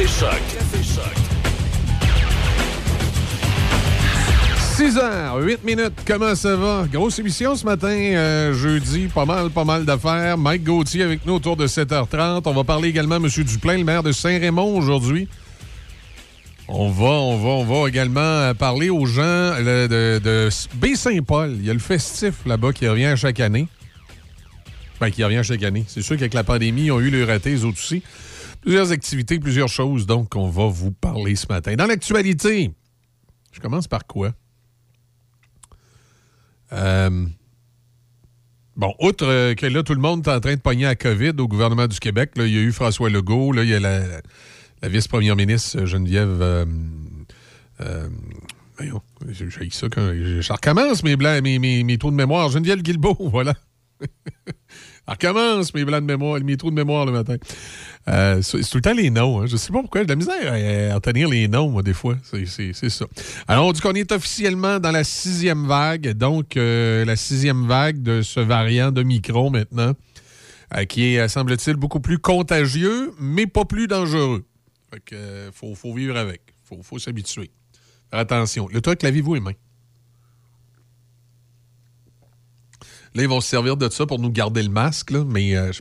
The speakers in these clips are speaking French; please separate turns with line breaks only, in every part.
Café Choc. Café Choc.
6 h 8 minutes, comment ça va? Grosse émission ce matin, euh, jeudi, pas mal, pas mal d'affaires. Mike Gauthier avec nous autour de 7h30. On va parler également à M. Duplain, le maire de Saint-Raymond aujourd'hui. On va, on va, on va également euh, parler aux gens de, de Baie-Saint-Paul. Il y a le festif là-bas qui revient chaque année. Ben, qui revient chaque année. C'est sûr qu'avec la pandémie, ils ont eu le raté, aussi. Plusieurs activités, plusieurs choses, donc on va vous parler ce matin. Dans l'actualité, je commence par quoi? Euh, bon, outre euh, que là, tout le monde est en train de pogner à COVID au gouvernement du Québec, là, il y a eu François Legault, là, il y a la, vice-première ministre Geneviève. Euh, euh, voyons, j'ai ça quand. Je recommence mes, mes, mes, mes trous de mémoire. Geneviève Guilbeault, voilà. Je recommence mes blancs de mémoire, mes trous de mémoire le matin. Euh, c'est tout le temps les noms. Hein. Je sais pas pourquoi. J'ai de la misère à, retenir les noms, moi, des fois. C'est- ça. Alors, on dit qu'on est officiellement dans la sixième vague. Donc, euh, la sixième vague de ce variant de micro maintenant, euh, qui est, semble-t-il, beaucoup plus contagieux, mais pas plus dangereux. Fait que, faut, faut vivre avec. Faut, faut s'habituer. Attention. Le truc, lavez-vous les mains. Là, ils vont se servir de ça pour nous garder le masque, mais euh, je-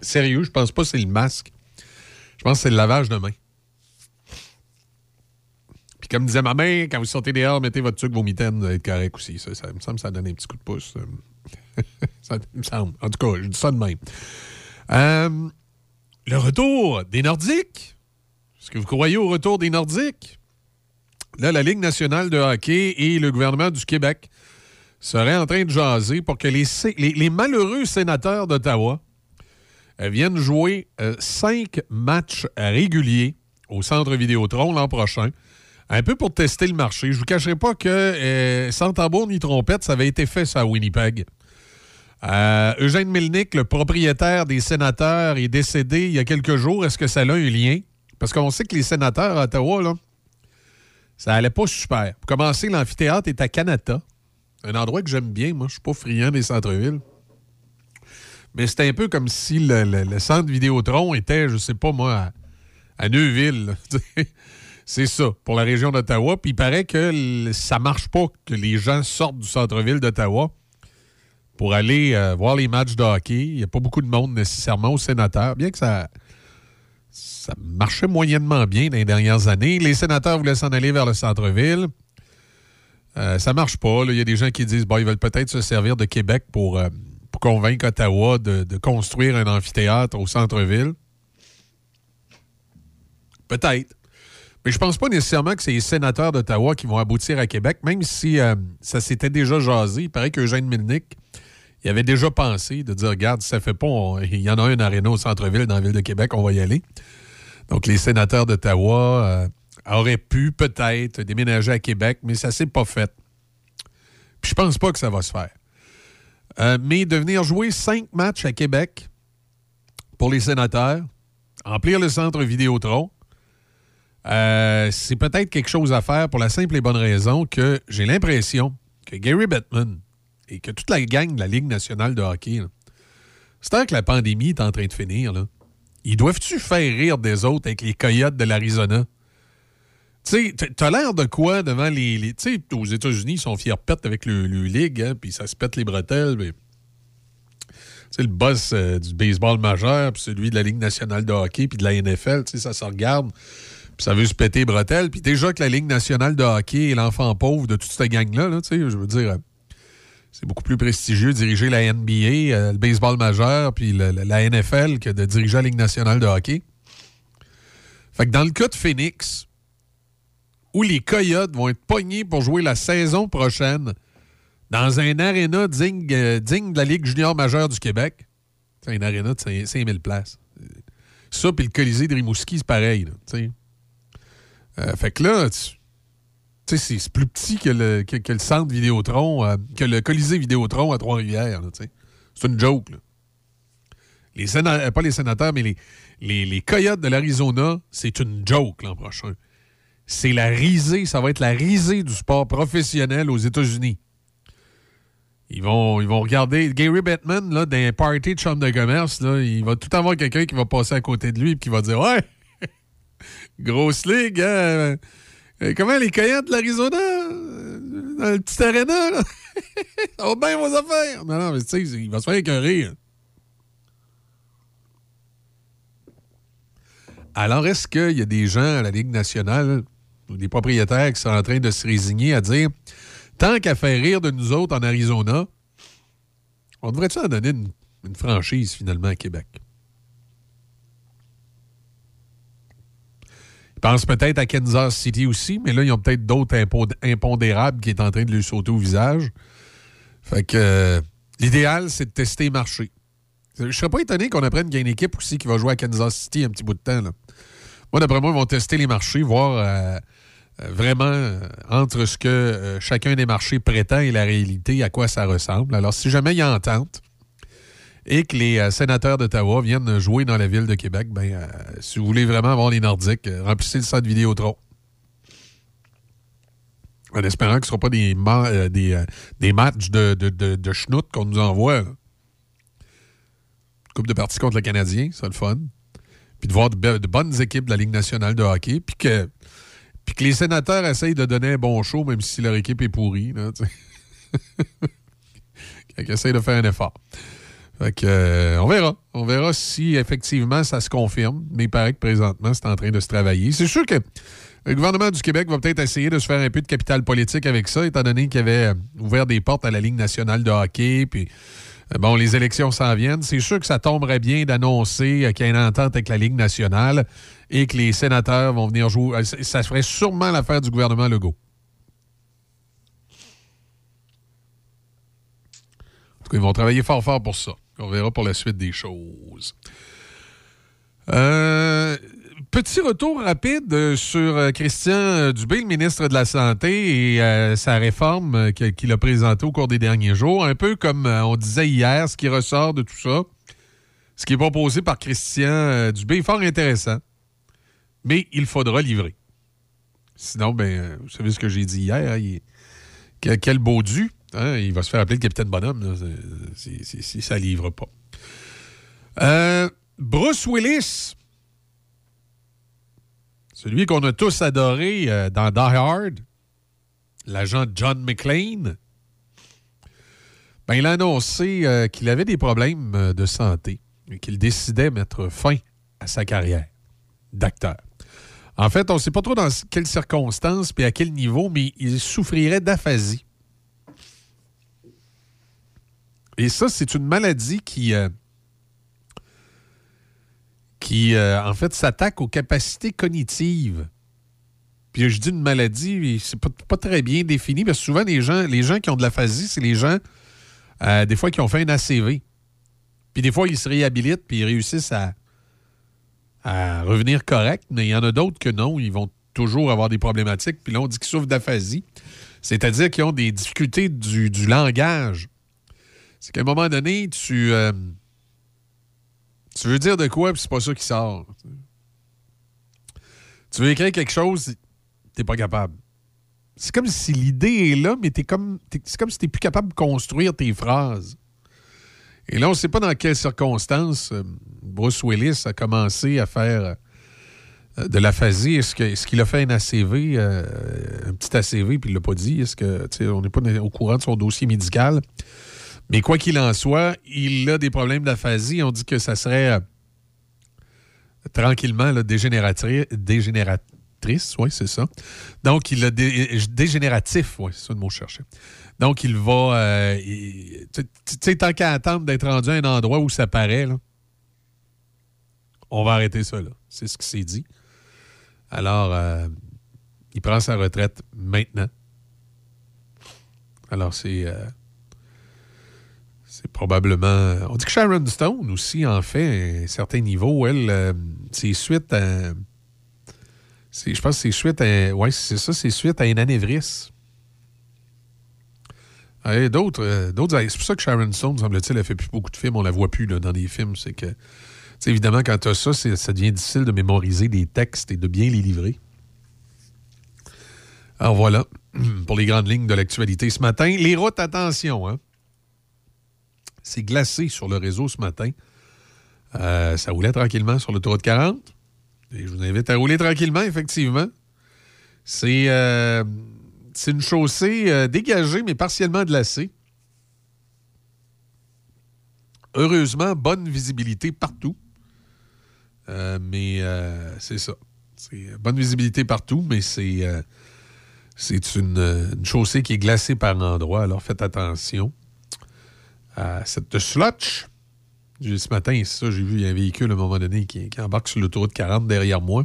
sérieux, je pense pas que c'est le masque. Je pense que c'est le lavage de main. Puis comme disait ma mère, quand vous sortez dehors, mettez votre truc, vos mitaines, vous allez être correct aussi. Ça, ça me semble que ça donne un petit coup de pouce. euh. ça me semble. En tout cas, je dis ça de même. Euh, le retour des Nordiques. Est-ce que vous croyez au retour des Nordiques? Là, la Ligue nationale de hockey et le gouvernement du Québec seraient en train de jaser pour que les, malheureux sénateurs d'Ottawa euh, viennent jouer euh, cinq matchs réguliers au Centre Vidéotron l'an prochain, un peu pour tester le marché. Je vous cacherai pas que euh, sans tambour ni trompette, ça avait été fait ça à Winnipeg. Eugène Milnick, le propriétaire des sénateurs, est décédé il y a quelques jours. Est-ce que ça a un lien? Parce qu'on sait que les sénateurs à Ottawa, ça allait pas super. Pour commencer, l'amphithéâtre est à Canada. Un endroit que j'aime bien, moi. Je suis pas friand des centres-villes. Mais c'était un peu comme si le, centre Vidéotron était, je sais pas moi, à, Neuville. C'est ça, pour la région d'Ottawa. Puis il paraît que ça marche pas que les gens sortent du centre-ville d'Ottawa pour aller euh, voir les matchs de hockey. Il n'y a pas beaucoup de monde nécessairement au sénateur, bien que ça marchait moyennement bien dans les dernières années. Les sénateurs voulaient s'en aller vers le centre-ville. Euh, ça marche pas. Il y a des gens qui disent bon, ils veulent peut-être se servir de Québec pour, euh, convaincre Ottawa de, construire un amphithéâtre au centre-ville. Peut-être. Mais je pense pas nécessairement que c'est les sénateurs d'Ottawa qui vont aboutir à Québec, même si euh, ça s'était déjà jasé. Il paraît qu'Eugène Milnick, il avait déjà pensé de dire regarde, ça fait pas, il y en a un aréna au centre-ville dans la ville de Québec, on va y aller. Donc, les sénateurs d'Ottawa auraient pu peut-être déménager à Québec, mais ça s'est pas fait. Puis je pense pas que ça va se faire. Euh, mais de venir jouer cinq matchs à Québec pour les sénateurs, remplir le centre Vidéotron, euh, c'est peut-être quelque chose à faire pour la simple et bonne raison que j'ai l'impression que Gary Bettman et que toute la gang de la Ligue nationale de hockey, c'est tant que la pandémie est en train de finir, ils doivent-tu faire rire des autres avec les coyotes de l'Arizona? Tu sais, t'as l'air de quoi devant les. les- tu sais, aux États-Unis, ils sont fiers pète avec le, le hein, puis ça se pète les bretelles. mais- sais, le boss euh, du baseball majeur, puis celui de la Ligue nationale de hockey, puis de la NFL, tu sais, ça se regarde, puis ça veut se péter les bretelles. Puis déjà que la Ligue nationale de hockey est l'enfant pauvre de toute cette gang-là, là, tu sais, je veux dire. euh, c'est beaucoup plus prestigieux de diriger la NBA, euh, le baseball majeur, puis la NFL que de diriger la Ligue nationale de hockey. Fait que dans le cas de Phoenix, où les Coyotes vont être pognés pour jouer la saison prochaine dans un aréna digne, euh, de la Ligue junior majeure du Québec, c'est un aréna de 5 5000 places. Ça, puis le Colisée de Rimouski, c'est pareil. Euh, fait que là, c'est- plus petit que le, centre Vidéotron, euh, que le Colisée Vidéotron à Trois-Rivières. C'est une joke. pas les sénateurs, mais les, les, les Coyotes de l'Arizona, c'est une joke l'an prochain. C'est la risée, ça va être la risée du sport professionnel aux États-Unis. Ils vont, ils vont regarder Gary Bettman, là, d'un party de chambre de commerce, il va tout avoir quelqu'un qui va passer à côté de lui et qui va dire Ouais, Grosse ligue, hein? Euh, comment les Coyotes de l'Arizona? Dans le petit aréna, là? Ça va bien vos affaires! Non, non, mais tu sais, il va se faire écœurer. Alors, est-ce qu'il y a des gens à la Ligue nationale des propriétaires qui sont en train de se résigner à dire tant qu'à faire rire de nous autres en Arizona, on devrait-tu en donner une, franchise finalement à Québec? pense peut-être à Kansas City aussi, mais là, ils ont peut-être d'autres impondérables qui est en train de lui sauter au visage. Fait que euh, l'idéal, c'est de tester marché. Je serais pas étonné qu'on apprenne qu'il y a une équipe aussi qui va jouer à Kansas City un petit bout de temps. Moi, d'après moi, ils vont tester les marchés, voir euh, vraiment entre ce que chacun des marchés prétend et la réalité, à quoi ça ressemble. Alors, si jamais il y a entente, et que les euh, sénateurs d'Ottawa viennent jouer dans la ville de Québec, ben, euh, si vous voulez vraiment voir les Nordiques, euh, remplissez le centre trop. En espérant que ce ne sera pas des, des, matchs de, de, de, qu'on nous envoie. Coupe de parties contre le Canadien, c'est le fun. Puis de voir de, bonnes équipes de la Ligue nationale de hockey. Puis que, puis que les sénateurs essayent de donner un bon show, même si leur équipe est pourrie. Là, essayent de faire un effort. Euh, on verra. On verra si effectivement ça se confirme. Mais il paraît que présentement, c'est en train de se travailler. C'est sûr que le gouvernement du Québec va peut-être essayer de se faire un peu de capital politique avec ça, étant donné qu'il avait euh, ouvert des portes à la Ligue nationale de hockey. Puis, bon, les élections s'en viennent. C'est sûr que ça tomberait bien d'annoncer qu'il y a une entente avec la Ligue nationale et que les sénateurs vont venir jouer. Ça ferait sûrement l'affaire du gouvernement Legault. En tout cas, ils vont travailler fort fort pour ça. On verra pour la suite des choses. Euh, petit retour rapide sur euh, Christian Dubé, le ministre de la Santé, et euh, sa réforme qu'il a présentée au cours des derniers jours. Un peu comme on disait hier, ce qui ressort de tout ça, ce qui est proposé par Christian Dubé fort intéressant. Mais il faudra livrer. Sinon, ben, vous savez ce que j'ai dit hier, hein, quel beau dû. Hein, il va se faire appeler le capitaine Bonhomme si, ça livre pas. Euh, Bruce Willis, celui qu'on a tous adoré euh, dans Die Hard, l'agent John McClane, ben, il a annoncé euh, qu'il avait des problèmes de santé et qu'il décidait mettre fin à sa carrière d'acteur. En fait, on ne sait pas trop dans quelles circonstances et à quel niveau, mais il souffrirait d'aphasie. Et ça, c'est une maladie qui, euh, qui euh, en fait, s'attaque aux capacités cognitives. Puis je dis une maladie, c'est pas, pas très bien défini, parce que souvent, les gens, les gens qui ont de l'aphasie, c'est les gens, euh, des fois, qui ont fait un ACV. Puis des fois, ils se réhabilitent, puis ils réussissent à, revenir correct, mais il y en a d'autres que non, ils vont toujours avoir des problématiques. Puis là, on dit qu'ils souffrent d'aphasie, c'est-à-dire qu'ils ont des difficultés du, du langage c'est qu'à un moment donné, tu, euh, tu veux dire de quoi, puis c'est pas ça qui sort. Tu veux écrire quelque chose, t'es pas capable. C'est comme si l'idée est là, mais t'es comme, c'est comme si t'es plus capable de construire tes phrases. Et là, on ne sait pas dans quelles circonstances euh, Bruce Willis a commencé à faire euh, de l'aphasie. Est-ce qu'il est a fait un ACV, un petit ACV, puis il l'a pas dit? Est-ce que, on n'est pas au courant de son dossier médical? Mais quoi qu'il en soit, il a des problèmes d'aphasie. On dit que ça serait euh, tranquillement dégénératrice. Oui, c'est ça. Donc, il a dégénératif, oui, c'est ça le mot que je cherchais. Donc, il va. Euh, tu sais, tant qu'à attendre d'être rendu à un endroit où ça paraît, on va arrêter ça, là. C'est ce qui s'est dit. Alors, euh, il prend sa retraite maintenant. Alors, c'est c'est probablement. On dit que Sharon Stone aussi en fait à un certain niveau. Elle, euh, c'est suite à. Je pense que c'est suite à. Oui, c'est ça, c'est suite à une anévrisme. d'autres, euh, d'autres, c'est pour ça que Sharon Stone, semble-t-il, elle fait plus beaucoup de films. On la voit plus dans des films. C'est que, évidemment, quand tu as ça, ça devient difficile de mémoriser des textes et de bien les livrer. Alors voilà, pour les grandes lignes de l'actualité ce matin. Les routes, attention, hein? C'est glacé sur le réseau ce matin. Euh, ça roulait tranquillement sur l'autoroute 40. je vous invite à rouler tranquillement, effectivement. C'est euh, une chaussée euh, dégagée, mais partiellement glacée. Heureusement, bonne visibilité partout. Mais c'est ça. C'est bonne visibilité partout, mais c'est c'est une, chaussée qui est glacée par endroit. Alors faites attention cette slotch. Ce matin, ça, j'ai vu un véhicule à un moment donné qui, embarque sur l'autoroute 40 derrière moi.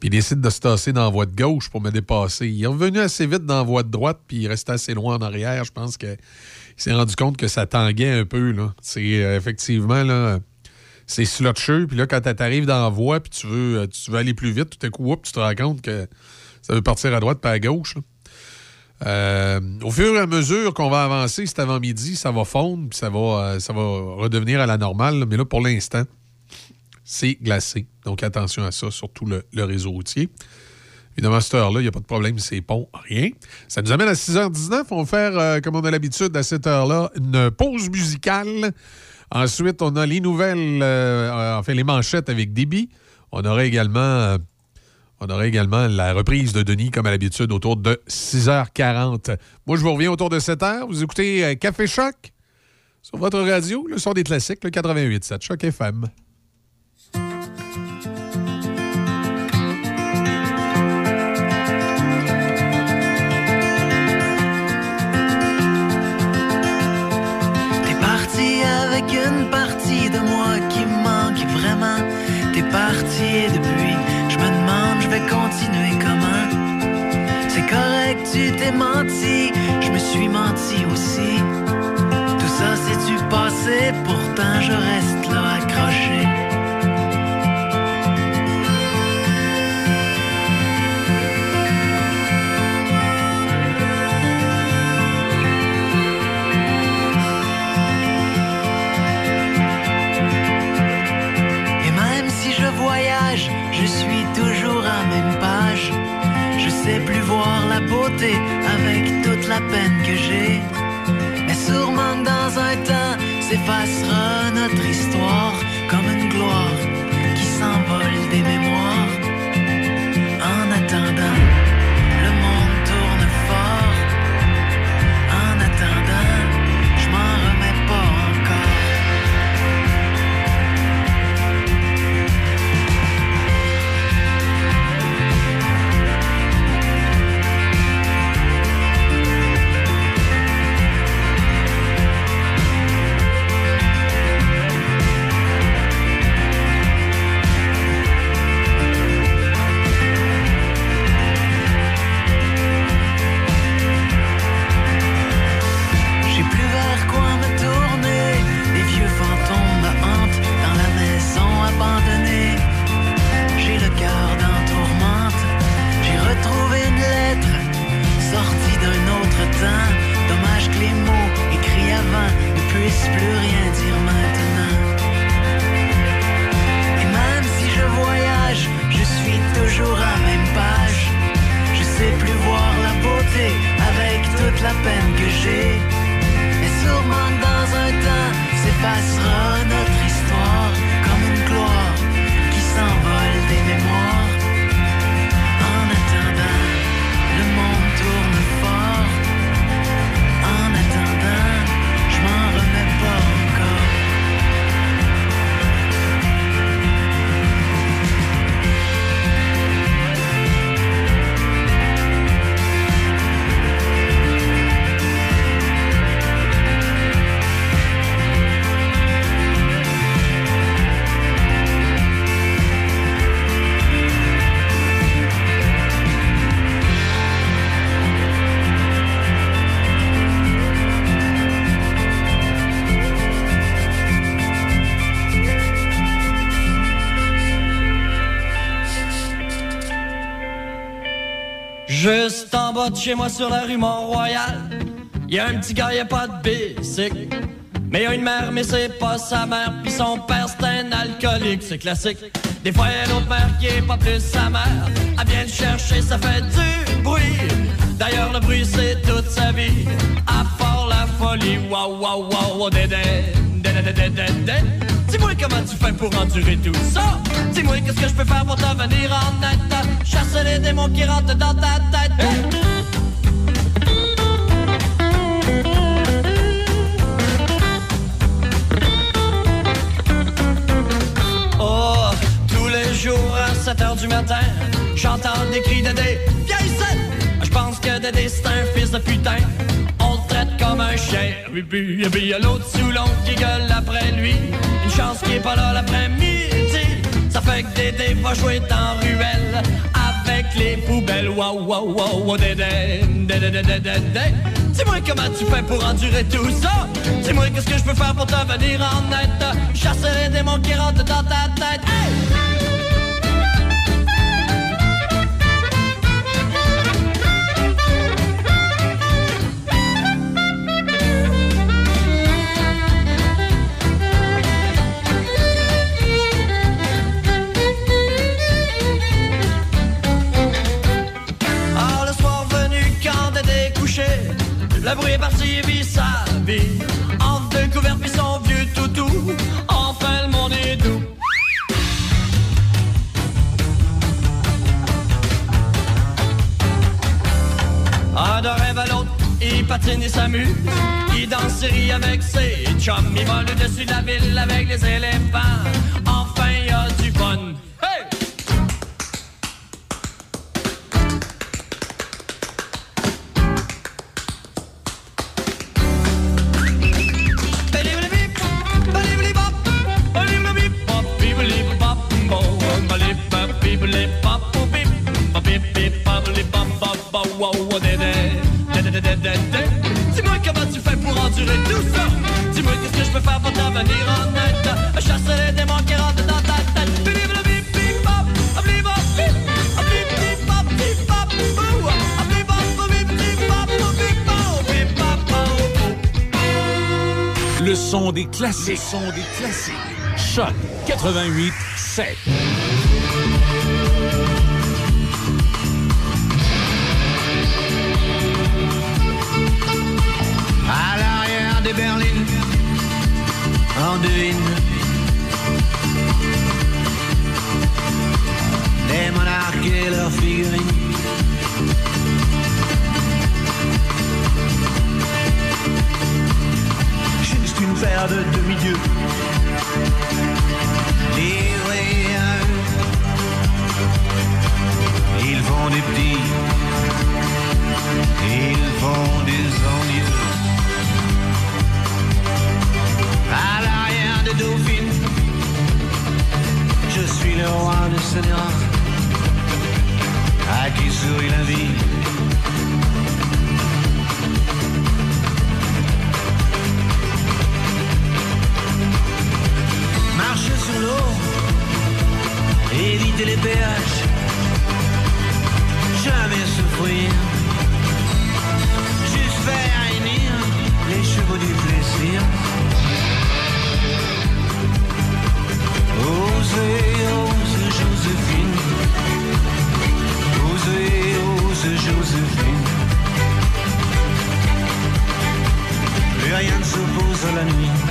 Puis il décide de se tasser dans la voie de gauche pour me dépasser. Il est revenu assez vite dans la voie de droite, puis il restait assez loin en arrière. Je pense qu'il s'est rendu compte que ça tanguait un peu. C'est euh, effectivement là, c'est slotcheux. Puis là, quand tu arrives dans la voie, puis tu veux, euh, tu aller plus vite, tout à coup, tu te rends compte que ça veut partir à droite pas à gauche. Euh, au fur et à mesure qu'on va avancer cet avant-midi, ça va fondre, puis ça va, euh, redevenir à la normale. Mais là, pour l'instant, c'est glacé. Donc, attention à ça, surtout le, réseau routier. Évidemment, à cette heure-là, il n'y a pas de problème, c'est pont, rien. Ça nous amène à 6h19. On va faire, euh, comme on a l'habitude à cette heure-là, une pause musicale. Ensuite, on a les nouvelles, enfin les manchettes avec Déby. On aura également on aura également la reprise de Denis, comme à l'habitude, autour de 6h40. Moi, je vous reviens autour de 7h. Vous écoutez euh, Café Choc sur votre radio, le son des classiques, le 88.7 Choc FM.
Tu t'es menti, je me suis menti aussi. Tout ça c'est du passé, pourtant je reste avec toute la peine que j'ai. Mais sûrement dans un temps s'effacera notre histoire comme une gloire qui s'envole des plus rien dire maintenant. Et même si je voyage, je suis toujours à même page. Je sais plus voir la beauté avec toute la peine que j'ai. Et sûrement dans un temps s'effacera notre
Juste en bas de chez moi sur la rue Mont-Royal, y a un petit gars, y a pas de bicycle. Mais y a une mère, mais c'est pas sa mère, puis son père c'est un alcoolique, c'est classique. Des fois y a une autre mère qui est pas plus sa mère, elle vient le chercher, ça fait du bruit. D'ailleurs le bruit c'est toute sa vie, à part la folie, waouh waouh waouh, dédé, dédé, Dis-moi comment tu fais pour endurer tout ça. Dis-moi qu'est-ce que je peux faire pour te venir en aide. Chasser les démons qui rentrent dans ta tête. Oh, tous les jours à 7 h du matin, j'entends des cris de. Viens ici! Je pense que Dédé c'est un fils de putain comme un chien. Et puis, puis y a l'autre sous qui gueule après lui. Chance qui est pas là l'après-midi. Ça fait que Dédé va jouer dans ruelle avec les poubelles. Waouh, waouh, waouh, wow, Dédé, Dédé, Dédé, Dédé. Dis-moi comment tu fais pour endurer tout ça. Dis-moi qu'est-ce que je peux faire pour te venir en aide. Chasser les démons qui rentrent dans ta tête. Le bruit est parti et vit sa vie. En découvert puis son vieux toutou. Enfin le monde est doux. Un de rêve à l'autre, il patine et s'amuse. Il danse et rit avec ses chums. Il vole au-dessus de la ville avec les éléphants. Enfin, il y a du fun.
Des classiques. Le son des classiques. Choc 88 7.
Berlin en devine les monarques et leurs figurines. De demi-dieux livrés à eux. Ils font des petits, ils font des envieux. à l'arrière de Dauphine. Je suis le roi de Seigneur, à qui sourit la vie. L'eau, éviter les péages, jamais souffrir, juste faire réunir les chevaux du plaisir. Osez, ose Joséphine. Osez, ose Joséphine. Plus rien ne s'oppose à la nuit.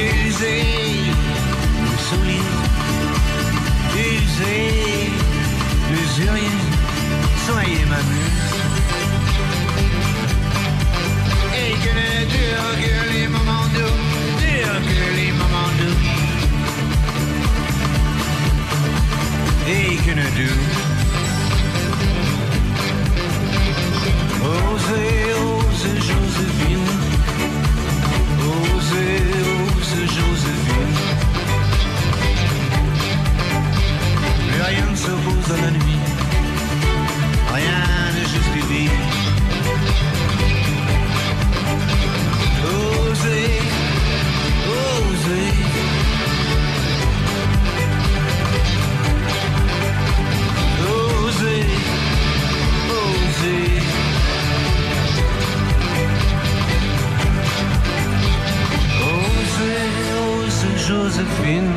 Usez le soulier. Usez l'usurier. Soyez ma muse. Et que ne durent que les moments doux, durent que les moments doux. Et que ne durent. Osez, osez Joséphine. Osez, osez Joséphine. Plus rien ne s'oppose à la nuit. Rien ne justifie. Osez, osez. Joséphine.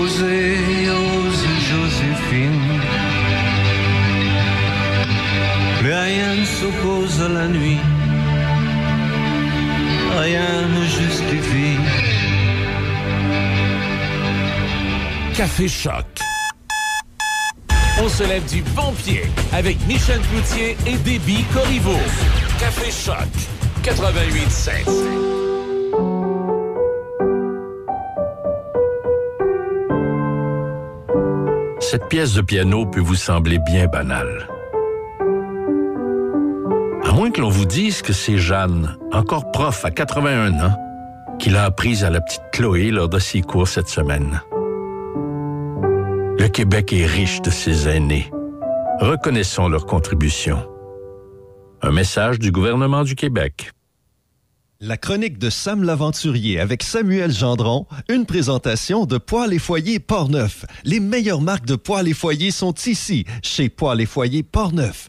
Osez, osez Joséphine.
cause de la nuit. Rien ne justifie.
Café Choc. On se lève du bon pied avec Michel Cloutier et Déby Corriveau. Café Choc 88
Cette pièce de piano peut vous sembler bien banale. À moins que l'on vous dise que c'est Jeanne, encore prof à 81 ans, qui l'a apprise à la petite Chloé lors de ses cours cette semaine. Le Québec est riche de ses aînés. Reconnaissons leur contribution. Un message du gouvernement du Québec.
La chronique de Sam l'Aventurier avec Samuel Gendron, une présentation de Poils et Foyers Portneuf. Les meilleures marques de poils et foyers sont ici, chez Poils et Foyers Portneuf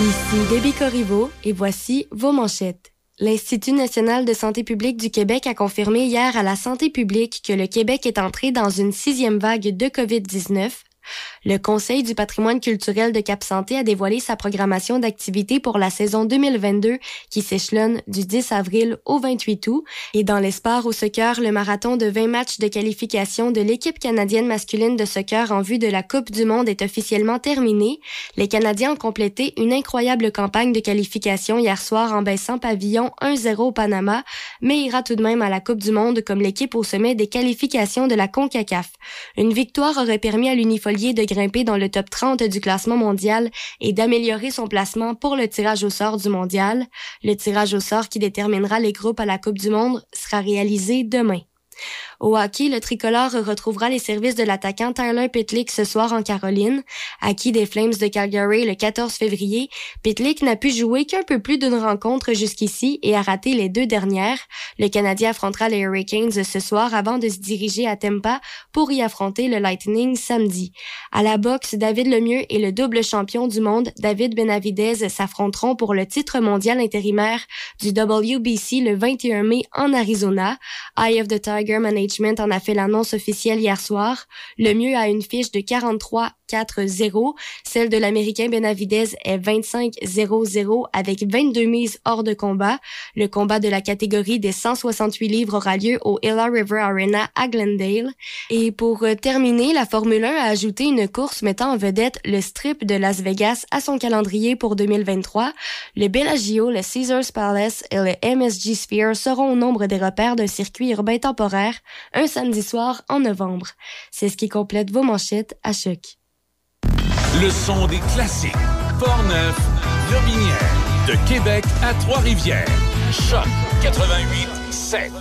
Ici Debbie Corriveau et voici vos manchettes. L'Institut national de santé publique du Québec a confirmé hier à la santé publique que le Québec est entré dans une sixième vague de COVID-19 le Conseil du patrimoine culturel de Cap Santé a dévoilé sa programmation d'activités pour la saison 2022 qui s'échelonne du 10 avril au 28 août. Et dans les sports au soccer, le marathon de 20 matchs de qualification de l'équipe canadienne masculine de soccer en vue de la Coupe du Monde est officiellement terminé. Les Canadiens ont complété une incroyable campagne de qualification hier soir en baissant pavillon 1-0 au Panama, mais ira tout de même à la Coupe du Monde comme l'équipe au sommet des qualifications de la CONCACAF. Une victoire aurait permis à l'Unifolier de grimper dans le top 30 du classement mondial et d'améliorer son placement pour le tirage au sort du mondial. Le tirage au sort qui déterminera les groupes à la Coupe du Monde sera réalisé demain. Au hockey, le tricolore retrouvera les services de l'attaquant Tyler Pitlick ce soir en Caroline. Acquis des Flames de Calgary le 14 février, Pitlick n'a pu jouer qu'un peu plus d'une rencontre jusqu'ici et a raté les deux dernières. Le Canadien affrontera les Hurricanes ce soir avant de se diriger à Tampa pour y affronter le Lightning samedi. À la boxe, David Lemieux et le double champion du monde, David Benavidez, s'affronteront pour le titre mondial intérimaire du WBC le 21 mai en Arizona. Eye of the Tiger Management en a fait l'annonce officielle hier soir. Le mieux a une fiche de 43 4-0. Celle de l'Américain Benavidez est 25-0-0 avec 22 mises hors de combat. Le combat de la catégorie des 168 livres aura lieu au Ella River Arena à Glendale. Et pour euh, terminer, la Formule 1 a ajouté une course mettant en vedette le strip de Las Vegas à son calendrier pour 2023. Le Bellagio, le Caesars Palace et le MSG Sphere seront au nombre des repères d'un circuit urbain temporaire un samedi soir en novembre. C'est ce qui complète vos manchettes à choc.
Le son des classiques. Portneuf, Lobinière. De Québec à Trois-Rivières. Choc 88 7.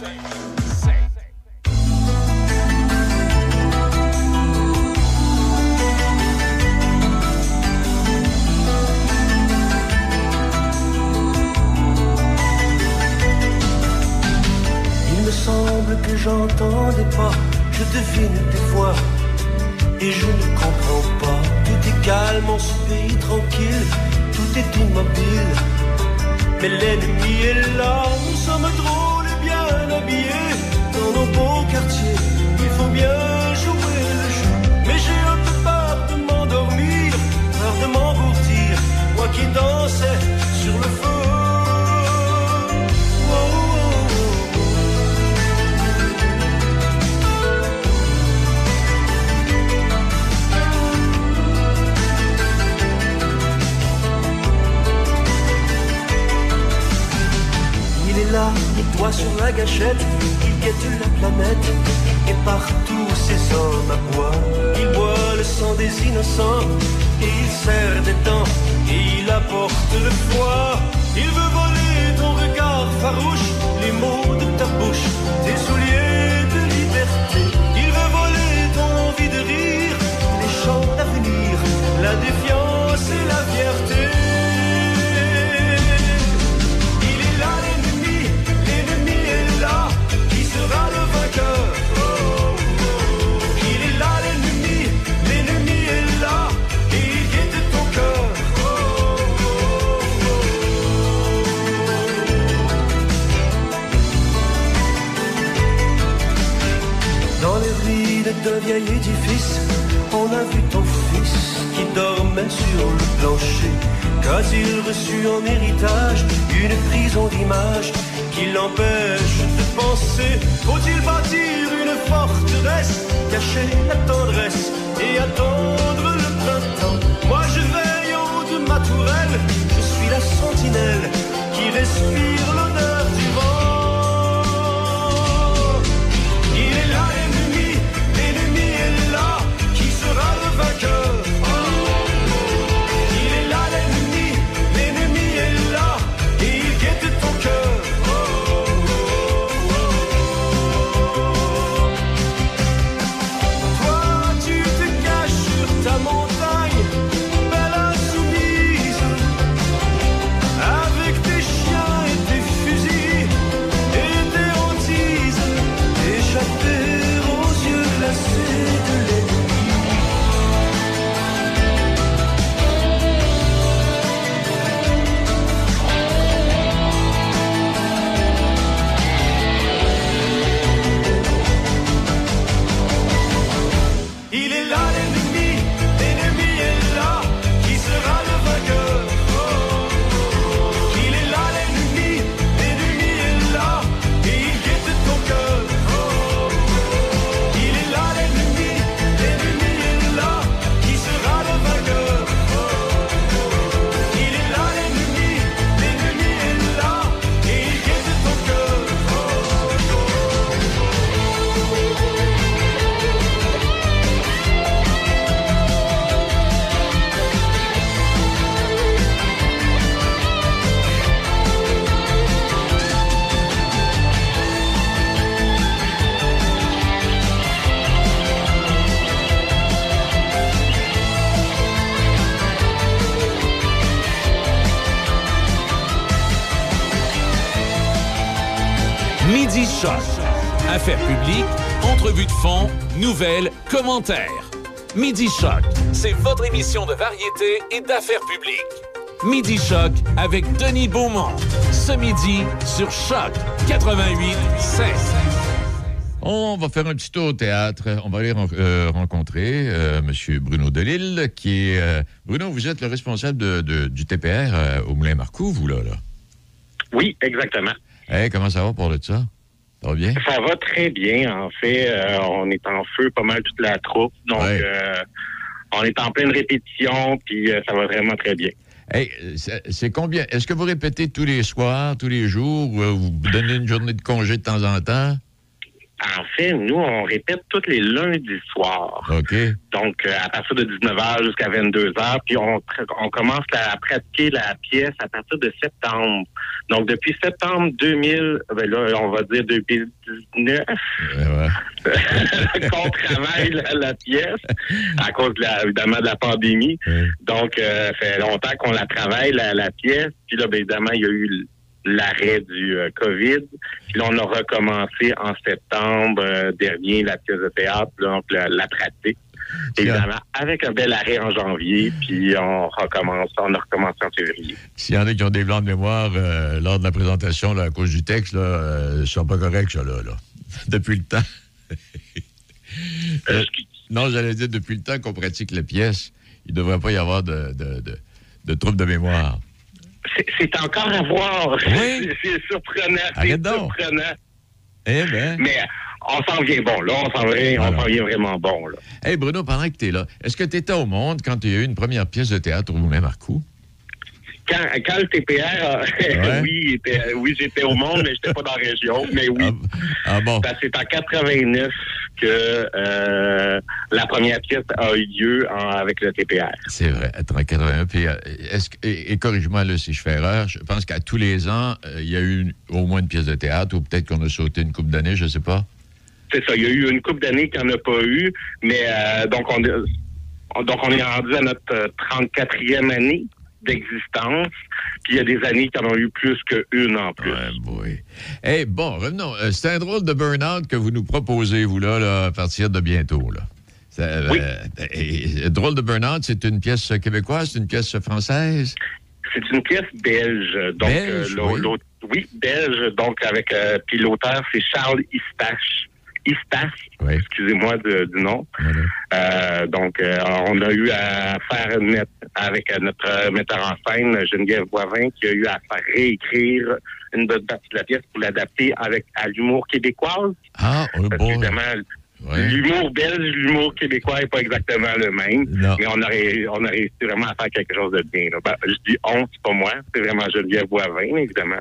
Semble que j'entendais pas, je devine des voix et je ne comprends pas. Tout est calme en ce pays tranquille, tout est immobile. Mais l'ennemi est là, nous sommes drôles et bien habillés. Dans nos beaux quartiers, il faut bien jouer le jeu. Mais j'ai un peu peur de m'endormir, peur de m'engourdir. Moi qui dansais sur le feu.
Sur la gâchette, il guette la planète. Et partout ces hommes à bois, il boit le sang des innocents. Et il serre des dents, et il apporte le froid. Il veut voler ton regard farouche, les mots de ta bouche, tes souliers de liberté. Il veut voler ton envie de rire, les chants d'avenir, la défiance et la fierté. D'un vieil édifice, on a vu ton fils qui dormait sur le plancher. Qu'a-t-il reçu en héritage une prison d'image qui l'empêche de penser. Faut-il bâtir une forteresse, cacher la tendresse et attendre le printemps? Moi je veille en haut de ma tourelle, je suis la sentinelle qui respire l'odeur
nouvelles, commentaires. Midi Choc, c'est votre émission de variété et d'affaires publiques. Midi Choc avec Denis Beaumont. Ce midi sur Choc 88
On va faire un petit tour au théâtre. On va aller ren- euh, rencontrer euh, M. Bruno Delille, qui est... euh, Bruno, vous êtes le responsable de- de- du TPR euh, au Moulin Marcoux, vous, là? là.
Oui, exactement.
Hey, comment ça va pour de ça? Ça va bien?
Ça va très bien, en fait. Euh, on est en feu pas mal toute la troupe. Donc, euh, on est en pleine répétition, puis euh, ça va vraiment très bien.
Hey, c'est combien? Est-ce que vous répétez tous les soirs, tous les jours, ou vous donnez une journée de congé de temps en temps?
En fait, nous, on répète tous les lundis soirs.
OK.
Donc, euh, à partir de 19h jusqu'à 22h, puis on, on commence à pratiquer la pièce à partir de septembre. Donc, depuis septembre 2000, ben là, on va dire 2019, qu'on travaille la, la pièce à cause, de la- évidemment, de la pandémie. Donc, euh, ça fait longtemps qu'on la travaille, la, la pièce. Puis là, ben, évidemment, il y a eu l'arrêt du euh, COVID. Puis là, on a recommencé en septembre euh, dernier la pièce de théâtre, là, donc la, la pratique. Évidemment, avec un bel arrêt en janvier, puis on recommence, on a recommencé en février.
S'il y en a qui ont des blancs de mémoire euh, lors de la présentation là, à cause du texte, là, ils sont pas corrects, ça, là. là. depuis le temps. Non, j'allais dire, depuis le temps qu'on pratique la pièce, il ne devrait pas y avoir de, de, de, de troubles de mémoire.
C'est- encore à voir.
Oui.
C'est surprenant. C'est surprenant.
Eh ben.
Mais on s'en vient bon, là. On s'en vient, on vient vraiment bon, là.
Hey Bruno, pendant que tu es là, est-ce que tu étais au monde quand il y a eu une première pièce de théâtre au Moulin Marcoux?
Quand, quand le TPR,
Ouais.
oui, était- oui j'étais au monde, mais j'étais pas dans la région. Mais oui.
Ah bon?
C'est en 89 que euh, la première pièce a eu lieu en- avec le TPR.
C'est vrai, attends, 81. Puis, euh, est-ce et, et corrige-moi là, si je fais erreur, je pense qu'à tous les ans, euh, il y a eu une- au moins une pièce de théâtre, ou peut-être qu'on a sauté une coupe d'années, je ne sais pas.
C'est ça. Il y a eu une couple d'années qu'il n'y en a pas eu, mais euh, donc on, on- donc on est rendu à notre euh, 34e année d'existence. Puis il y a des années qui en ont eu plus qu'une en plus.
Eh bon, revenons. Euh, c'est un drôle de burn-out que vous nous proposez, vous, là, là, à partir de bientôt. Là. Euh, et- et drôle de burn-out, c'est une pièce québécoise, c'est une pièce française?
C'est une pièce belge. Donc,
Belge,
euh,
oui.
oui, belge. Donc, avec. euh, puis l'auteur, c'est Charles Istache. Istache, excusez-moi du nom. Euh, donc, euh, on a eu à faire net avec notre metteur en scène, Geneviève Boivin, qui a eu à faire réécrire une bonne partie de la pièce pour l'adapter avec à l'humour québécois.
Ah, oh
Parce qu'évidemment, L'humour belge, l'humour québécois n'est pas exactement le même, mais on a, ré- on a réussi vraiment à faire quelque chose de bien. là. Ben, je dis on, c'est pas moi, c'est vraiment Geneviève Boivin, évidemment.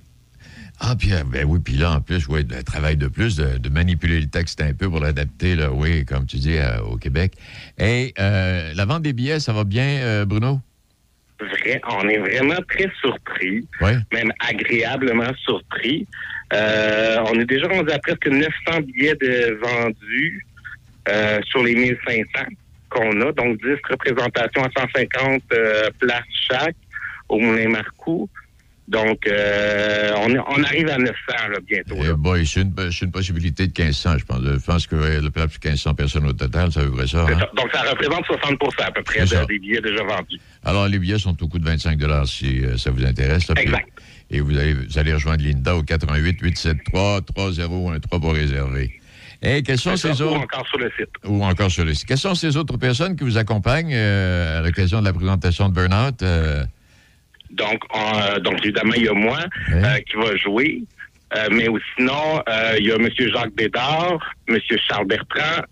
Ah, puis, euh, ben oui, puis là, en plus, oui, le travail de plus, de, de manipuler le texte un peu pour l'adapter, là, oui, comme tu dis, euh, au Québec. Et euh, la vente des billets, ça va bien, euh, Bruno?
Vrai, on est vraiment très surpris, même agréablement surpris. On est déjà rendu à presque 900 billets de vendus sur les 1500 qu'on a, donc 10 représentations à 150 euh, places chaque au Moulin Marcoux. Donc, euh, on, arrive à 900 là, bientôt.
Eh boy, c'est une, c'est une possibilité de 1500, je pense. Je pense que le plus de 1500 personnes au total, ça veut ça. hein?
Donc, ça représente 60% à peu près
C'est ça.
de- des billets déjà vendus.
Alors, les billets sont au coût de 25 si euh, ça vous intéresse. là, puis-
Exact.
et vous allez, vous allez rejoindre Linda au 88 873 3013 pour réserver. Et quelles sont
C'est
ces
ça, ou
autres...
encore sur le site.
Ou encore sur le site. Quelles sont ces autres personnes qui vous accompagnent euh, à l'occasion de la présentation de Burnout? Euh?
Donc, on- donc évidemment, il y a moi euh, qui va jouer. Euh, mais sinon, euh, il y a M. Jacques Bédard, M. Charles Bertrand,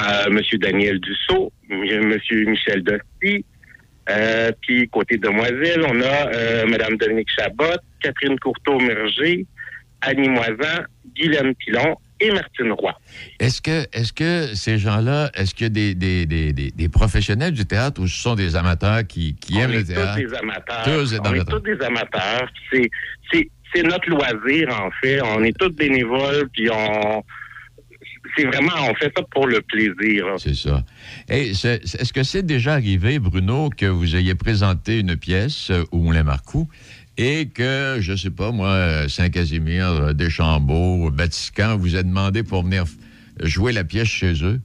euh, M. Daniel Dussault, M. Michel Dosti. Euh, puis, côté Demoiselle, on a euh, Mme Dominique Chabot, Catherine Courteau-Merger, Annie Moisan, Guylaine Pilon et Martine Roy.
Est-ce que, est-ce que ces gens-là, est-ce qu'il y a des, des, des, des, professionnels du théâtre ou ce sont des amateurs qui, qui aiment
on
le
est
théâtre?
tous des amateurs.
Tous des
on est tous des amateurs. C'est, c'est, c'est notre loisir, en fait. On est tous bénévoles, puis on... C'est vraiment, on fait ça pour le plaisir.
C'est ça. Et c'est- est-ce que c'est déjà arrivé, Bruno, que vous ayez présenté une pièce euh, au Moulin Marcoux et que, je sais pas, moi, Saint-Casimir, euh, Deschambault, Vatican vous a demandé pour venir jouer la pièce chez eux?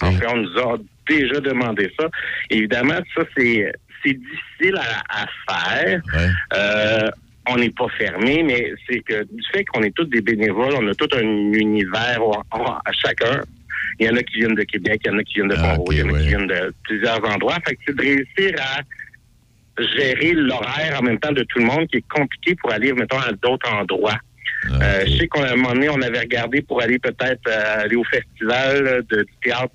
En fait, on nous a déjà demandé ça. Évidemment, ça, c'est, difficile à, à faire. Euh, on n'est pas fermé, mais c'est que du fait qu'on est tous des bénévoles, on a tout un univers à chacun. Il y en a qui viennent de Québec, il y en a qui viennent de Pont-Rouge, il y en a qui viennent de plusieurs endroits. Fait que c'est de réussir à gérer l'horaire en même temps de tout le monde qui est compliqué pour aller, mettons, à d'autres endroits. Euh, je sais qu'à un moment donné, on avait regardé pour aller peut-être euh, aller au festival de, du théâtre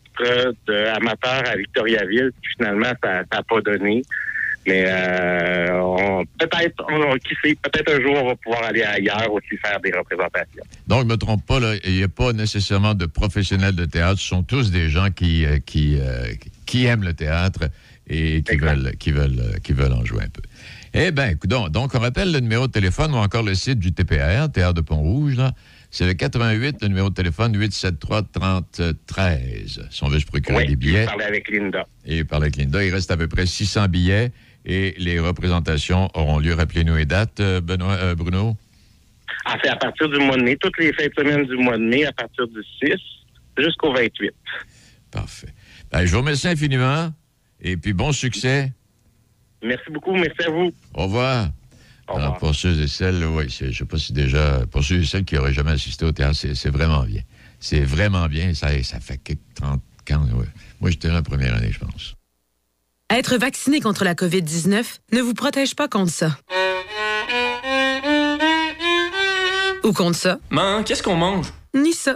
de amateur à Victoriaville, puis finalement, ça n'a pas donné. Mais euh, peut-être, on- qui sait, peut-être un jour, on va pouvoir aller ailleurs aussi faire des représentations.
Donc, je ne me trompe pas, là, il n'y a pas nécessairement de professionnels de théâtre. Ce sont tous des gens qui, euh, qui, euh, qui aiment le théâtre et qui veulent, qui, veulent, euh, qui veulent en jouer un peu. Eh bien, donc, donc, on rappelle le numéro de téléphone ou encore le site du TPR, Théâtre de Pont-Rouge. là. C'est le 88, le numéro de téléphone 873-3013. Si on veut se procurer
Oui,
des billets.
parler avec Linda.
Et par avec Linda, il reste à peu près 600 billets et les représentations auront lieu. Rappelez-nous les dates, euh, Benoît, euh, Bruno.
En fait, à partir du mois de mai, toutes les fins de semaine du mois de mai, à partir du 6 jusqu'au 28.
Parfait. Ben, je vous remercie infiniment et puis bon succès.
Merci beaucoup, merci à vous.
Au revoir. Alors, pour ceux et celles, oui, c'est- je ne sais pas si déjà, pour ceux et celles qui n'auraient jamais assisté au théâtre, c'est vraiment bien. C'est vraiment bien. Ça, ça fait quelques 30 ans. ouais. Moi, j'étais là la première année, je pense.
Être vacciné contre la COVID-19 ne vous protège pas contre ça. Ou contre ça.
Man, qu'est-ce qu'on mange?
Ni ça.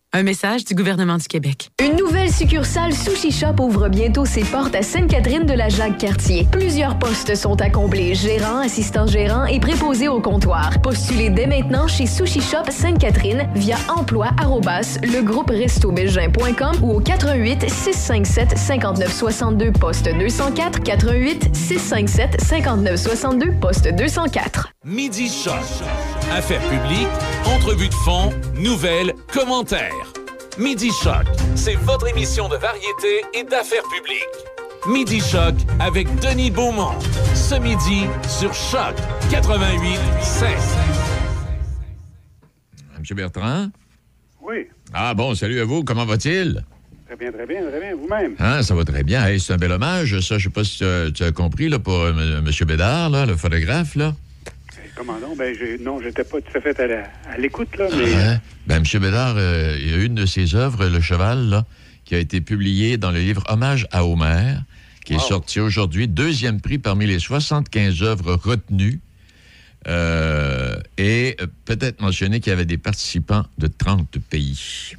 Un message du gouvernement du Québec.
Une nouvelle succursale Sushi Shop ouvre bientôt ses portes à Sainte-Catherine de la Jacques-Cartier. Plusieurs postes sont à combler, gérant, assistant gérant et préposé au comptoir. Postulez dès maintenant chez Sushi Shop Sainte-Catherine via emploi ou au 88 657 5962 poste 204 88 657 5962 poste 204.
Midi Choc. Affaires publiques, entrevues de fond, nouvelles, commentaires. Midi Choc, c'est votre émission de variété et d'affaires publiques. Midi Choc avec Denis Beaumont. Ce midi sur Choc 88
M. Bertrand?
Oui.
Ah bon, salut à vous. Comment va-t-il?
Très bien, très bien, très bien. Vous-même?
Hein, ça va très bien. Hey, c'est un bel hommage, ça. Je sais pas si tu as, tu as compris, là, pour euh, M. Bédard, là, le photographe, là.
Comment non? Ben, non, j'étais pas tout à fait à l'écoute, là, mais...
Ben, M. Bédard, euh, il y a une de ses œuvres, Le Cheval, là, qui a été publiée dans le livre Hommage à Homer, qui est sorti aujourd'hui, deuxième prix parmi les 75 œuvres retenues. Euh, et euh, peut-être mentionner qu'il y avait des participants de 30 pays.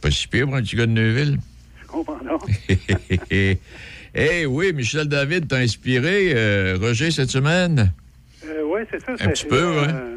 Pas si pire pour un petit gars de Neuville.
Je comprends, non?
Eh oui, Michel David t'a inspiré, euh, Roger, cette semaine?
Euh, oui, c'est ça.
Un
ça-
petit peu,
euh,
ouais.
euh,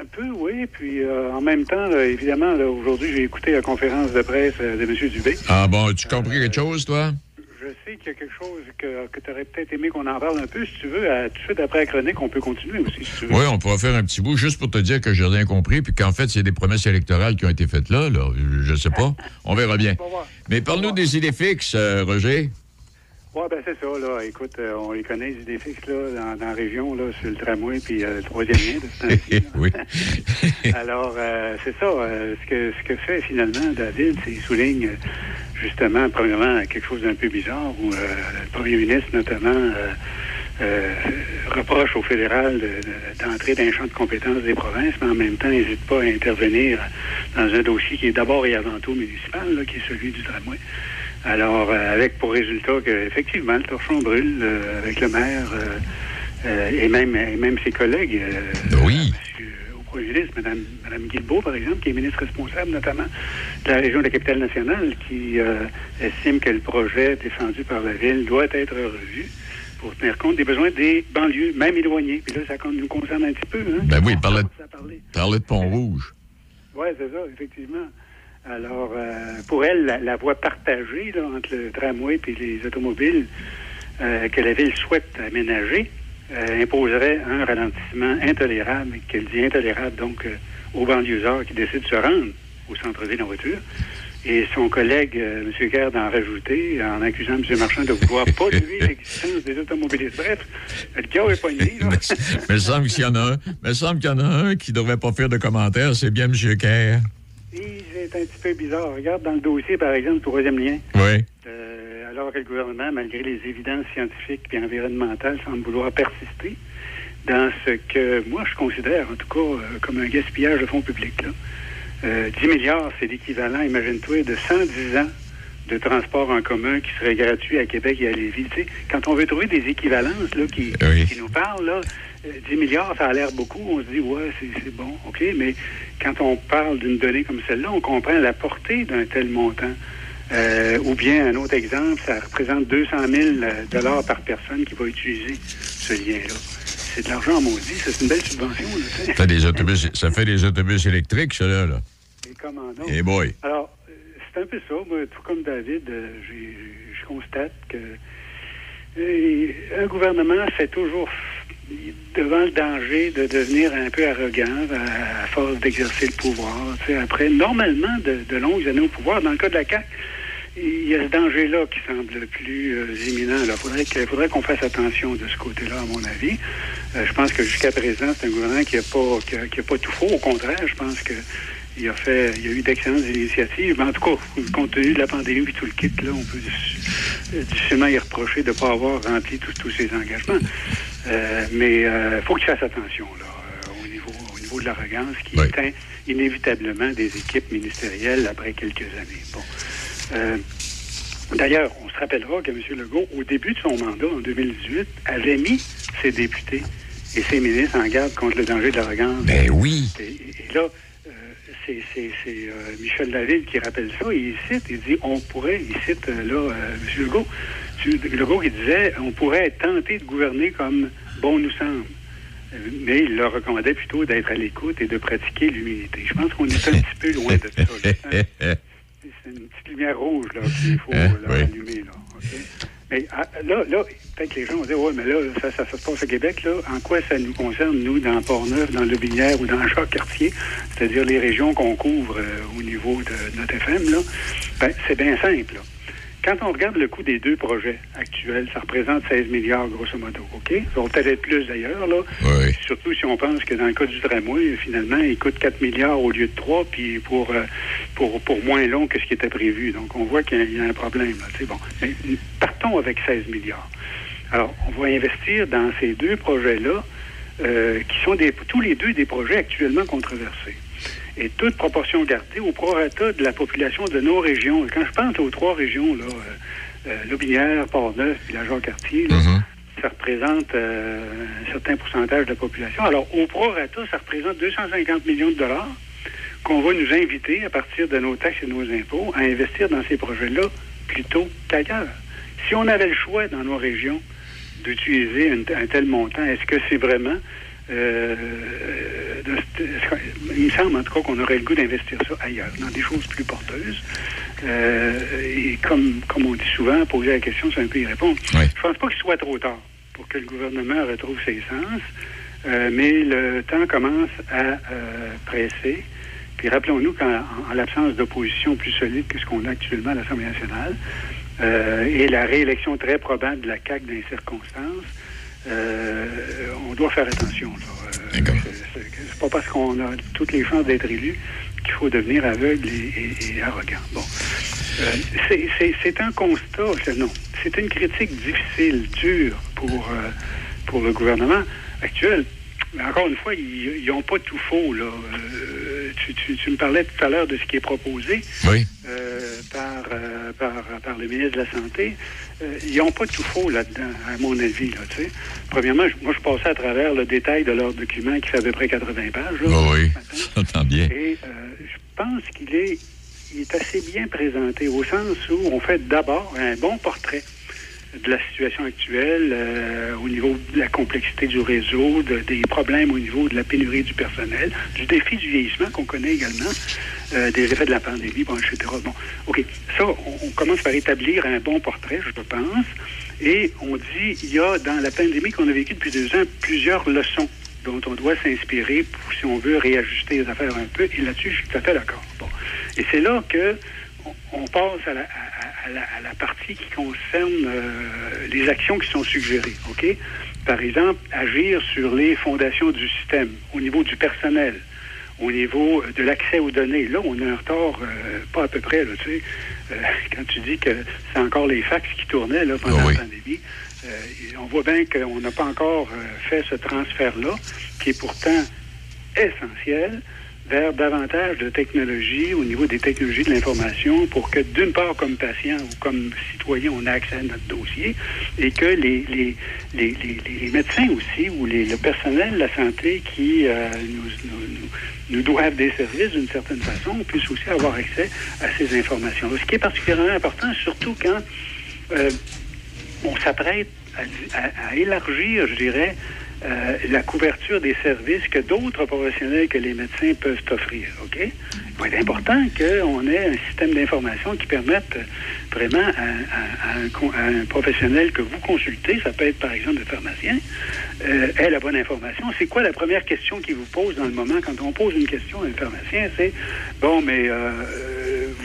Un peu, oui. Puis en même temps, là, évidemment, là, aujourd'hui, j'ai écouté la conférence de presse de M. Dubé.
Ah bon, as-tu compris quelque chose, toi?
Je sais qu'il y a quelque chose que, que tu aurais peut-être aimé qu'on en parle un peu. Si tu veux, à- tout de suite après la chronique, on peut continuer aussi, si tu veux.
Oui, on pourra faire un petit bout juste pour te dire que j'ai rien compris, puis qu'en fait, c'est des promesses électorales qui ont été faites là. là. Je sais pas. On verra bien. Mais parle-nous des idées fixes, euh, Roger.
Oui, ben c'est ça, là. Écoute, euh, on les connaît, les idées fixes, là, dans, dans la région, là, sur le tramway, puis euh, le troisième lien de ce temps-ci.
oui.
Alors, euh, c'est ça. euh, ce, que, ce que fait finalement David, c'est qu'il souligne justement, premièrement, quelque chose d'un peu bizarre, où euh, le premier ministre, notamment, euh, euh, reproche au fédéral de- de- d'entrer dans un champ de compétences des provinces, mais en même temps, n'hésite pas à intervenir dans un dossier qui est d'abord et avant tout municipal, là, qui est celui du tramway. Alors, euh, avec pour résultat que effectivement le torchon brûle euh, avec le maire euh, et même et même ses collègues.
oui.
ministre, Mme, Mme Guilbeault, par exemple, qui est ministre responsable notamment de la région de la capitale nationale, qui euh, estime que le projet défendu par la ville doit être revu pour tenir compte des besoins des banlieues, même éloignées. Puis là, ça nous concerne un petit peu. Hein?
Ben oui, parlait de, parlait de Pont-Rouge.
Oui, c'est ça, effectivement. Alors, euh, pour elle, la, la voie partagée là, entre le tramway et les automobiles euh, que la ville souhaite aménager euh, imposerait un ralentissement intolérable, qu'elle dit intolérable donc aux banlieusards qui décident de se rendre au centre-ville en voiture. Et son collègue, euh, M. Kerr, d'en rajouter en accusant M. Marchand de vouloir polluer l'existence des automobilistes. Bref, le gars est pogné. là.
Mais il semble qu'il y en a un. Semble qu'il y en a un qui ne devrait pas faire de commentaires, c'est bien M. Kerr.
Et C'est un petit peu bizarre. Regarde dans le dossier, par exemple, le troisième lien.
Oui.
Euh, alors que le gouvernement, malgré les évidences scientifiques et environnementales, semble vouloir persister dans ce que moi je considère, en tout cas, euh, comme un gaspillage de fonds publics. Là. Euh, 10 milliards, c'est l'équivalent, imagine-toi, de 110 ans de transport en commun qui serait gratuit à Québec et à Lévis. Tu sais, quand on veut trouver des équivalences là, qui, qui nous parlent, là, euh, 10 milliards, ça a l'air beaucoup. On se dit, ouais, c'est bon, OK, mais quand on parle d'une donnée comme celle-là, on comprend la portée d'un tel montant. Euh, ou bien, un autre exemple, ça représente 200 000 dollars par personne qui va utiliser ce lien-là. C'est de l'argent maudit, c'est une belle subvention. Là.
Ça fait des autobus, ça fait des autobus électriques, ça, là. là.
Et comment donc?
Boy.
Alors, euh, c'est un peu ça. Moi, tout comme David, euh, je constate que euh, un gouvernement fait toujours devant le danger de devenir un peu arrogant à, force d'exercer le pouvoir. Tu sais, après, normalement, de, longues années au pouvoir, dans le cas de la CAQ, il y a ce danger-là qui semble le plus euh, imminent. Il faudrait faudrait qu'on fasse attention de ce côté-là, à mon avis. Euh, je pense que jusqu'à présent, c'est un gouvernement qui n'a pas, qui pas tout faux. Au contraire, je pense que il a fait, il a eu d'excellentes initiatives. Mais en tout cas, compte tenu de la pandémie et tout le kit, là, on peut difficilement y reprocher de ne pas avoir rempli tous ses engagements. Euh, mais il faut qu'il fasse attention là, euh, au, niveau, au niveau de l'arrogance qui éteint inévitablement des équipes ministérielles après quelques années. Bon. Euh, D'ailleurs, on se rappellera que M. Legault, au début de son mandat, en 2018, avait mis ses députés et ses ministres en garde contre le danger de l'arrogance.
Ben oui.
Et, et là, euh, c'est euh, Michel David qui rappelle ça. Il cite, il dit, on pourrait, il cite euh, là euh, M. Legault, M. Legault qui disait, on pourrait être tenté de gouverner comme bon nous semble. Euh, Mais il leur recommandait plutôt d'être à l'écoute et de pratiquer l'humilité. Je pense qu'on est un petit peu loin de ça. là. C'est une petite lumière rouge là, qu'il faut
Hein, oui.
allumer. Là? Mais ah, là, là peut-être que les gens vont dire, ouais, mais là, ça, ça, ça se passe au Québec. Là. En quoi ça nous concerne, nous, dans Port-Neuf, dans Le Binière ou dans Jacques-Cartier, c'est-à-dire les régions qu'on couvre euh, au niveau de notre FM, là? Ben, c'est bien simple. là. Quand on regarde le coût des deux projets actuels, ça représente 16 milliards, grosso modo. OK? Ça va peut-être être plus d'ailleurs, là. Surtout si on pense que dans le cas du tramway, finalement, il coûte 4 milliards au lieu de 3, puis pour, euh, pour, pour moins long que ce qui était prévu. Donc, on voit qu'il y a- un problème. Là, C'est bon. Mais partons avec 16 milliards. Alors, on va investir dans ces deux projets-là, euh, qui sont des, tous les deux des projets actuellement controversés. Et toute proportion gardée au prorata de la population de nos régions. Et quand je pense aux trois régions, là, euh, euh, Lobinière, Port-Neuf et la Jean-Cartier, là, ça représente euh, un certain pourcentage de la population. Alors, au prorata, ça représente 250 millions de dollars qu'on va nous inviter, à partir de nos taxes et de nos impôts, à investir dans ces projets-là plutôt qu'ailleurs. Si on avait le choix dans nos régions d'utiliser un, un tel montant, est-ce que c'est vraiment... euh, de- il me semble en tout cas qu'on aurait le goût d'investir ça ailleurs, dans des choses plus porteuses. Euh, et comme, comme on dit souvent, poser la question, c'est un peu y répondre. Je pense pas qu'il soit trop tard pour que le gouvernement retrouve ses sens, euh, mais le temps commence à presser. Puis rappelons-nous qu'en en- en l'absence d'opposition plus solide que ce qu'on a actuellement à l'Assemblée nationale, et la réélection très probable de la CAQ dans les circonstances, euh, on doit faire attention. là. Euh, c'est- pas parce qu'on a toutes les chances d'être élu qu'il faut devenir aveugle et, et- et arrogant. Bon. Euh, c'est- c'est c'est un constat, c'est- non. C'est une critique difficile, dure pour, euh, pour le gouvernement actuel. Mais encore une fois, ils n'ont pas tout faux. Là. Euh, tu, tu- tu me parlais tout à l'heure de ce qui est proposé
Oui.
euh, par, euh, par, par le ministre de la Santé. Ils n'ont pas tout faux là-dedans, à mon avis. Là, tu sais. Premièrement, je- moi, je passais à travers le détail de leur document qui fait à peu près 80 pages. là.
Oh oui, j'entends bien.
Et je pense qu'il est, il est assez bien présenté au sens où on fait d'abord un bon portrait de la situation actuelle euh, au niveau de la complexité du réseau, de- des problèmes au niveau de la pénurie du personnel, du défi du vieillissement qu'on connaît également, euh, des effets de la pandémie, bon, etc. Bon, OK. Ça, on, on commence par établir un bon portrait, je pense. Et on dit, il y a dans la pandémie qu'on a vécue depuis deux ans plusieurs leçons dont on doit s'inspirer pour, si on veut, réajuster les affaires un peu. Et là-dessus, je suis tout à fait d'accord. Bon. Et c'est là que on, passe à la, à- la- à la partie qui concerne euh, les actions qui sont suggérées. OK? Par exemple, agir sur les fondations du système, au niveau du personnel, au niveau de l'accès aux données. Là, on a un retard, euh, pas à peu près, là, tu sais. Euh, quand tu dis que c'est encore les fax qui tournaient là, pendant la pandémie, on voit bien qu'on n'a pas encore fait ce transfert-là, qui est pourtant essentiel vers davantage de technologies au niveau des technologies de l'information pour que, d'une part, comme patient ou comme citoyen, on ait accès à notre dossier et que les, les, les, les- médecins aussi ou les, le personnel de la santé qui euh, nous, nous, nous- doivent des services d'une certaine façon puissent aussi avoir accès à ces informations. Ce qui est particulièrement important, surtout quand euh, on s'apprête à- à élargir, je dirais, euh, la couverture des services que d'autres professionnels que les médecins peuvent offrir. OK? Il va être important qu'on ait un système d'information qui permette vraiment à, un, professionnel que vous consultez, ça peut être par exemple le pharmacien, euh, ait la bonne information. C'est quoi la première question qu'il vous pose dans le moment? Quand on pose une question à un pharmacien? C'est bon, mais euh,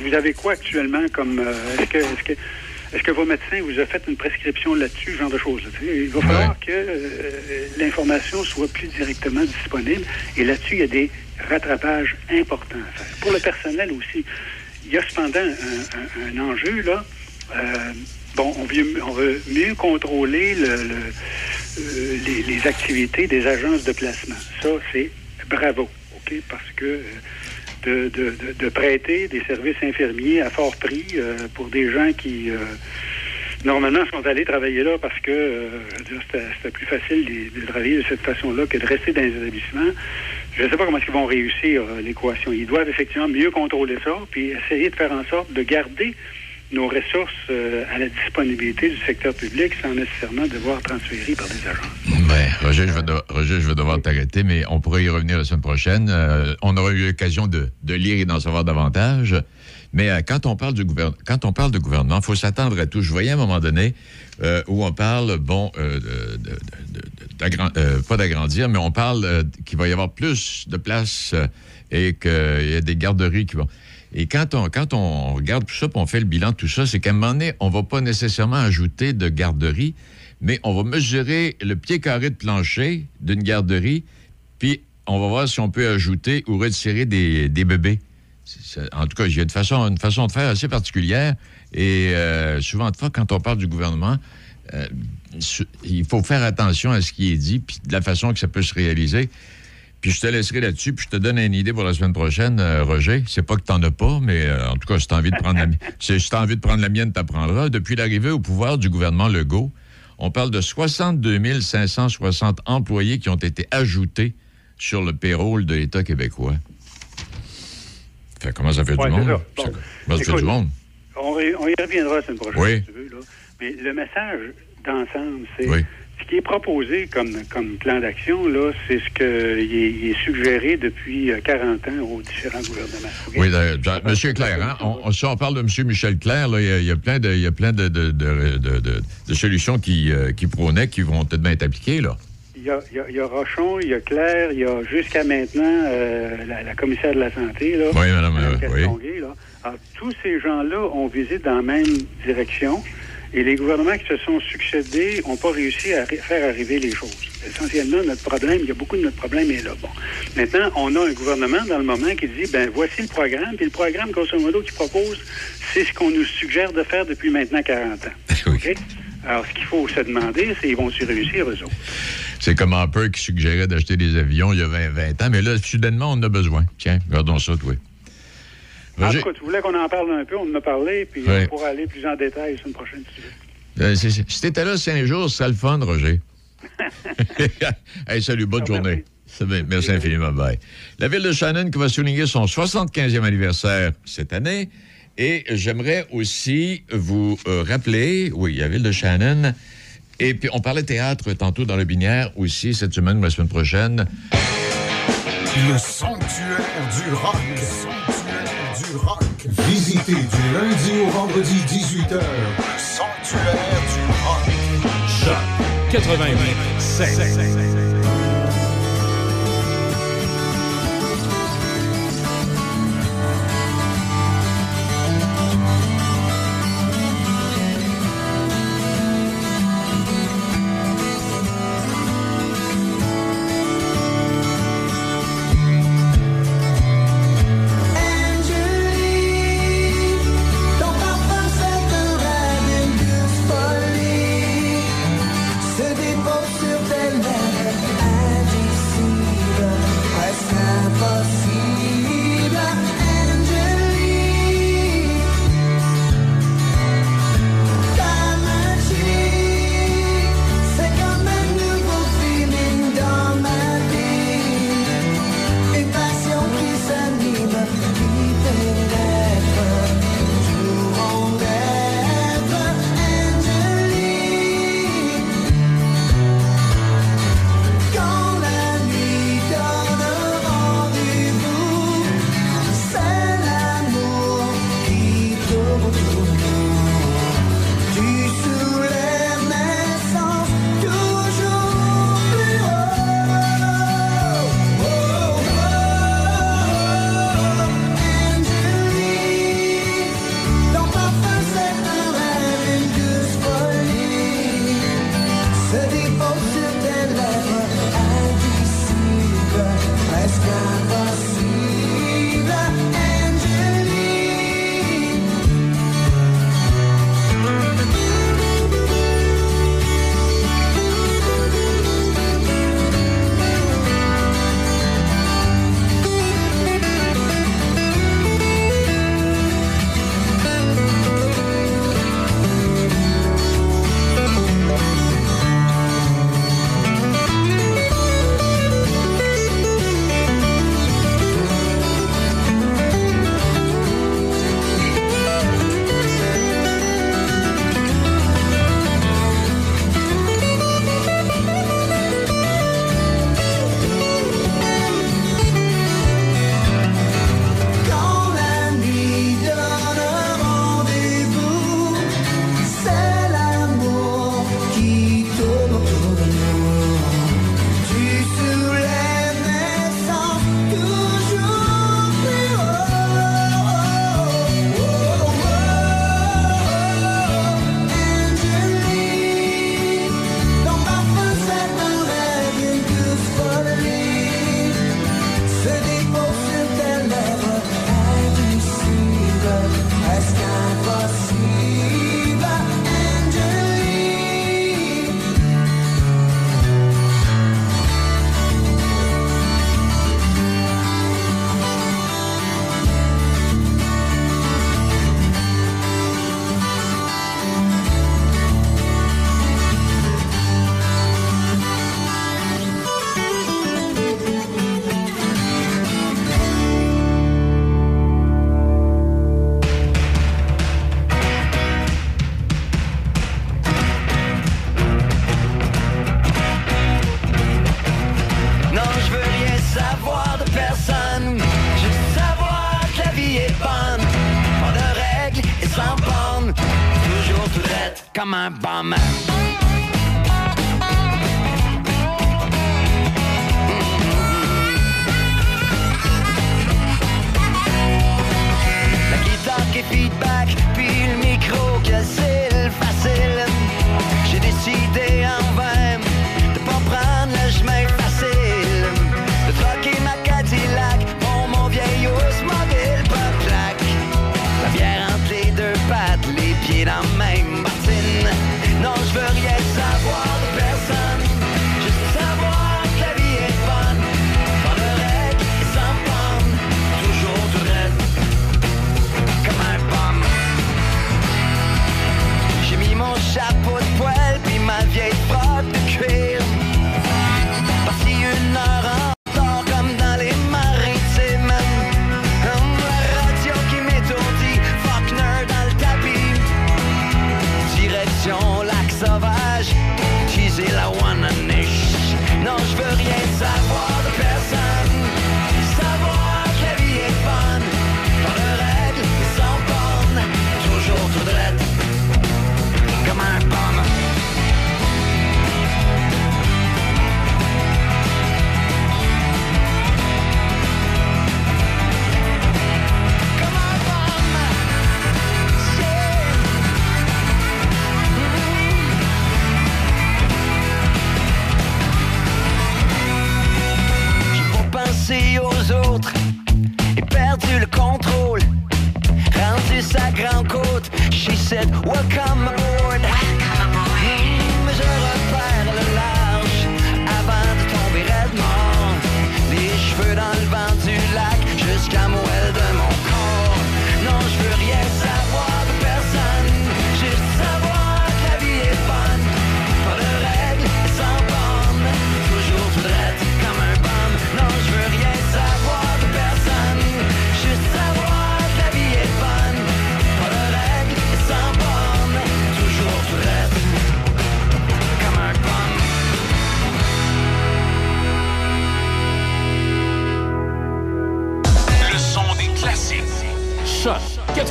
vous avez quoi actuellement comme est-ce que est-ce que est-ce que vos médecins vous ont fait une prescription là-dessus, ce genre de choses? Il va falloir que euh, l'information soit plus directement disponible. Et là-dessus, il y a des rattrapages importants à faire. Pour le personnel aussi, il y a cependant un, un- un enjeu, là. Euh, bon, on veut, on veut mieux contrôler le- le- euh, les, les activités des agences de placement. Ça, c'est bravo, OK? Parce que de, de, de, prêter des services infirmiers à fort prix euh, pour des gens qui, euh, normalement, sont allés travailler là parce que euh, c'était plus facile de, de travailler de cette façon-là que de rester dans les établissements. Je ne sais pas comment ils vont réussir euh, l'équation. Ils doivent effectivement mieux contrôler ça, puis essayer de faire en sorte de garder nos ressources euh, à la disponibilité du secteur public sans nécessairement devoir transférer par des agences.
Ben, Roger, je vais, de- Roger, je devoir t'arrêter, mais on pourrait y revenir la semaine prochaine. Euh, on aura eu l'occasion de, de lire et d'en savoir davantage. Mais euh, quand on parle du quand on parle de gouvernement, il faut s'attendre à tout. Je voyais à un moment donné où on parle, bon, pas d'agrandir, mais on parle qu'il va y avoir plus de places et qu'il y a des garderies qui vont. Et quand on, quand on regarde tout ça, puis on fait le bilan de tout ça, c'est qu'à un moment donné, on va pas nécessairement ajouter de garderie, mais on va mesurer le pied carré de plancher d'une garderie, puis on va voir si on peut ajouter ou retirer des, des bébés. En tout cas, il y a une façon, une façon de faire assez particulière. Et euh, souvent fois, quand on parle du gouvernement, euh, il faut faire attention à ce qui est dit, puis de la façon que ça peut se réaliser. Puis je te laisserai là-dessus, puis je te donne une idée pour la semaine prochaine, euh, Roger. C'est pas que t'en as pas, mais euh, en tout cas, si t'as envie de prendre la, mi- si t'as envie de prendre la mienne, t'apprendras. Depuis l'arrivée au pouvoir du gouvernement Legault, on parle de 62 560 employés qui ont été ajoutés sur le payroll de l'État québécois. Fait, comment ça fait
Ouais,
du monde?
ça. Bon.
Ça- comment ça fait du monde?
On y reviendra la semaine prochaine,
Oui.
si tu veux. Là. Mais le message d'ensemble, c'est
Oui.
Ce qui est proposé comme, comme plan d'action, là, c'est ce qui est, il est suggéré depuis euh, 40 ans aux différents gouvernements.
Oui, Monsieur Claire, hein? on, si on parle de Monsieur Michel Claire, il y a- il y, a plein de, il y a plein de, de, de- solutions qui, euh, qui prônaient, qui vont peut-être bien être appliquées, là.
Il y, a, il y Rochon, il y a Claire, il y a jusqu'à maintenant euh, la, la commissaire de la santé. Là,
Oui, madame, euh, oui.
Castonguay, là. Alors, tous ces gens-là ont visé dans la même direction et les gouvernements qui se sont succédés n'ont pas réussi à faire arriver les choses. Essentiellement, notre problème, il y a beaucoup de notre problème est là. Bon. Maintenant, on a un gouvernement dans le moment qui dit, ben voici le programme, puis le programme, grosso modo, qu'il propose, c'est ce qu'on nous suggère de faire depuis maintenant 40 ans. OK? Alors, ce qu'il faut se demander, c'est ils vont-ils réussir, eux autres?
C'est comme un peu qui suggérait d'acheter des avions il y a 20, 20 ans, mais là, soudainement, on en a besoin. Tiens, regardons ça, toi.
En
Roger,
tout cas, tu voulais qu'on en parle un peu, on en a parlé, puis
Oui.
on pourra aller plus en détail la semaine prochaine, si tu veux.
euh, si t'étais là cinq jours, ce serait le fun, Roger. hey, salut, bonne journée. C'est bien, Merci infiniment, bye. La ville de Shannon qui va souligner son 75e anniversaire cette année. Et j'aimerais aussi vous euh, rappeler, oui, la ville de Shannon. Et puis, on parlait théâtre tantôt dans le Binière aussi, cette semaine ou la semaine prochaine.
Le sanctuaire du rock. Visitez du lundi au vendredi 18h le sanctuaire du rock.
Choc 88
comme un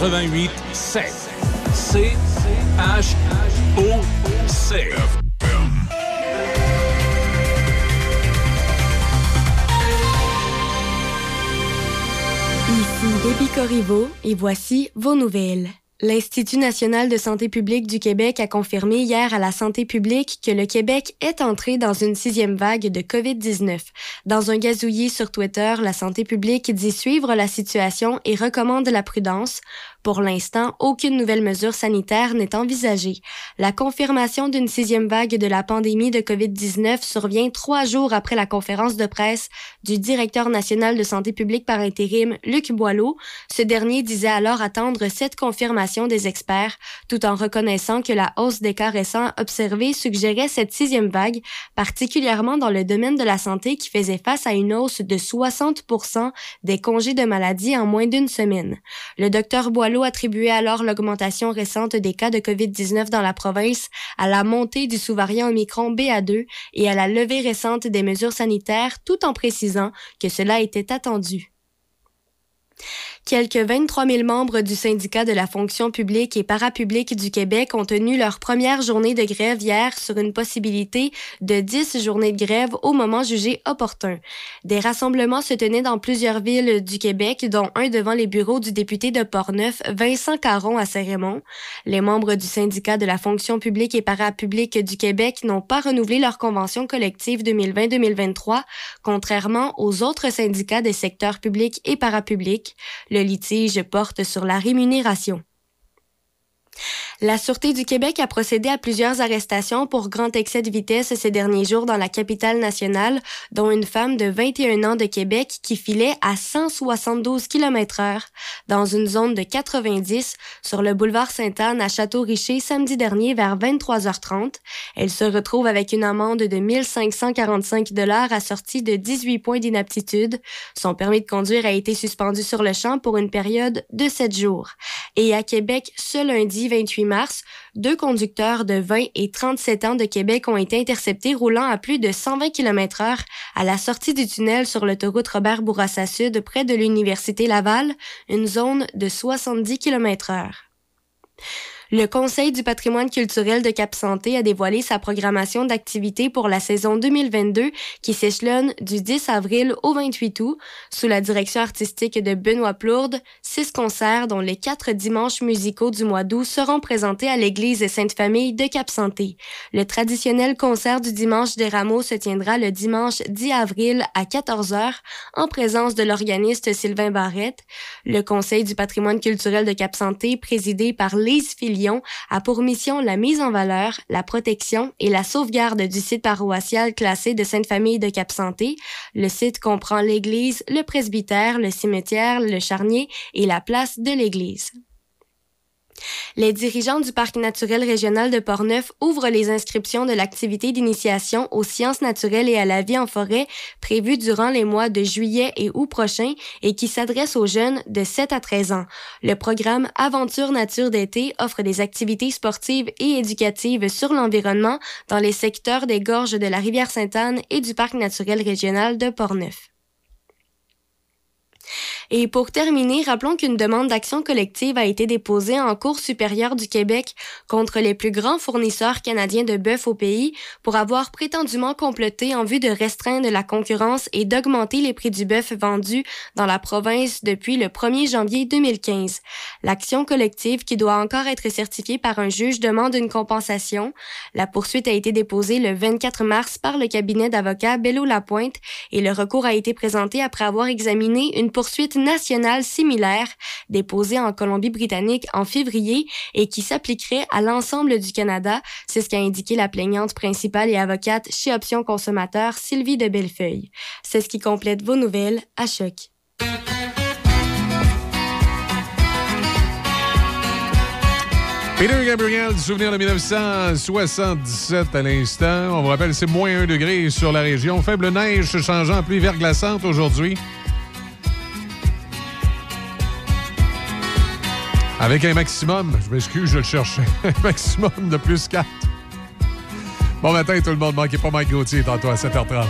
88 7. C H O C.
Ici Déby Corriveau et voici vos nouvelles. L'Institut national de santé publique du Québec a confirmé hier à la santé publique que le Québec est entré dans une sixième vague de COVID-19. Dans un gazouillis sur Twitter, la santé publique dit suivre la situation et recommande la prudence. Pour l'instant, aucune nouvelle mesure sanitaire n'est envisagée. La confirmation d'une sixième vague de la pandémie de COVID-19 survient trois jours après la conférence de presse du directeur national de santé publique par intérim, Luc Boileau. Ce dernier disait alors attendre cette confirmation des experts, tout en reconnaissant que la hausse des cas récents observés suggérait cette sixième vague, particulièrement dans le domaine de la santé qui faisait face à une hausse de 60 des congés de maladie en moins d'une semaine. Le docteur Boileau attribuait alors l'augmentation récente des cas de COVID-19 dans la province à la montée du sous-variant Omicron BA2 et à la levée récente des mesures sanitaires, tout en précisant que cela était attendu. Quelques 23 000 membres du syndicat de la fonction publique et parapublique du Québec ont tenu leur première journée de grève hier sur une possibilité de 10 journées de grève au moment jugé opportun. Des rassemblements se tenaient dans plusieurs villes du Québec, dont un devant les bureaux du député de Portneuf, Vincent Caron à Saint-Raymond. Les membres du syndicat de la fonction publique et parapublique du Québec n'ont pas renouvelé leur convention collective 2020-2023, contrairement aux autres syndicats des secteurs publics et parapublics. Le litige porte sur la rémunération. La Sûreté du Québec a procédé à plusieurs arrestations pour grand excès de vitesse ces derniers jours dans la capitale nationale, dont une femme de 21 ans de Québec qui filait à 172 km heure dans une zone de 90 sur le boulevard Sainte-Anne à Château-Richer samedi dernier vers 23h30. Elle se retrouve avec une amende de 1545 dollars assortie de 18 points d'inaptitude. Son permis de conduire a été suspendu sur le champ pour une période de 7 jours. Et à Québec, ce lundi 28 mars, deux conducteurs de 20 et 37 ans de Québec ont été interceptés roulant à plus de 120 km heure à la sortie du tunnel sur l'autoroute Robert Bourassa Sud près de l'Université Laval, une zone de 70 km heure. Le Conseil du patrimoine culturel de Cap-Santé a dévoilé sa programmation d'activités pour la saison 2022 qui s'échelonne du 10 avril au 28 août. Sous la direction artistique de Benoît Plourde, six concerts dont les quatre dimanches musicaux du mois d'août seront présentés à l'église Sainte-Famille de Cap-Santé. Le traditionnel concert du dimanche des rameaux se tiendra le dimanche 10 avril à 14h en présence de l'organiste Sylvain Barrette. Le Conseil du patrimoine culturel de Cap-Santé, présidé par Lise Filion, a pour mission la mise en valeur, la protection et la sauvegarde du site paroissial classé de Sainte-Famille de Cap-Santé. Le site comprend l'église, le presbytère, le cimetière, le charnier et la place de l'église. Les dirigeants du Parc naturel régional de Portneuf ouvrent les inscriptions de l'activité d'initiation aux sciences naturelles et à la vie en forêt prévue durant les mois de juillet et août prochains et qui s'adresse aux jeunes de 7 à 13 ans. Le programme Aventure Nature d'été offre des activités sportives et éducatives sur l'environnement dans les secteurs des gorges de la rivière Sainte-Anne et du Parc naturel régional de Portneuf. Et pour terminer, rappelons qu'une demande d'action collective a été déposée en Cour supérieure du Québec contre les plus grands fournisseurs canadiens de bœuf au pays pour avoir prétendument comploté en vue de restreindre la concurrence et d'augmenter les prix du bœuf vendu dans la province depuis le 1er janvier 2015. L'action collective, qui doit encore être certifiée par un juge, demande une compensation. La poursuite a été déposée le 24 mars par le cabinet d'avocats Bello-Lapointe et le recours a été présenté après avoir examiné une poursuite nationale similaire déposée en Colombie-Britannique en février et qui s'appliquerait à l'ensemble du Canada. C'est ce qu'a indiqué la plaignante principale et avocate chez Options Consommateurs, Sylvie de Bellefeuille. C'est ce qui complète vos nouvelles à choc.
Peter Gabriel, souvenir de 1977 à l'instant. On vous rappelle, c'est moins 1 degré sur la région. Faible neige changeant en pluie verglaçante aujourd'hui. Avec un maximum, je m'excuse, je le cherchais, un maximum de plus 4. Bon matin tout le monde, manquez pas Mike Gauthier tantôt à 7h30.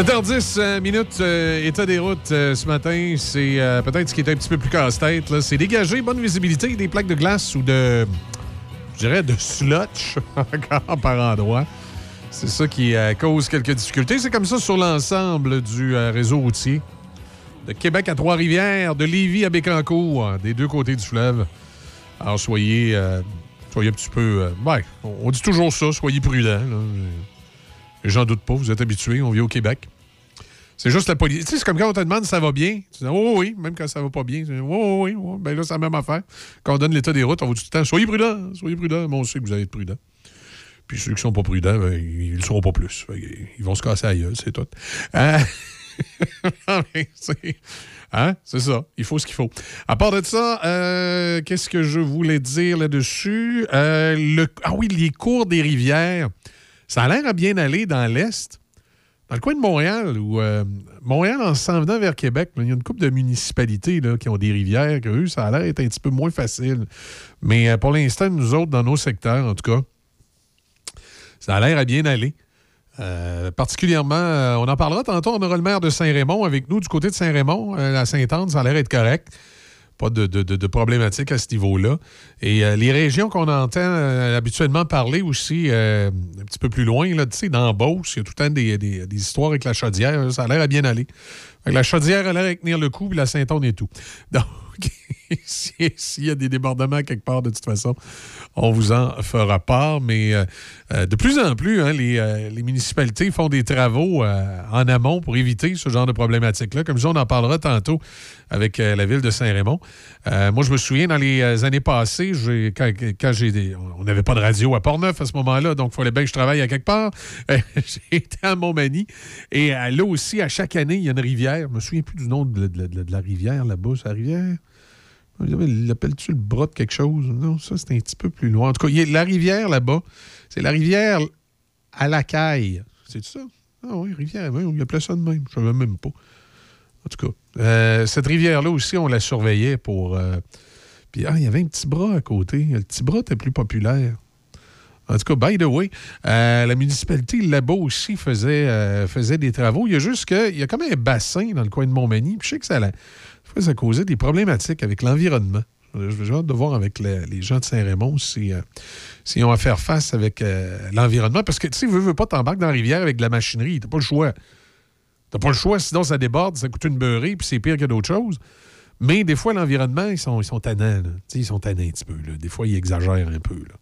7h10 euh, minutes, euh, état des routes euh, ce matin, c'est peut-être ce qui est un petit peu plus casse-tête. C'est dégager bonne visibilité des plaques de glace ou de, je dirais, de slotch encore par endroit. C'est ça qui cause quelques difficultés. C'est comme ça sur l'ensemble du réseau routier. De Québec à Trois-Rivières, de Lévis à Bécancour, hein, des deux côtés du fleuve. Alors soyez, soyez un petit peu... on dit toujours ça, soyez prudents. J'en doute pas, vous êtes habitués, on vit au Québec. C'est juste la police. Tu sais, c'est comme quand on te demande si ça va bien. Tu dis, oh oui, même quand ça va pas bien. Tu dis, oh oui, ben là, c'est la même affaire. Quand on donne l'état des routes, on vous dit tout le temps, soyez prudents, soyez prudents. Bon, on sait que vous allez être prudents. Puis ceux qui sont pas prudents, ben, ils ne seront pas plus. Ils vont se casser gueule, c'est tout. Mais c'est- Hein? C'est ça. Il faut ce qu'il faut. À part de ça, euh, qu'est-ce que je voulais dire là-dessus? Euh, le... Ah oui, les cours des rivières. Ça a l'air à bien aller dans l'Est. Dans le coin de Montréal, ou Montréal, en s'en venant vers Québec, il y a une couple de municipalités là, qui ont des rivières, que eux, ça a l'air d'être un petit peu moins facile. Mais euh, pour l'instant, nous autres, dans nos secteurs, en tout cas, ça a l'air à bien aller. Euh, particulièrement, euh, on en parlera tantôt, on aura le maire de Saint-Raymond avec nous. Du côté de Saint-Raymond, euh, à Sainte-Anne, ça a l'air d'être correct. Pas de, de, de- problématique à ce niveau-là. Et euh, les régions qu'on entend euh, habituellement parler aussi, euh, un petit peu plus loin, là, tu sais, dans Beauce, il y a tout le temps des, des- histoires avec la chaudière. Ça a l'air à bien aller. La chaudière a l'air à tenir le coup, puis la Sainte-Anne et tout. Donc, s'il y a des débordements quelque part, de toute façon, on vous en fera part. Mais euh, euh, de plus en plus, hein, les, euh, les municipalités font des travaux en amont pour éviter ce genre de problématique-là. Comme ça, on en parlera tantôt avec la ville de Saint-Raymond. Moi, je me souviens, dans les années passées, quand, j'ai des- on n'avait pas de radio à Port-Neuf à ce moment-là, donc il fallait bien que je travaille à quelque part. J'ai été à Montmagny. Et là aussi, à chaque année, il y a une rivière. Je me souviens plus du nom de, la rivière là-bas. La rivière... L'appelles-tu le bras de quelque chose? Non, ça, c'est un petit peu plus loin. En tout cas, il y a la rivière là-bas, c'est la rivière à la caille. C'est ça? Ah oui, rivière, on appelait ça de même. Je ne savais même pas. En tout cas, euh, cette rivière-là aussi, on la surveillait pour. euh, puis, ah, il y avait un petit bras à côté. Le petit bras était plus populaire. En tout cas, by the way, euh, la municipalité là-bas aussi faisait, euh, faisait des travaux. Il y a juste qu'il y a comme un bassin dans le coin de Montmagny. Puis je sais que ça, ça causait des problématiques avec l'environnement. J'ai hâte de voir avec le- les gens de Saint-Raymond si, euh, s'ils ont à faire face avec euh, l'environnement. Parce que, tu sais, veux, veux pas t'embarquer dans la rivière avec de la machinerie. T'as pas le choix. T'as pas le choix, sinon ça déborde, ça coûte une beurrée, puis c'est pire que d'autres choses. Mais des fois, l'environnement, ils sont, ils sont tannants. Ils sont tannants un petit peu. Des fois, ils exagèrent un peu. Là.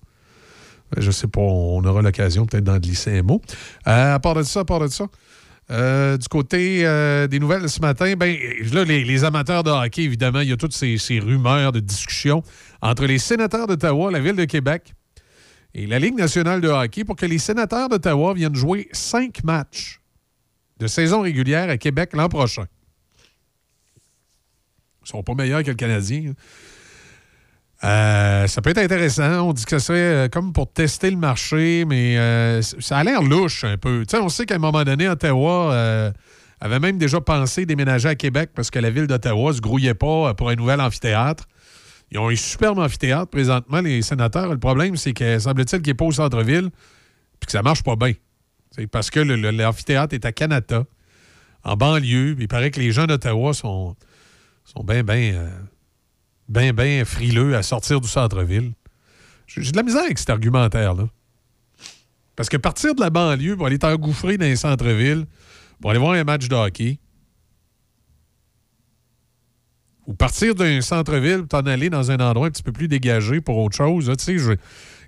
Je sais pas, on aura l'occasion peut-être d'en glisser un mot. Euh, à part de ça, à part de ça, euh, du côté euh, des nouvelles ce matin, ben là, les, amateurs de hockey, évidemment, il y a toutes ces, rumeurs de discussion entre les sénateurs d'Ottawa, la Ville de Québec et la Ligue nationale de hockey pour que les sénateurs d'Ottawa viennent jouer cinq matchs de saison régulière à Québec l'an prochain. Ils sont pas meilleurs que le Canadien. hein. Euh, ça peut être intéressant. On dit que ce serait euh, comme pour tester le marché, mais euh, ça a l'air louche un peu. Tu sais, on sait qu'à un moment donné, Ottawa euh, avait même déjà pensé déménager à Québec parce que la ville d'Ottawa se grouillait pas pour un nouvel amphithéâtre. Ils ont un superbe amphithéâtre présentement, les sénateurs. Le problème, c'est que semble-t-il qu'il n'est pas au centre-ville puis que ça marche pas bien. C'est parce que l'amphithéâtre est à Canada, en banlieue. Il paraît que les gens d'Ottawa sont, sont bien, bien, bien, bien frileux à sortir du centre-ville. J'ai de la misère avec cet argumentaire-là. Parce que partir de la banlieue pour aller t'engouffrer dans les centre-ville, pour aller voir un match de hockey, ou partir d'un centre-ville pour t'en aller dans un endroit un petit peu plus dégagé pour autre chose. là, je-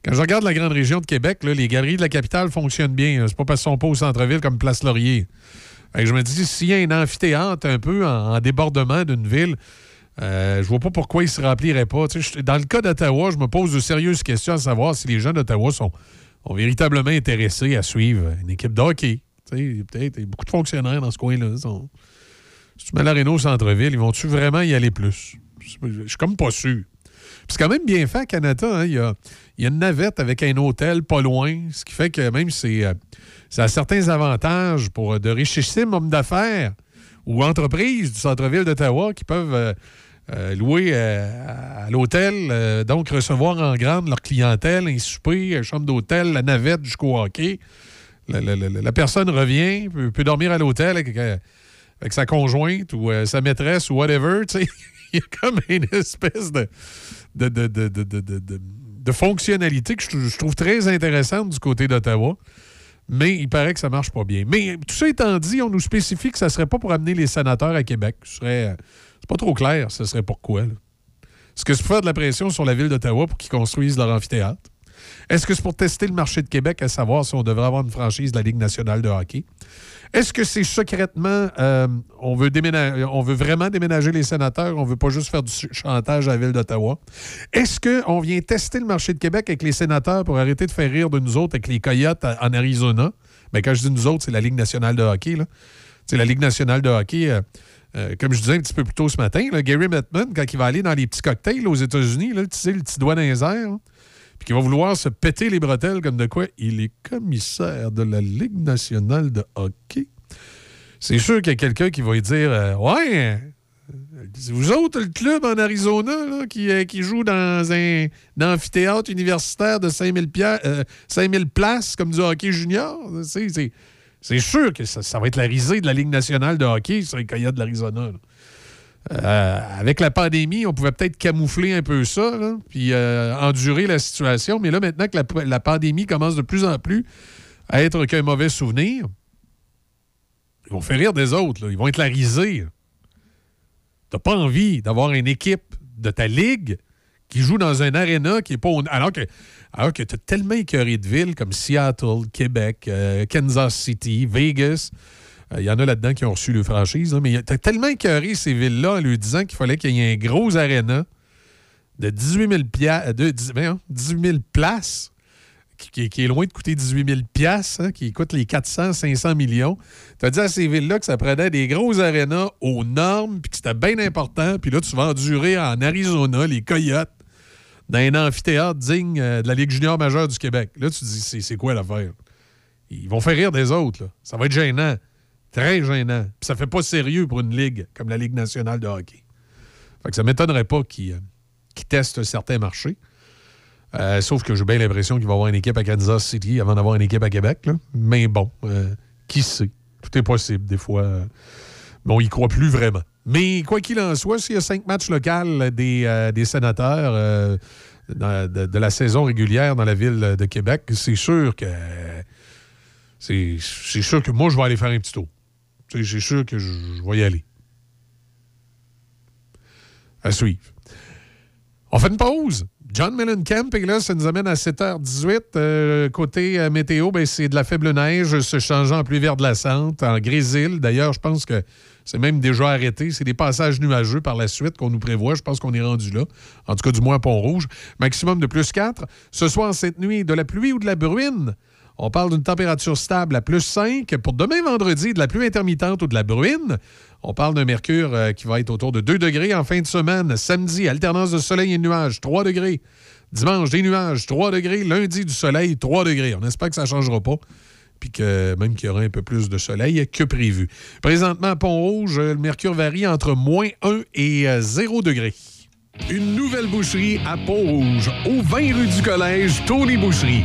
quand je regarde la grande région de Québec, les galeries de la capitale fonctionnent bien. C'est pas parce qu'ils sont pas au centre-ville comme Place Laurier. Je me dis, s'il y a un amphithéâtre un peu en débordement d'une ville, euh, je vois pas pourquoi il se remplirait pas. Dans le cas d'Ottawa, je me pose de sérieuses questions à savoir si les gens d'Ottawa sont, véritablement intéressés à suivre une équipe de hockey. Tu sais, il y a peut-être il y a beaucoup de fonctionnaires dans ce coin-là. Ils sont- Si tu mets l'aréna au centre-ville, ils vont-tu vraiment y aller plus? Je suis comme pas sûr. C'est quand même bien fait à Canada. hein. Il, y a, il y a une navette avec un hôtel pas loin, ce qui fait que même c'est, euh, ça a certains avantages pour euh, de richissimes hommes d'affaires ou entreprises du centre-ville d'Ottawa qui peuvent euh, euh, louer euh, à l'hôtel, euh, donc recevoir en grande leur clientèle, un souper, une chambre d'hôtel, la navette jusqu'au hockey. La, personne revient, peut, dormir à l'hôtel avec, sa conjointe ou sa maîtresse ou whatever. Il y a comme une espèce de, de, fonctionnalité que je, trou- je trouve très intéressante du côté d'Ottawa. Mais il paraît que ça marche pas bien. Mais tout ça étant dit, on nous spécifie que ça serait pas pour amener les sénateurs à Québec. Ce serait, pas trop clair, ce serait pourquoi. Est-ce que c'est pour faire de la pression sur la ville d'Ottawa pour qu'ils construisent leur amphithéâtre? Est-ce que c'est pour tester le marché de Québec à savoir si on devrait avoir une franchise de la Ligue nationale de hockey? Est-ce que c'est secrètement, euh, on, veut vraiment déménager les sénateurs, on veut pas juste faire du ch- chantage à la ville d'Ottawa? Est-ce qu'on vient tester le marché de Québec avec les sénateurs pour arrêter de faire rire de nous autres avec les Coyotes en Arizona? Mais quand je dis nous autres, c'est la Ligue nationale de hockey. Là. La Ligue nationale de hockey, euh, euh, comme je disais un petit peu plus tôt ce matin, Gary Bettman, quand il va aller dans les petits cocktails aux États-Unis, tu sais, le petit doigt dans les airs, puis qu'il va vouloir se péter les bretelles comme de quoi il est commissaire de la Ligue nationale de hockey. C'est sûr qu'il y a quelqu'un qui va lui dire euh, Ouais, vous autres, le club en Arizona, euh, qui joue dans un, amphithéâtre universitaire de 5000, pia- euh, 5000 places comme du hockey junior. C'est, c'est- c'est sûr que ça, va être la risée de la Ligue nationale de hockey sur les Coyotes de l'Arizona. Euh, avec la pandémie, on pouvait peut-être camoufler un peu ça, puis euh, endurer la situation. Mais là, maintenant que la, pandémie commence de plus en plus à être qu'un mauvais souvenir, ils vont faire rire des autres. Ils vont être la risée. T'as pas envie d'avoir une équipe de ta ligue qui joue dans un aréna qui est pas... Alors que, alors que t'as tellement écœuré de villes comme Seattle, Québec, euh, Kansas City, Vegas... Euh, Il y en a là-dedans qui ont reçu le franchise, mais t'as tellement écœuré ces villes-là en lui disant qu'il fallait qu'il y ait un gros aréna de 18 000, pia- euh, de, 10 voyons, 18 000 places, qui, est loin de coûter 18 000 piastres, hein, qui coûte les 400, 500 millions. T'as dit à ces villes-là que ça prenait des gros arénas aux normes, puis que c'était bien important, puis là, tu vas endurer en Arizona les Coyotes dans un amphithéâtre digne euh, de la Ligue junior majeure du Québec. Là, tu te dis, c'est quoi l'affaire? Ils vont faire rire des autres. Ça va être gênant. Très gênant. Puis ça fait pas sérieux pour une ligue comme la Ligue nationale de hockey. Fait que ça m'étonnerait pas qu'ils euh, testent certains marchés. Euh, sauf que j'ai bien l'impression qu'il va avoir une équipe à Kansas City avant d'avoir une équipe à Québec. Mais bon, qui sait? Tout est possible des fois. mais on y croit plus vraiment. Mais quoi qu'il en soit, s'il y a cinq matchs locaux des, euh, des sénateurs euh, de, la saison régulière dans la ville de Québec, c'est sûr que c'est sûr que moi, je vais aller faire un petit tour. C'est sûr que je, vais y aller. À suivre. On fait une pause. John Mellencamp est là, ça nous amène à 7h18. Euh, côté météo, ben, c'est de la faible neige se changeant en pluie verdelassante, en grésil. D'ailleurs, je pense que c'est même déjà arrêté. C'est des passages nuageux par la suite qu'on nous prévoit. Je pense qu'on est rendu là. En tout cas, du moins à Pont-Rouge. Maximum de plus 4. Ce soir, cette nuit, de la pluie ou de la bruine? On parle d'une température stable à plus 5. Pour demain vendredi, de la pluie intermittente ou de la bruine? On parle d'un mercure euh, qui va être autour de 2 degrés en fin de semaine. Samedi, alternance de soleil et nuages, 3 degrés. Dimanche, des nuages, 3 degrés. Lundi, du soleil, 3 degrés. On espère que ça ne changera pas. Puis que même qu'il y aura un peu plus de soleil que prévu. Présentement, à Pont-Rouge, euh, le mercure varie entre moins 1 et euh, 0 degré. Une nouvelle boucherie à Pont-Rouge, au 20 rue du Collège, Tony Boucherie.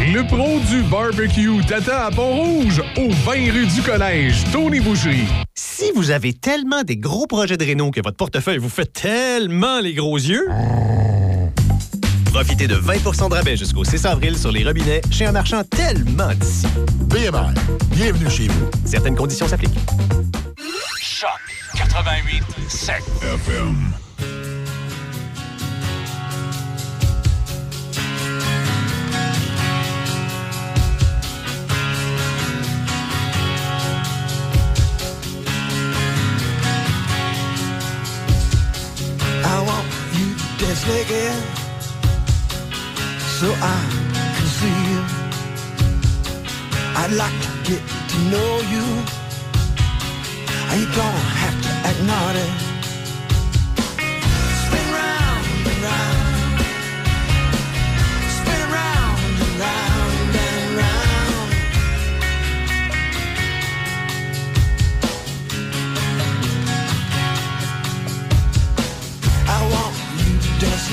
Le pro du barbecue t'attend à Pont-Rouge, au 20 rue du Collège, Tony Boucherie.
Si vous avez tellement des gros projets de réno que votre portefeuille vous fait tellement les gros yeux, profitez de 20% de rabais jusqu'au 6 avril sur les robinets chez un marchand tellement d'ici. BMR, bienvenue chez vous. Certaines conditions s'appliquent.
Choc 88 7 FM.
To naked so I can see you. I'd like to get to know you. You don't have to act naughty.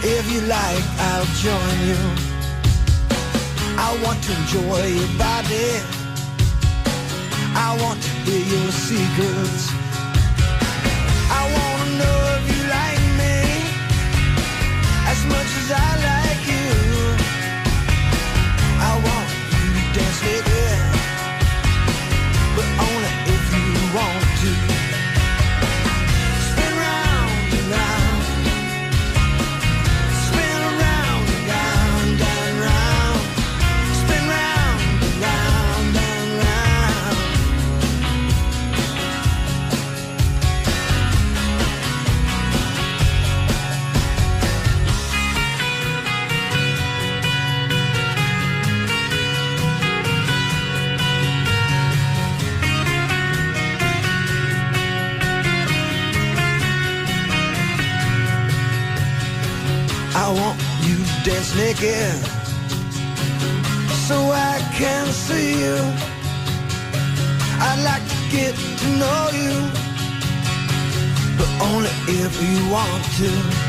If you like, I'll join you. I want to enjoy your body. I want to hear your secrets. I want to know if you like me as much as I like dance naked so I can see you. I'd like to get to know you, but only if you want to.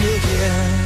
You to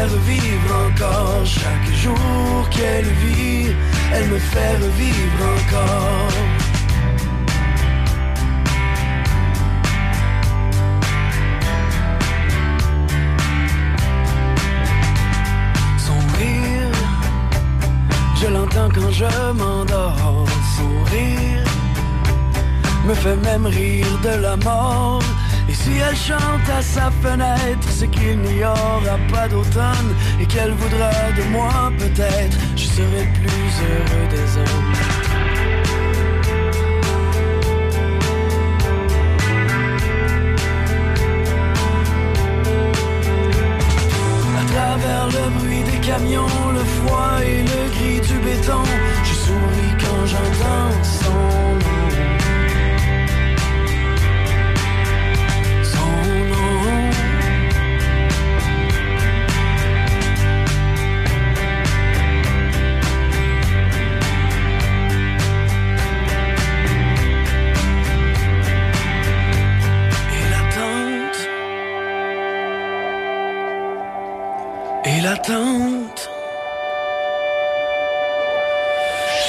fait revivre encore. Chaque jour qu'elle vit, elle me fait revivre encore. Son rire, je l'entends quand je m'endors. Son rire me fait même rire de la mort. Elle chante à sa fenêtre, c'est qu'il n'y aura pas d'automne et qu'elle voudra de moi peut-être. Je serai plus heureux des hommes. Travers le bruit des camions, le froid et le gris du béton, je souris quand j'entends. Son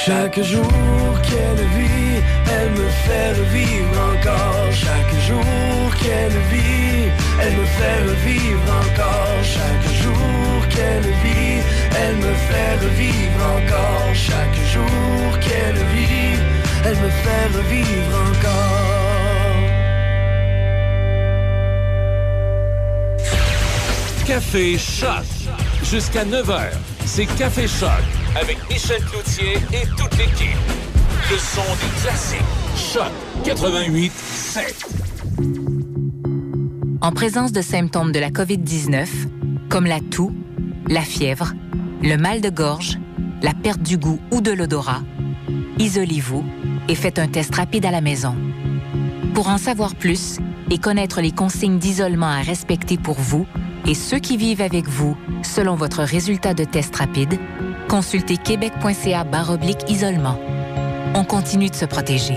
Chaque jour qu'elle vit, elle me fait revivre encore. Chaque jour qu'elle vit, elle me fait revivre encore. Chaque jour qu'elle vit, elle me fait revivre encore. Chaque jour qu'elle vit, elle me fait revivre encore.
Café Choc. Jusqu'à 9h, c'est Café Choc avec Michel Cloutier et toute l'équipe. Le son des classiques. Choc 88 7.
En présence de symptômes de la COVID-19, comme la toux, la fièvre, le mal de gorge, la perte du goût ou de l'odorat, isolez-vous et faites un test rapide à la maison. Pour en savoir plus et connaître les consignes d'isolement à respecter pour vous et ceux qui vivent avec vous selon votre résultat de test rapide, consultez québec.ca isolement. On continue de se protéger.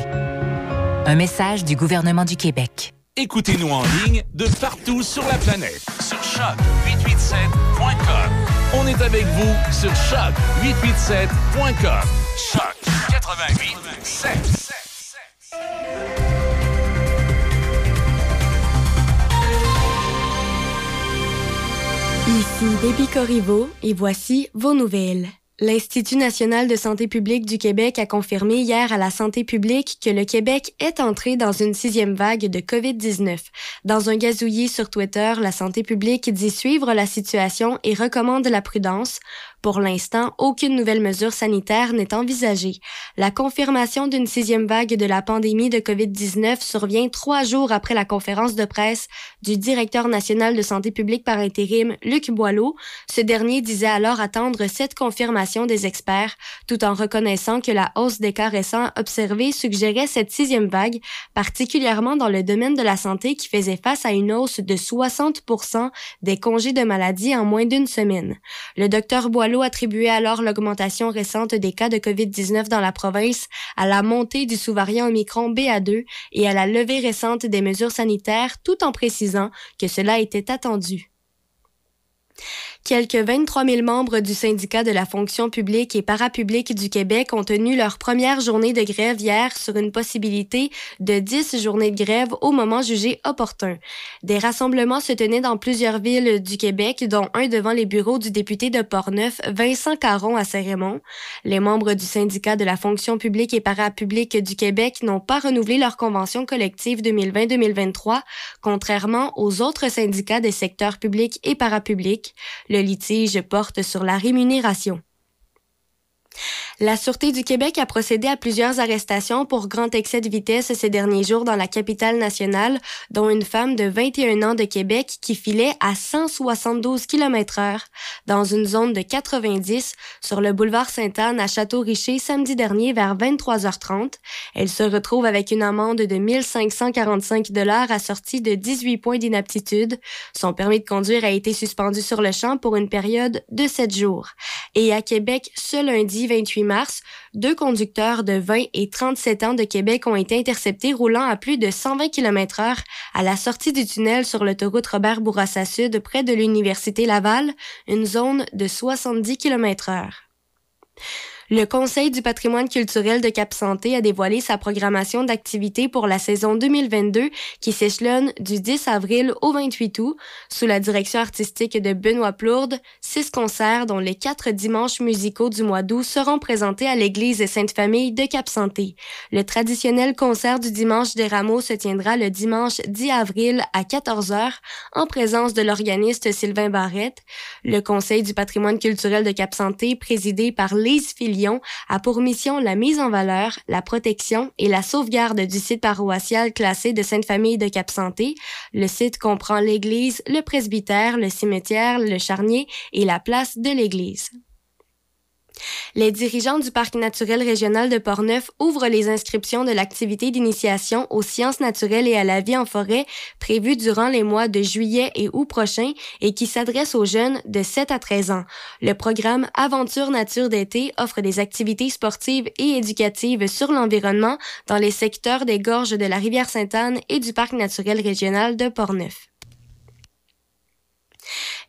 Un message du gouvernement du Québec.
Écoutez-nous en ligne de partout sur la planète. Sur choc887.com. On est avec vous sur choc887.com. Choc 88
Ici Corriveau et voici vos nouvelles. L'Institut national de santé publique du Québec a confirmé hier à la santé publique que le Québec est entré dans une sixième vague de COVID-19. Dans un gazouillis sur Twitter, la santé publique dit suivre la situation et recommande la prudence. Pour l'instant, aucune nouvelle mesure sanitaire n'est envisagée. La confirmation d'une sixième vague de la pandémie de COVID-19 survient trois jours après la conférence de presse du directeur national de santé publique par intérim, Luc Boileau. Ce dernier disait alors attendre cette confirmation des experts, tout en reconnaissant que la hausse des cas récents observés suggérait cette sixième vague, particulièrement dans le domaine de la santé qui faisait face à une hausse de 60% des congés de maladie en moins d'une semaine. Le docteur Boileau attribuait alors l'augmentation récente des cas de COVID-19 dans la province à la montée du sous-variant Omicron BA2 et à la levée récente des mesures sanitaires tout en précisant que cela était attendu. Quelques 23 000 membres du syndicat de la fonction publique et parapublique du Québec ont tenu leur première journée de grève hier sur une possibilité de 10 journées de grève au moment jugé opportun. Des rassemblements se tenaient dans plusieurs villes du Québec, dont un devant les bureaux du député de Portneuf, Vincent Caron à Saint-Raymond. Les membres du syndicat de la fonction publique et parapublique du Québec n'ont pas renouvelé leur convention collective 2020-2023, contrairement aux autres syndicats des secteurs publics et parapublics. Le litige porte sur la rémunération. La Sûreté du Québec a procédé à plusieurs arrestations pour grand excès de vitesse ces derniers jours dans la capitale nationale, dont une femme de 21 ans de Québec qui filait à 172 km heure dans une zone de 90 sur le boulevard Sainte-Anne à Château-Richer samedi dernier vers 23h30. Elle se retrouve avec une amende de 1545 dollars assortie de 18 points d'inaptitude. Son permis de conduire a été suspendu sur le champ pour une période de 7 jours. Et à Québec, ce lundi 28 mars, deux conducteurs de 20 et 37 ans de Québec ont été interceptés roulant à plus de 120 km heure à la sortie du tunnel sur l'autoroute Robert Bourassa Sud près de l'Université Laval, une zone de 70 km heure. Le Conseil du patrimoine culturel de Cap-Santé a dévoilé sa programmation d'activités pour la saison 2022 qui s'échelonne du 10 avril au 28 août sous la direction artistique de Benoît Plourde. Six concerts, dont les quatre dimanches musicaux du mois d'août, seront présentés à l'église Sainte-Famille de Cap-Santé. Le traditionnel concert du dimanche des rameaux se tiendra le dimanche 10 avril à 14h en présence de l'organiste Sylvain Barrette. Le Conseil du patrimoine culturel de Cap-Santé, présidé par Lise Philippe, a pour mission la mise en valeur, la protection et la sauvegarde du site paroissial classé de Sainte-Famille de Cap-Santé. Le site comprend l'église, le presbytère, le cimetière, le charnier et la place de l'église. Les dirigeants du Parc naturel régional de Portneuf ouvrent les inscriptions de l'activité d'initiation aux sciences naturelles et à la vie en forêt prévue durant les mois de juillet et août prochains et qui s'adresse aux jeunes de 7 à 13 ans. Le programme Aventure Nature d'été offre des activités sportives et éducatives sur l'environnement dans les secteurs des gorges de la rivière Sainte-Anne et du Parc naturel régional de Portneuf.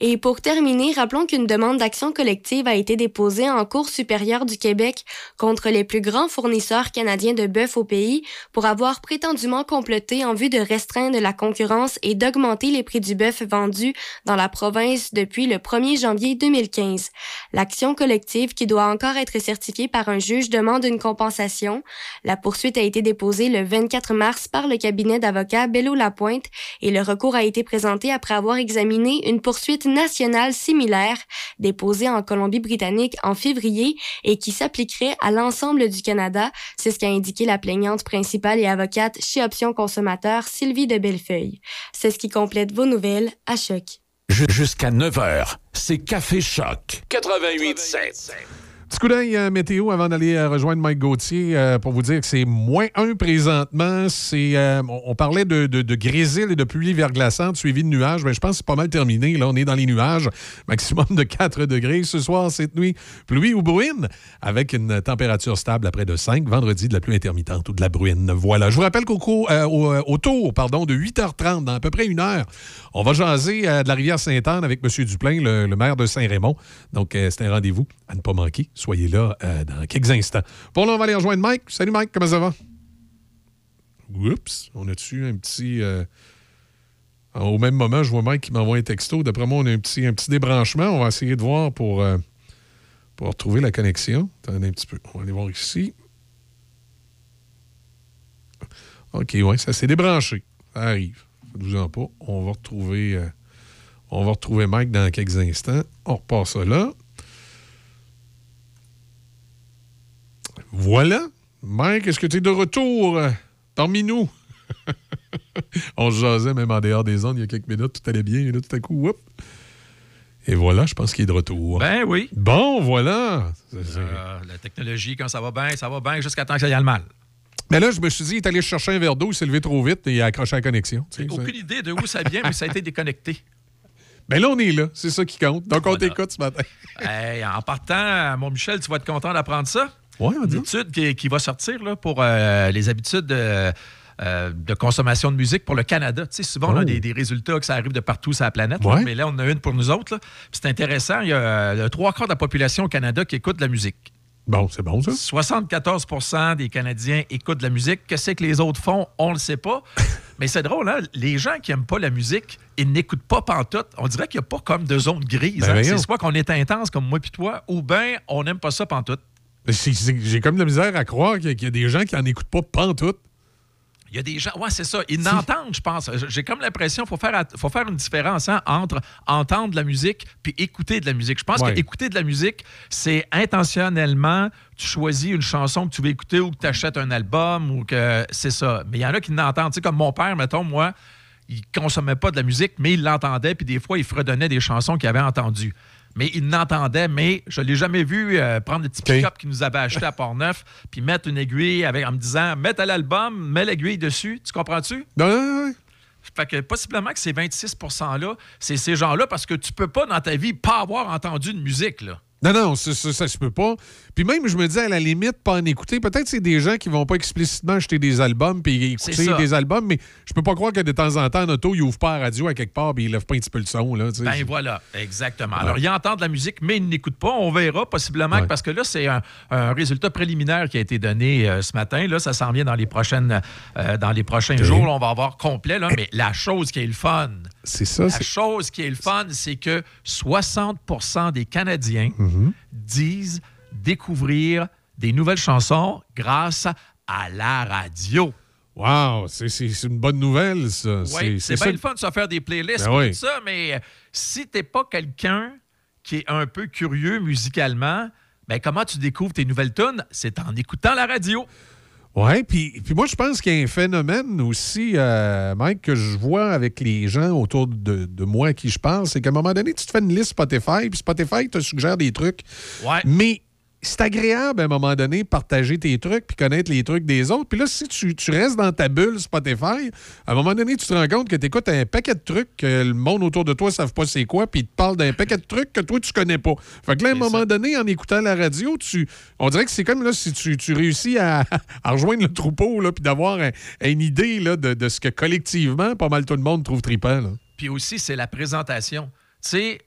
Et pour terminer, rappelons qu'une demande d'action collective a été déposée en Cour supérieure du Québec contre les plus grands fournisseurs canadiens de bœuf au pays pour avoir prétendument comploté en vue de restreindre la concurrence et d'augmenter les prix du bœuf vendu dans la province depuis le 1er janvier 2015. L'action collective, qui doit encore être certifiée par un juge, demande une compensation. La poursuite a été déposée le 24 mars par le cabinet d'avocats Bello Lapointe et le recours a été présenté après avoir examiné une poursuite nationale similaire déposée en Colombie-Britannique en février et qui s'appliquerait à l'ensemble du Canada. C'est ce qu'a indiqué la plaignante principale et avocate chez Option Consommateur, Sylvie de Bellefeuille. C'est ce qui complète vos nouvelles à Choc.
Jusqu'à 9 h, c'est Café Choc. 88.7.
Petit coup d'œil euh, météo avant d'aller euh, rejoindre Mike Gauthier euh, pour vous dire que c'est moins 1 présentement. C'est, on, parlait de, grésil et de pluie verglaçante suivi de nuages. Mais je pense que c'est pas mal terminé. Là, on est dans les nuages. Maximum de 4 degrés. Ce soir, cette nuit, pluie ou bruine avec une température stable à près de 5. Vendredi, de la pluie intermittente ou de la bruine. Voilà. Je vous rappelle qu'au au, au tour pardon, de 8h30, dans à peu près une heure, on va jaser de la rivière Sainte-Anne avec M. Duplain, le, le maire de Saint-Raymond. Donc, c'est un rendez-vous à ne pas manquer. Soyez là euh, dans quelques instants. Pour là, on va aller rejoindre Mike. Salut Mike, comment ça va? Oups, on a-tu un petit. euh, Au même moment, je vois Mike qui m'envoie un texto. D'après moi, on a un petit, un petit débranchement. On va essayer de voir pour, euh, pour retrouver la connexion. Attendez un petit peu. On va aller voir ici. OK, ouais, ça s'est débranché. Ça arrive. Faites-vous-en pas. On va retrouver. on va retrouver Mike dans quelques instants. On repart ça là. Voilà. Mike, est-ce que tu es de retour euh, parmi nous? On se jasait même en dehors des ondes il y a quelques minutes. Tout allait bien. Et là, tout à coup, whoop. Et voilà, je pense qu'il est de retour.
Ben oui.
Bon, voilà.
Euh, la technologie, quand ça va bien, ça va bien jusqu'à temps que ça y aille mal.
Mais là, je me suis dit, il est allé chercher un verre d'eau, il s'est levé trop vite et il a accroché la connexion. Ça-
Aucune idée de où ça vient, mais ça a été déconnecté.
Ben là, on est là. C'est ça qui compte. Donc, on t'écoute ce matin.
Hey, en partant, mon Michel, tu vas être content d'apprendre ça?
Oui, on
Une étude qui, qui va sortir là, pour euh, les habitudes de, euh, de consommation de musique pour le Canada. Tu sais, souvent, on a
Oh.
des, des résultats que ça arrive de partout sur la planète. là, mais là, on en a une pour nous autres. C'est intéressant. Il y a trois quarts de la population au Canada qui écoute de la musique.
Bon, c'est bon, ça.
74% des Canadiens écoutent de la musique. Que c'est que les autres font, on le sait pas. Mais c'est drôle, hein? Les gens qui n'aiment pas la musique, ils n'écoutent pas pantoute. On dirait qu'il n'y a pas comme de zone grise.
Ben
hein? C'est soit qu'on est intense comme moi puis toi, ou bien on n'aime pas ça pantoute.
J'ai comme de la misère à croire qu'il y a- qu'il y a des gens qui n'en écoutent pas pantoute.
Il y a des gens, ouais, c'est ça. Ils n'entendent, je pense. J'ai comme l'impression qu'il faut faire, faut faire une différence hein, entre entendre de la musique puis écouter de la musique. Je pense
Ouais.
que écouter de la musique, c'est intentionnellement, tu choisis une chanson que tu veux écouter ou que tu achètes un album ou que c'est ça. Mais il y en a qui n'entendent. Tu sais, comme mon père, mettons, moi, il consommait pas de la musique, mais il l'entendait, puis des fois, il fredonnait des chansons qu'il avait entendues. Mais il l'entendait, mais je l'ai jamais vu euh, prendre des petits pick-up qu'il nous avait achetés à Port-Neuf, puis mettre une aiguille avec, en me disant, mets à l'album, mets l'aiguille dessus. Tu comprends-tu?
Non, non, non.
Fait que possiblement que ces 26 %-là, c'est ces gens-là, parce que tu peux pas dans ta vie pas avoir entendu de musique, là.
Non, non, ça, ça, ça se peut pas. Puis même, je me dis, à la limite, pas en écouter. Peut-être c'est des gens qui vont pas explicitement acheter des albums puis écouter des albums, mais je peux pas croire que de temps en temps, en auto, ils ouvrent pas la radio à quelque part puis ils lèvent pas un petit peu le son. Là, tu sais.
Ben voilà, exactement.
Ouais.
Alors, ils entendent la musique, mais ils n'écoutent pas. On verra possiblement, que- parce que là, c'est un, un résultat préliminaire qui a été donné euh, ce matin. Là, ça s'en vient dans les, prochaines, euh, dans les prochains jours. Là, on va avoir complet. Là, mais la chose qui est le fun,
C'est ça.
la chose qui est le fun, c'est que 60% des Canadiens
Mhm.
disent découvrir des nouvelles chansons grâce à la radio.
Wow, c'est une bonne nouvelle, ça.
Oui, c'est bien le fun de se faire des playlists
Ben oui.
ça, mais euh, si t'es pas quelqu'un qui est un peu curieux musicalement, ben comment tu découvres tes nouvelles tunes? C'est en écoutant la radio.
Oui, puis, puis moi, je pense qu'il y a un phénomène aussi, euh, Mike, que je vois avec les gens autour de, de moi à qui je parle, c'est qu'à un moment donné, tu te fais une liste Spotify, puis Spotify te suggère des trucs.
Ouais.
Mais c'est agréable à un moment donné partager tes trucs puis connaître les trucs des autres. Puis là, si tu, tu restes dans ta bulle Spotify, à un moment donné, tu te rends compte que tu écoutes un paquet de trucs que le monde autour de toi ne savent pas c'est quoi, puis ils te parlent d'un paquet de trucs que toi, tu connais pas. Fait que là, à un moment donné, en écoutant la radio, tu, on dirait que c'est comme là, si tu, tu réussis à, à rejoindre le troupeau, là, puis d'avoir un- une idée là, de, de ce que collectivement, pas mal tout le monde trouve trippant. là.
Puis aussi, c'est la présentation. Tu sais,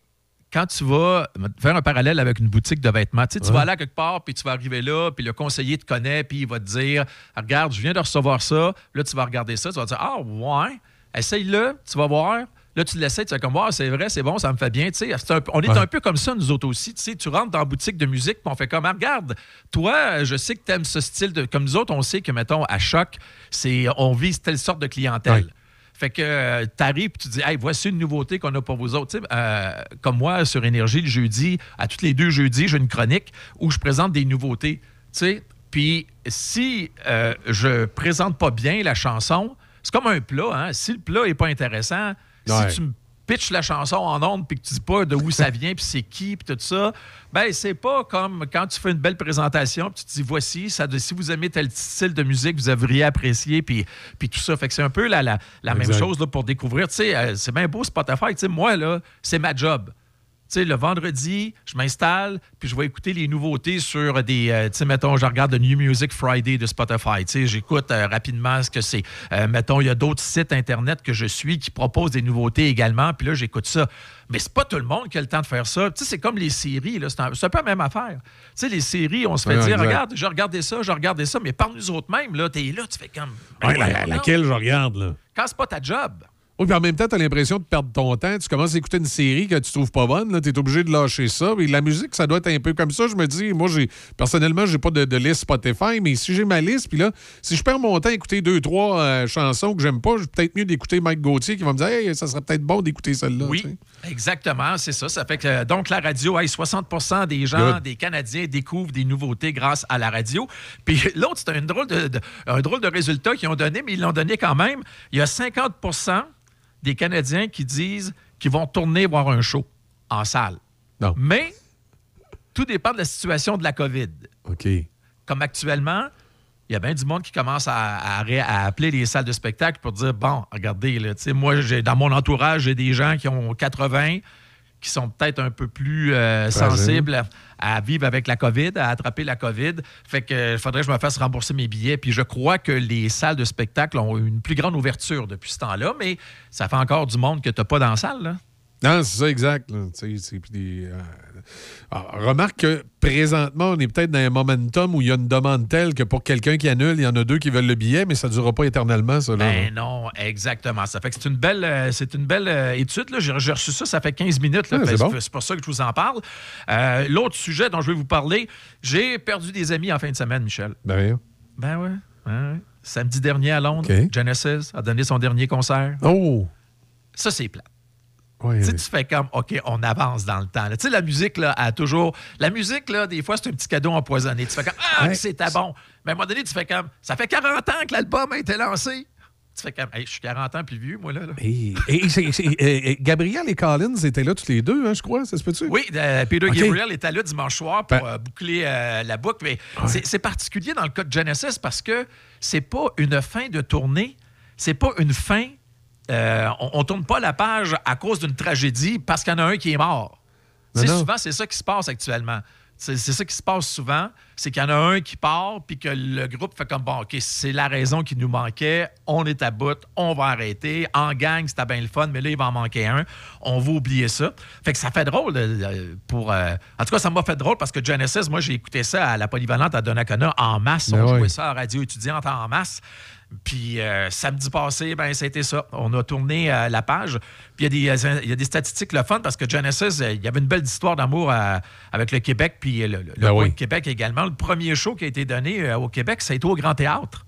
quand tu vas faire un parallèle avec une boutique de vêtements, tu sais, tu vas aller à quelque part, puis tu vas arriver là, puis le conseiller te connaît, puis il va te dire Regarde, je viens de recevoir ça. Là, tu vas regarder ça, tu vas dire Ah, ouais, essaye-le, tu vas voir. Là, tu l'essayes, tu vas comme, ah, c'est vrai, c'est bon, ça me fait bien. Tu sais, un on est
Ouais.
un peu comme ça, nous autres aussi. Tu sais, tu rentres dans la boutique de musique, puis on fait comme, Ah, regarde, toi, je sais que tu aimes ce style de. Comme nous autres, on sait que, mettons, à Choc, c'est, on vise telle sorte de clientèle.
Ouais.
Fait que tu arrives tu dis, hey, voici une nouveauté qu'on a pour vous autres. Euh, comme moi, sur Énergie, le jeudi, à tous les deux jeudis, j'ai une chronique où je présente des nouveautés. Puis si euh, je présente pas bien la chanson, c'est comme un plat. Hein? Si le plat est pas intéressant,
Ouais.
si tu me pitches la chanson en ondes puis que tu dis pas de où ça vient puis c'est qui puis tout ça, ben c'est pas comme quand tu fais une belle présentation puis tu te dis voici, ça, si vous aimez tel style de musique, vous devriez apprécier puis, puis tout ça. Fait que c'est un peu la, la, la même chose là, pour découvrir. Tu sais, euh, c'est bien beau Spotify. Tu sais, moi, là, c'est ma job. Sais, le vendredi, je m'installe, puis je vais écouter les nouveautés sur des. euh, tu sais, mettons, je regarde le New Music Friday de Spotify. Tu sais, j'écoute euh, rapidement ce que c'est. Euh, mettons, il y a d'autres sites Internet que je suis qui proposent des nouveautés également, puis là, j'écoute ça. Mais c'est pas tout le monde qui a le temps de faire ça. Tu sais, c'est comme les séries, là. C'est un, peu la même affaire. Tu sais, les séries, on se fait
Ouais,
dire,
exact.
regarde, je regardais ça, je regardais ça, mais par nous autres même, là, t'es là, tu fais comme. ben
Ouais, la- laquelle je regarde, là?
Quand c'est pas ta job.
Oui, puis en même temps, tu as l'impression de perdre ton temps. Tu commences à écouter une série que tu trouves pas bonne, tu es obligé de lâcher ça. Et la musique, ça doit être un peu comme ça. Je me dis, moi, j'ai personnellement, j'ai pas de, de liste Spotify, mais si j'ai ma liste, puis là, si je perds mon temps à écouter deux, trois euh, chansons que j'aime pas, j'ai peut-être mieux d'écouter Mike Gauthier qui va me dire, hey, ça serait peut-être bon d'écouter celle-là.
Oui, exactement, c'est ça. Ça fait que euh, donc la radio, hey, 60% des gens,
Good.
des Canadiens découvrent des nouveautés grâce à la radio. Puis l'autre, c'est un drôle de, de- un drôle de résultat qu'ils ont donné, mais ils l'ont donné quand même. Il y a 50 des Canadiens qui disent qu'ils vont tourner voir un show en salle.
Non.
Mais tout dépend de la situation de la COVID.
OK.
Comme actuellement, il y a bien du monde qui commence à, à ré- à appeler les salles de spectacle pour dire bon, regardez, là, moi, j'ai, dans mon entourage, j'ai des gens qui ont 80 qui sont peut-être un peu plus euh, sensibles à, à vivre avec la COVID, à attraper la COVID. Fait que il faudrait que je me fasse rembourser mes billets. Puis je crois que les salles de spectacle ont une plus grande ouverture depuis ce temps-là, mais ça fait encore du monde que tu n'as pas dans la salle. Là.
Non, c'est ça, exact. là. Des, euh, alors, remarque que présentement, on est peut-être dans un momentum où il y a une demande telle que pour quelqu'un qui annule, il y en a deux qui veulent le billet, mais ça ne durera pas éternellement, ça. Là,
Ben non, exactement. Ça fait que c'est une belle, euh, c'est une belle euh, étude. J'ai reçu ça, ça fait 15 minutes.
Ah, c'est bon.
pour ça que je vous en parle. L'autre sujet dont je vais vous parler, j'ai perdu des amis en fin de semaine, Michel.
Ben, rien.
Ben ouais. ouais, ouais. Samedi dernier à Londres. Genesis a donné son dernier concert.
Oh!
Ça, c'est plat.
Ouais,
Tu fais comme, OK, on avance dans le temps. Tu sais, la musique, là, a toujours. La musique, là, des fois, c'est un petit cadeau empoisonné. Tu fais comme, ah,
Ouais.
c'était bon. Mais à un moment donné, tu fais comme, ça fait 40 ans que l'album a été lancé. Tu fais comme, hey, je suis 40 ans plus vieux, moi, là. là.
Et, et- et Gabriel et Collins étaient là tous les deux, hein, je crois, ça se peut-tu?
Oui, euh, Peter. Gabriel était là dimanche soir pour
Ben-
euh, boucler euh, la boucle. Mais c'est- c'est particulier dans le cas de Genesis parce que c'est pas une fin de tournée, c'est pas une fin. Euh, on, on tourne pas la page à cause d'une tragédie parce qu'il y en a un qui est mort.
Non,
Tu sais, souvent, c'est ça qui se passe actuellement. C'est ça qui se passe souvent, c'est qu'il y en a un qui part, puis que le groupe fait comme, bon, OK, c'est la raison qui nous manquait, on est à bout, on va arrêter, en gang, c'était bien le fun, mais là, il va en manquer un, on va oublier ça. Fait que ça fait drôle pour... euh, en tout cas, ça m'a fait drôle parce que Genesis, moi, j'ai écouté ça à la polyvalente à Donnacona en masse,
Ben
on jouait ça à la radio étudiante en masse. Puis euh, samedi passé, ben c'était ça. On a tourné euh, la page. Puis il y, a des- euh, il y a des statistiques le fun parce que Genesis, il y avait une belle histoire d'amour avec le Québec puis le,
Ben oui.
Québec également. Le premier show qui a été donné au Québec, ça a été au Grand Théâtre.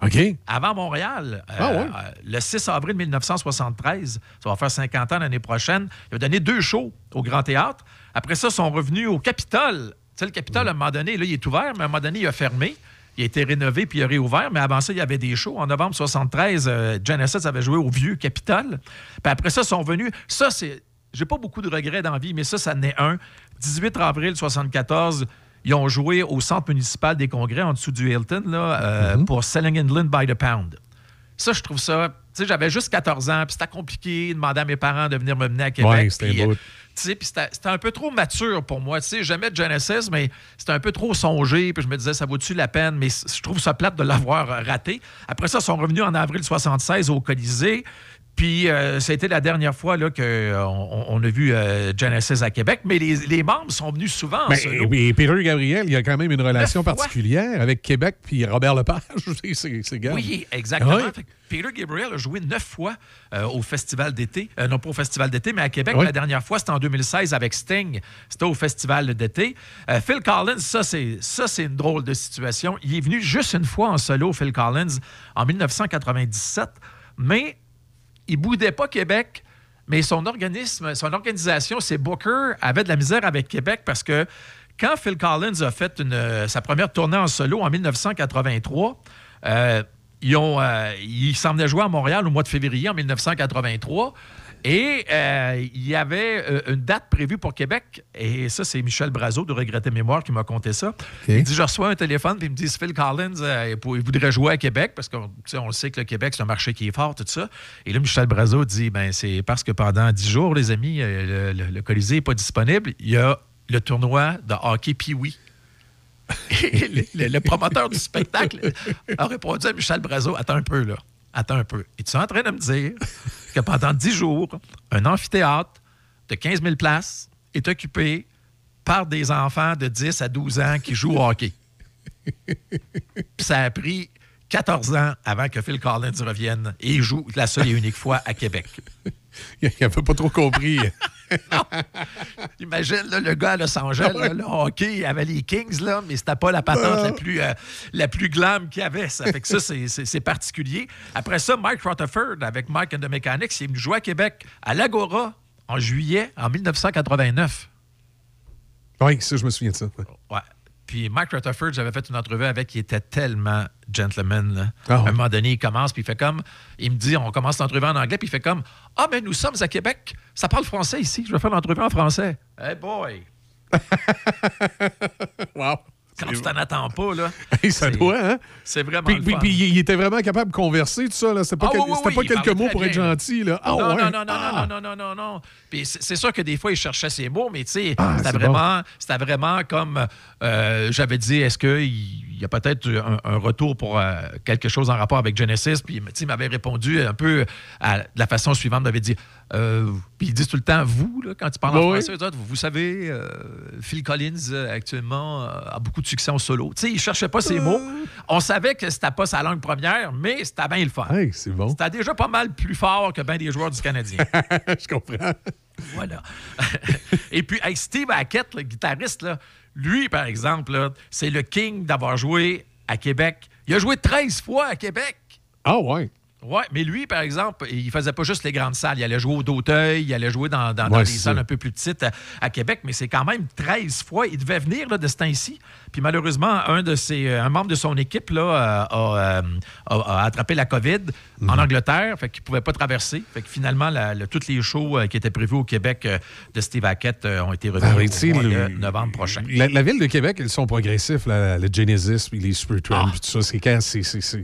OK.
Avant Montréal, euh,
Ah ouais?
le 6 avril 1973, ça va faire 50 ans l'année prochaine, il a donné deux shows au Grand Théâtre. Après ça, ils sont revenus au Capitole. Tu sais, le Capitole, à un moment donné, là, il est ouvert, mais à un moment donné, il a fermé. Il a été rénové puis il a réouvert, mais avant ça, il y avait des shows. En novembre 73, euh, Genesis avait joué au vieux Capitole. Puis après ça, ils sont venus. Ça, c'est. J'ai pas beaucoup de regrets dans la vie, mais ça, ça en est un. 18 avril 74, ils ont joué au Centre municipal des congrès en dessous du Hilton là, euh, pour Selling England by the Pound. Ça, je trouve ça. Tu sais, j'avais juste 14 ans, puis c'était compliqué de demander à mes parents de venir me mener à Québec.
Ouais, c'était
puis,
beau.
euh, tu sais, puis c'était c'était un peu trop mature pour moi. Tu sais, j'aimais Genesis, mais c'était un peu trop songé. Puis je me disais, ça vaut-tu la peine? Mais je trouve ça plate de l'avoir euh, raté. Après ça, ils sont revenus en avril 76 au Colisée. Puis euh, ça a été la dernière fois qu'on on a vu euh, Genesis à Québec. Mais les, les membres sont venus souvent en
Ben, oui, Peter Gabriel, il y a quand même une relation
fois.
particulière avec Québec puis Robert Lepage. C'est gars.
Oui, exactement.
Oui.
Peter Gabriel a joué neuf fois euh, au festival d'été. Euh, non pas au festival d'été, mais à Québec.
Oui.
La dernière fois, c'était en 2016 avec Sting. C'était au festival d'été. Euh, Phil Collins, ça c'est, ça, c'est une drôle de situation. Il est venu juste une fois en solo, Phil Collins, en 1997. Mais il boudait pas Québec. Mais son organisme, son organisation, c'est Booker, avait de la misère avec Québec parce que quand Phil Collins a fait une- sa première tournée en solo en 1983, euh, euh, ils s'en venaient jouer à Montréal au mois de février en 1983. Et euh, il y avait euh, une date prévue pour Québec. Et ça, c'est Michel Brazo de Regretter Mémoire qui m'a conté ça. Il dit Je reçois un téléphone, puis il me dit Phil Collins, euh, il voudrait jouer à Québec, parce qu'on tu on le sait que le Québec, c'est un marché qui est fort, tout ça. Et là, Michel Brazo dit ben, C'est parce que pendant 10 jours, les amis, le, le- le Colisée n'est pas disponible. Il y a le tournoi de hockey Pee-Wee. Et le, le- le promoteur du spectacle a répondu à Michel Brazo Attends un peu, là. Attends un peu. Es-tu en train de me dire que pendant 10 jours, un amphithéâtre de 15 000 places est occupé par des enfants de 10 à 12 ans qui jouent au hockey? Ça a pris 14 ans avant que Phil Collins revienne et joue la seule et unique fois à Québec.
Il n'avait pas trop compris.
Imagine là, le gars à Los Angeles, là, le hockey, il avait les Kings, là, mais c'était pas la patente la plus, euh, la plus glam qu'il y avait. Ça fait que ça, c'est- particulier. Après ça, Mike Rutherford, avec Mike and the Mechanics, il est venu jouer à Québec, à l'Agora, en juillet en 1989.
Oui, ça, je me souviens de ça.
Ouais. Puis Mike Rutherford, j'avais fait une entrevue avec, il était tellement gentleman. là.
Ah.
À un moment donné, il commence, puis il fait comme, il me dit, on commence l'entrevue en anglais, puis il fait comme, ah, mais nous sommes à Québec, ça parle français ici, je vais faire l'entrevue en français. Hey boy!
wow!
Quand tu t'en attends pas, là.
Hey, ça
c'est-
doit, hein?
C'est vraiment
Puis,
le
puis-
fun.
puis il était vraiment capable de converser, tout ça. là. C'était pas,
Ah
quel-
oui, oui,
c'était pas
il
quelques mots pour être
bien,
gentil. Là. Ah,
non,
ouais.
non, non, non,
Ah.
non, non, non, non, non. Puis c'est sûr que des fois, il cherchait ses mots, mais tu sais,
Ah,
c'était vraiment, c'était vraiment comme euh, j'avais dit, est-ce qu'il y a peut-être un, un retour pour euh, quelque chose en rapport avec Genesis? Puis il m'avait répondu un peu à, de la façon suivante, il m'avait dit, euh, puis ils disent tout le temps, vous, là, quand tu parles en
Oui,
français, autres, vous savez, euh, Phil Collins, actuellement, a beaucoup de succès en solo. Tu sais, il cherchait pas ses mots. On savait que c'était pas sa langue première, mais c'était bien le fun.
Hey, c'est bon.
C'était déjà pas mal plus fort que bien des joueurs du Canadien.
je comprends.
Voilà. Et puis, hey, Steve Hackett, le guitariste, là, lui, par exemple, c'est le king d'avoir joué à Québec. Il a joué 13 fois à Québec.
Ah, ouais.
Oui, mais lui, par exemple, il faisait pas juste les grandes salles. Il allait jouer au D'auteuil, il allait jouer dans, dans- des salles
ça.
un peu plus petites à, à Québec, mais c'est quand même 13 fois. Il devait venir là, de ce temps-ci. Puis malheureusement, un, de ses, euh, un membre de son équipe là, euh, a, euh, a- a attrapé la COVID
Mhm.
en Angleterre, fait qu'il pouvait pas traverser. Fait que finalement, la- le- tous les shows qui étaient prévus au Québec de Steve Hackett ont été revenus
Ah
au mois
le-
de novembre prochain.
La, la ville de Québec, ils sont progressifs, là, le Genesis, puis les Supertramp,
Ah.
tout ça. C'est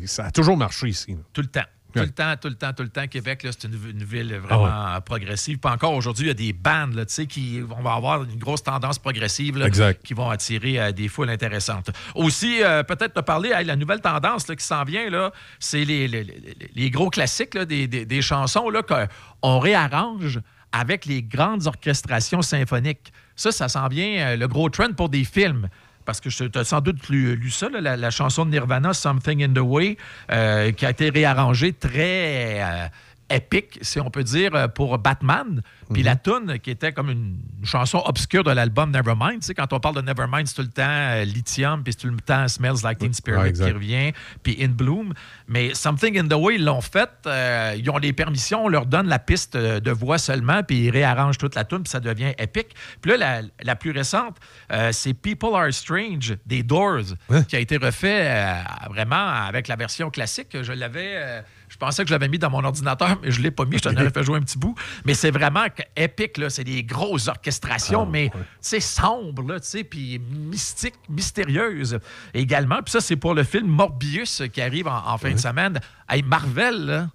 ça a toujours marché ici.
Tout le temps. Tout le temps, tout le temps, tout le temps. Québec, c'est une, une ville
Ah
vraiment progressive. Puis encore aujourd'hui, il y a des bandes, là, tu sais, qui on va avoir une grosse tendance progressive là, qui vont attirer euh, des foules intéressantes. Aussi, euh, peut-être te parler, hey, la nouvelle tendance là, qui s'en vient, là, c'est les, les- les- les gros classiques là, des, des- des chansons là, qu'on réarrange avec les grandes orchestrations symphoniques. Ça, ça s'en vient, euh, le gros trend pour des films. Parce que tu as sans doute lu, ça, la chanson de Nirvana, Something in the Way, euh, qui a été réarrangée très euh, épique, si on peut dire, euh, pour Batman. Puis
Mhm.
la tune qui était comme une chanson obscure de l'album Nevermind. Tu sais, quand on parle de Nevermind, c'est tout le temps euh, Lithium, puis c'est tout le temps Smells Like Teen Spirit
Ouais,
qui revient, puis In Bloom. Mais Something in the Way, ils l'ont fait. euh, ils ont les permissions, on leur donne la piste de voix seulement, puis ils réarrangent toute la tune, puis ça devient épique. Puis là, la, la plus récente, euh, c'est People Are Strange des Doors, qui a été refait vraiment avec la version classique. Je l'avais. Je pensais que je l'avais mis dans mon ordinateur, mais je ne l'ai pas mis. Je t'en aurais fait jouer un petit bout. Mais c'est vraiment que- épique, là. C'est des grosses orchestrations, mais c'est sombre, là, tu puis mystique, mystérieuse également. Puis ça, c'est pour le film Morbius qui arrive en, en fin de semaine. Hey, Marvel,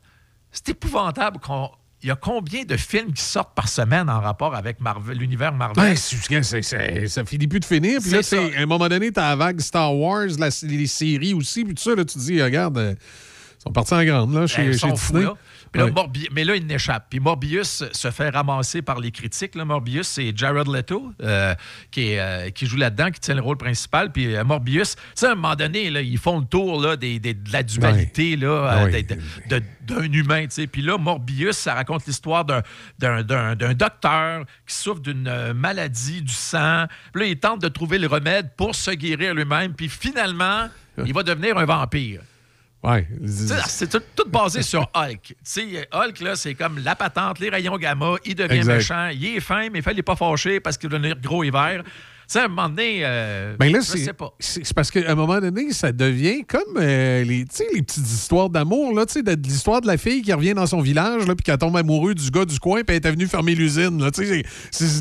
c'est épouvantable qu'on. Il y a combien de films qui sortent par semaine en rapport avec Marvel, l'univers Marvel?
Ouais, c'est- ça finit plus de finir. Puis là, à un moment donné, t'as la vague Star Wars, la- les séries aussi, puis tout ça, là, tu te dis, regarde, euh, ils sont partis en grande, là, chez,
Ben,
chez Disney.
là. Puis là,
Ouais.
Mais là, il n'échappe. Puis Morbius se fait ramasser par les critiques. là. Morbius, c'est Jared Leto euh, qui, est, euh, qui joue là-dedans, qui tient le rôle principal. Puis euh, Morbius, tu sais, à un moment donné, là, ils font le tour là, des, des- de la dualité là,
Ah oui.
de- de- d'un humain. tu sais. Puis là, Morbius, ça raconte l'histoire d'un- d'un d'un- d'un docteur qui souffre d'une maladie du sang. Puis là, il tente de trouver le remède pour se guérir lui-même. Puis finalement, il va devenir un vampire.
Ouais.
C'est tout, tout basé sur Hulk. Tu sais, Hulk, là, c'est comme la patente, les rayons gamma, il devient
Exact.
méchant, il est fin, mais il fallait pas fâcher parce qu'il va devenir gros hiver. Sais, à un moment donné, euh,
Ben là,
je sais pas.
c'est- parce qu'à un moment donné, ça devient comme euh, les, tu les petites histoires d'amour, là, tu sais, l'histoire de la fille qui revient dans son village, là, puis qu'elle tombe amoureuse du gars du coin, puis elle est venue fermer l'usine. là, tu sais,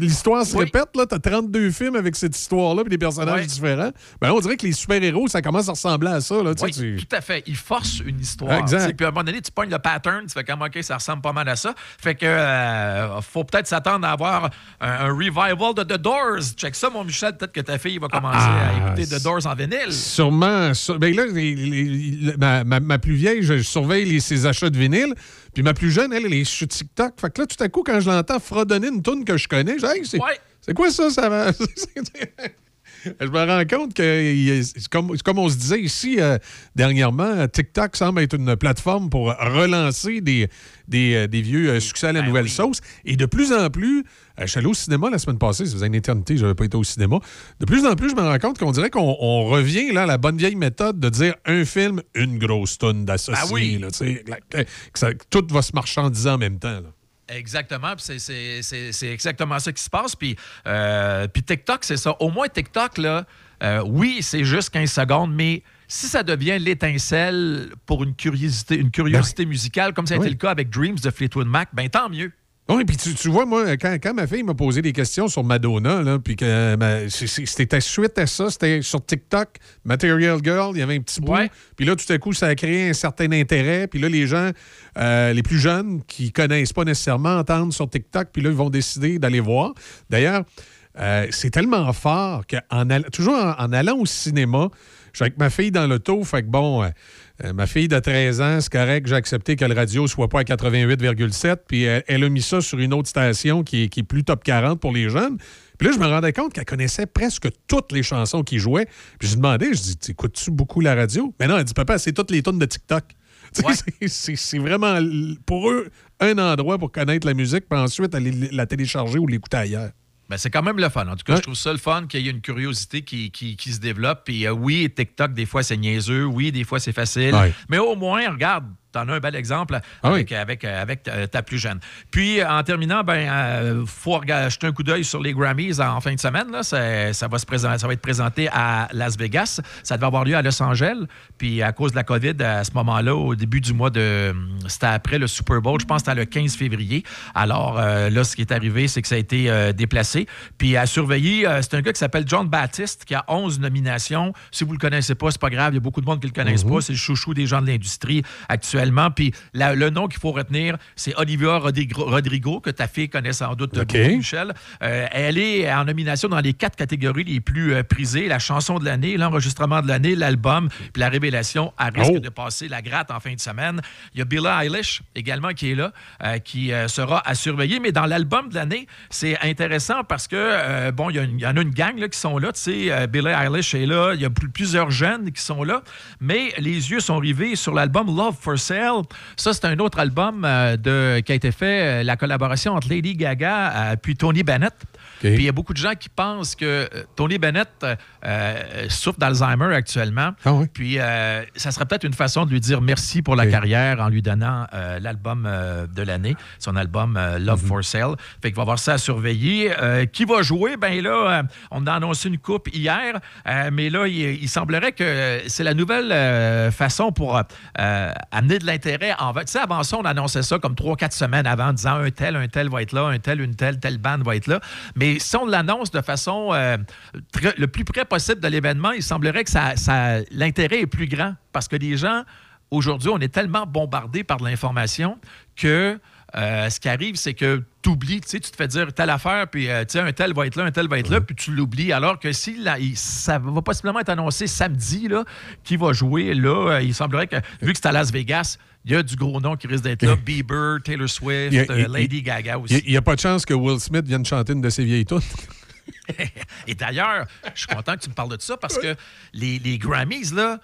L'histoire se répète, là, t'as 32 films avec cette histoire-là, puis des personnages différents. Ben, on dirait que les super-héros, ça commence à ressembler à ça. Là, tu
Oui,
tu-
tout à fait. Il force une histoire.
Exact.
tu Puis à un moment donné, tu pognes le pattern, tu fais comme OK, ça ressemble pas mal à ça. Fait que euh, faut peut-être s'attendre à avoir un, un revival de The Doors. Check ça, mon Michel. Peut-être que ta fille va commencer
Ah,
à écouter The Doors en vinyle.
Sûrement. sur- ben là, les- les- les- ma, ma- ma plus vieille, je, je surveille ses achats de vinyle. Puis ma plus jeune, elle, elle est sur TikTok. Fait que là, tout à coup, quand je l'entends fredonner une tune que je connais, je dis, Hey, c'est c'est quoi ça? ça va? Je me rends compte que c'est comme, on se disait ici euh, dernièrement, TikTok semble être une plateforme pour relancer des, des, euh, des vieux euh, succès à la nouvelle sauce. Et de plus en plus, euh, je suis allé au cinéma la semaine passée, ça faisait une éternité, je n'avais pas été au cinéma. De plus en plus, je me rends compte qu'on dirait qu'on on revient là, à la bonne vieille méthode de dire un film, une grosse tonne d'associés.
Ah oui.
là, que- que ça- que tout va se marchandiser en même temps. là.
Exactement. C'est- exactement ça qui se passe. Puis, euh, puis TikTok, c'est ça. Au moins, TikTok, là, euh, oui, c'est juste 15 secondes, mais si ça devient l'étincelle pour une curiosité, une curiosité musicale, comme ça a
Ben Oui.
été le cas avec Dreams de Fleetwood Mac, ben tant mieux.
Oui, puis tu, tu vois, moi, quand, quand ma fille m'a posé des questions sur Madonna, là, puis que euh, c'était suite à ça, c'était sur TikTok, Material Girl, il y avait un petit bout. Puis là, tout à coup, ça a créé un certain intérêt. Puis là, les gens, euh, les plus jeunes, qui connaissent pas nécessairement, entendent sur TikTok, puis là, ils vont décider d'aller voir. D'ailleurs, euh, c'est tellement fort que en toujours en, en allant au cinéma, je suis avec ma fille dans l'auto, fait que bon, euh, euh, ma fille de 13 ans, c'est correct, j'ai accepté que le radio soit pas à 88,7, puis elle, elle a mis ça sur une autre station qui est, qui est plus top 40 pour les jeunes. Puis là, je me rendais compte qu'elle connaissait presque toutes les chansons qui jouaient. Puis je lui demandais, je dis, écoutes-tu beaucoup la radio? Mais non, elle dit, papa, c'est toutes les tunes de TikTok. C'est- vraiment, pour eux, un endroit pour connaître la musique, puis ensuite aller la télécharger ou l'écouter ailleurs.
Ben, c'est quand même le fun. En tout cas, je trouve ça le fun qu'il y ait une curiosité qui, qui- qui se développe. Puis euh, oui, TikTok, des fois, c'est niaiseux. Oui, des fois, c'est facile.
Ouais.
Mais au moins, regarde, t'en as un bel exemple
Ah
avec, avec, avec ta, plus jeune. Puis, en terminant, ben, euh, faut jeter un coup d'œil sur les Grammys en fin de semaine. Là. Ça, ça va se présenter, ça va être présenté à Las Vegas. Ça devait avoir lieu à Los Angeles. Puis, à cause de la COVID, à ce moment-là, au début du mois de... C'était après le Super Bowl. Je pense que c'était le 15 février. Alors, euh, là, ce qui est arrivé, c'est que ça a été euh, déplacé. Puis, à surveiller, euh, c'est un gars qui s'appelle John Baptiste, qui a 11 nominations. Si vous le connaissez pas, c'est pas grave. Il y a beaucoup de monde qui le connaissent pas. C'est le chouchou des gens de l'industrie actuellement. Puis, la- le nom qu'il faut retenir, c'est Olivia Rodrigo, que ta fille connaît sans doute
OK.
beaucoup, Michel. Euh, elle est en nomination dans les quatre catégories les plus euh, prisées la chanson de l'année, l'enregistrement de l'année, l'album, puis la révélation à risque
Oh.
de passer la gratte en fin de semaine. Il y a Billie Eilish également qui est là, euh, qui sera à surveiller. Mais dans l'album de l'année, c'est intéressant parce que, bon, il y, en a une gang là, qui sont là. Tu sais, Billie Eilish est là. Il y a plus- plusieurs jeunes qui sont là. Mais les yeux sont rivés sur l'album Love for Ça, c'est un autre album euh, de, qui a été fait, euh, la collaboration entre Lady Gaga euh, puis Tony Bennett. Puis il y a beaucoup de gens qui pensent que euh, Tony Bennett euh, euh, souffre d'Alzheimer actuellement. Puis euh, ça serait peut-être une façon de lui dire merci pour la carrière en lui donnant euh, l'album de l'année, son album Love for Sale. Fait qu'il va avoir ça à surveiller. Qui va jouer? Ben là, on a annoncé une coupe hier, mais là, il, il semblerait que c'est la nouvelle façon pour amener de l'intérêt en Tu sais, avant ça, on annonçait ça comme trois, quatre semaines avant, en disant un tel, un tel va être là, un tel, une telle, telle bande va être là. Mais si on l'annonce de façon très- le plus près possible de l'événement, il semblerait que ça, ça- l'intérêt est plus grand parce que les gens, aujourd'hui, on est tellement bombardés par de l'information que euh, ce qui arrive, c'est que tu oublies, tu sais, tu te fais dire telle affaire, puis euh, un tel va être là, un tel va être là, puis tu l'oublies. Alors que si là, il- ça va possiblement être annoncé samedi, là, qui va jouer, là, euh, il semblerait que, vu que c'est à Las Vegas, il y a du gros nom qui risque d'être là. Bieber, Taylor Swift,
a-
euh, Lady Gaga aussi.
Il n'y a, pas de chance que Will Smith vienne chanter une de ses vieilles tunes.
Et d'ailleurs, je suis content que tu me parles de ça parce que les, les Grammys, là,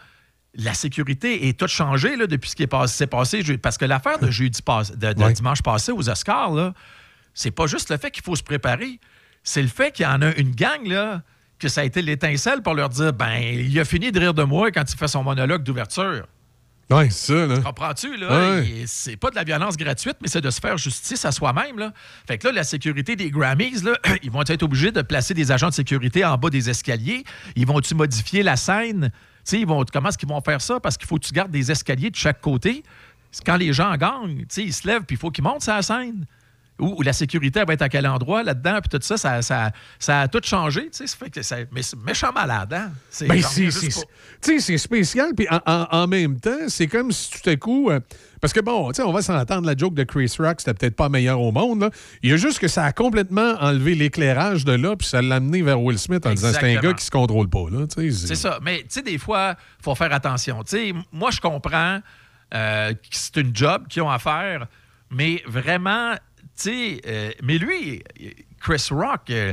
la sécurité est toute changée là, depuis ce qui passé, s'est passé. Parce que l'affaire de jeudi pass- de, de dimanche passé aux Oscars, là, c'est pas juste le fait qu'il faut se préparer, c'est le fait qu'il y en a une gang là, que ça a été l'étincelle pour leur dire ben il a fini de rire de moi quand il fait son monologue d'ouverture.
Ça, là.
Comprends-tu, là?
Ouais.
C'est pas de la violence gratuite, mais c'est de se faire justice à soi-même, là. Fait que là, la sécurité des Grammys, là, ils vont être obligés de placer des agents de sécurité en bas des escaliers. Ils vont-tu modifier la scène? Ils vont, comment est-ce qu'ils vont faire ça? Parce qu'il faut que tu gardes des escaliers de chaque côté. Quand les gens gagnent, tu sais, ils se lèvent puis il faut qu'ils montent sur la scène. Ou, ou la sécurité elle va être à quel endroit là-dedans, puis tout ça, ça, ça, ça a tout changé. tu sais. Ça fait que ça- mais c'est méchant malade, hein? C'est
Ben, c'est, spécial. Puis en, en- en même temps, c'est comme si tout à coup. euh, parce que bon, tu sais, on va s'entendre, la joke de Chris Rock, c'était peut-être pas meilleur au monde. là. Il y a juste que ça a complètement enlevé l'éclairage de là, puis ça l'a amené vers Will Smith en disant c'est un gars qui se contrôle pas. Là, tu sais,
C'est ça. Mais tu sais, des fois, il faut faire attention. Tu sais, m- moi, je comprends euh, que c'est une job qu'ils ont à faire, mais vraiment, euh, mais lui, Chris Rock, euh,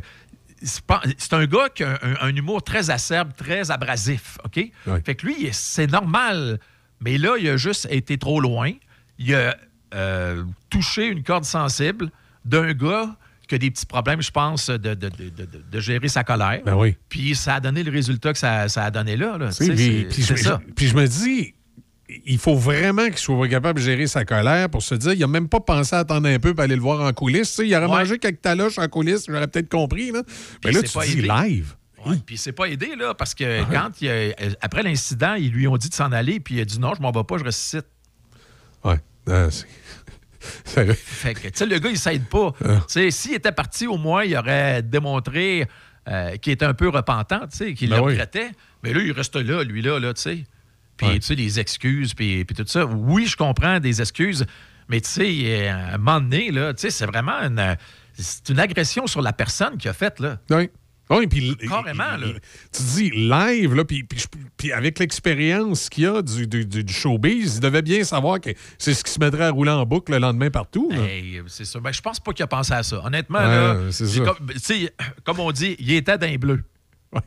c'est un gars qui a un, un humour très acerbe, très abrasif, OK? Fait que lui, c'est normal. Mais là, il a juste été trop loin. Il a euh, touché une corde sensible d'un gars qui a des petits problèmes, je pense, de, de- de- de- de- de gérer sa colère.
Ben oui.
Puis ça a donné le résultat que ça, ça a donné là.
je, puis je me dis, il faut vraiment qu'il soit capable de gérer sa colère pour se dire, il a même pas pensé à attendre un peu pour aller le voir en coulisses. Il aurait
Ouais.
mangé quelques taloches en coulisses, j'aurais peut-être compris. Là. Mais là,
c'est
tu
pas
dis
aidé.
live.
Ouais, Puis c'est pas aidé, là, parce que quand il a- euh, après l'incident, ils lui ont dit de s'en aller, puis il a dit non, je m'en vais pas, je reste ici.
Ouais. Ah, c'est- c'est-
Fait que, tu sais, le gars, il s'aide pas.
Ah.
S'il était parti, au moins, il aurait démontré euh, qu'il était un peu repentant, tu sais, qu'il
Ben
le
oui.
regrettait. Mais là, il reste là, lui, là, là tu sais. Puis, tu sais, les excuses, puis, puis tout ça. Oui, je comprends des excuses, mais tu sais, euh, à un moment donné, là, tu sais, c'est vraiment une, c'est une agression sur la personne qu'il a faite, là.
Oui. Oui, puis
Carrément, là.
tu dis live, là, puis, puis avec l'expérience qu'il y a du, du- du- showbiz, il devait bien savoir que c'est ce qui se mettrait à rouler en boucle le lendemain partout.
Hey, c'est ça. Ben, je pense pas qu'il a pensé à ça. Honnêtement,
Ouais,
là,
c'est
j'ai
ça.
comme, tu sais, comme on dit, il était d'un bleu.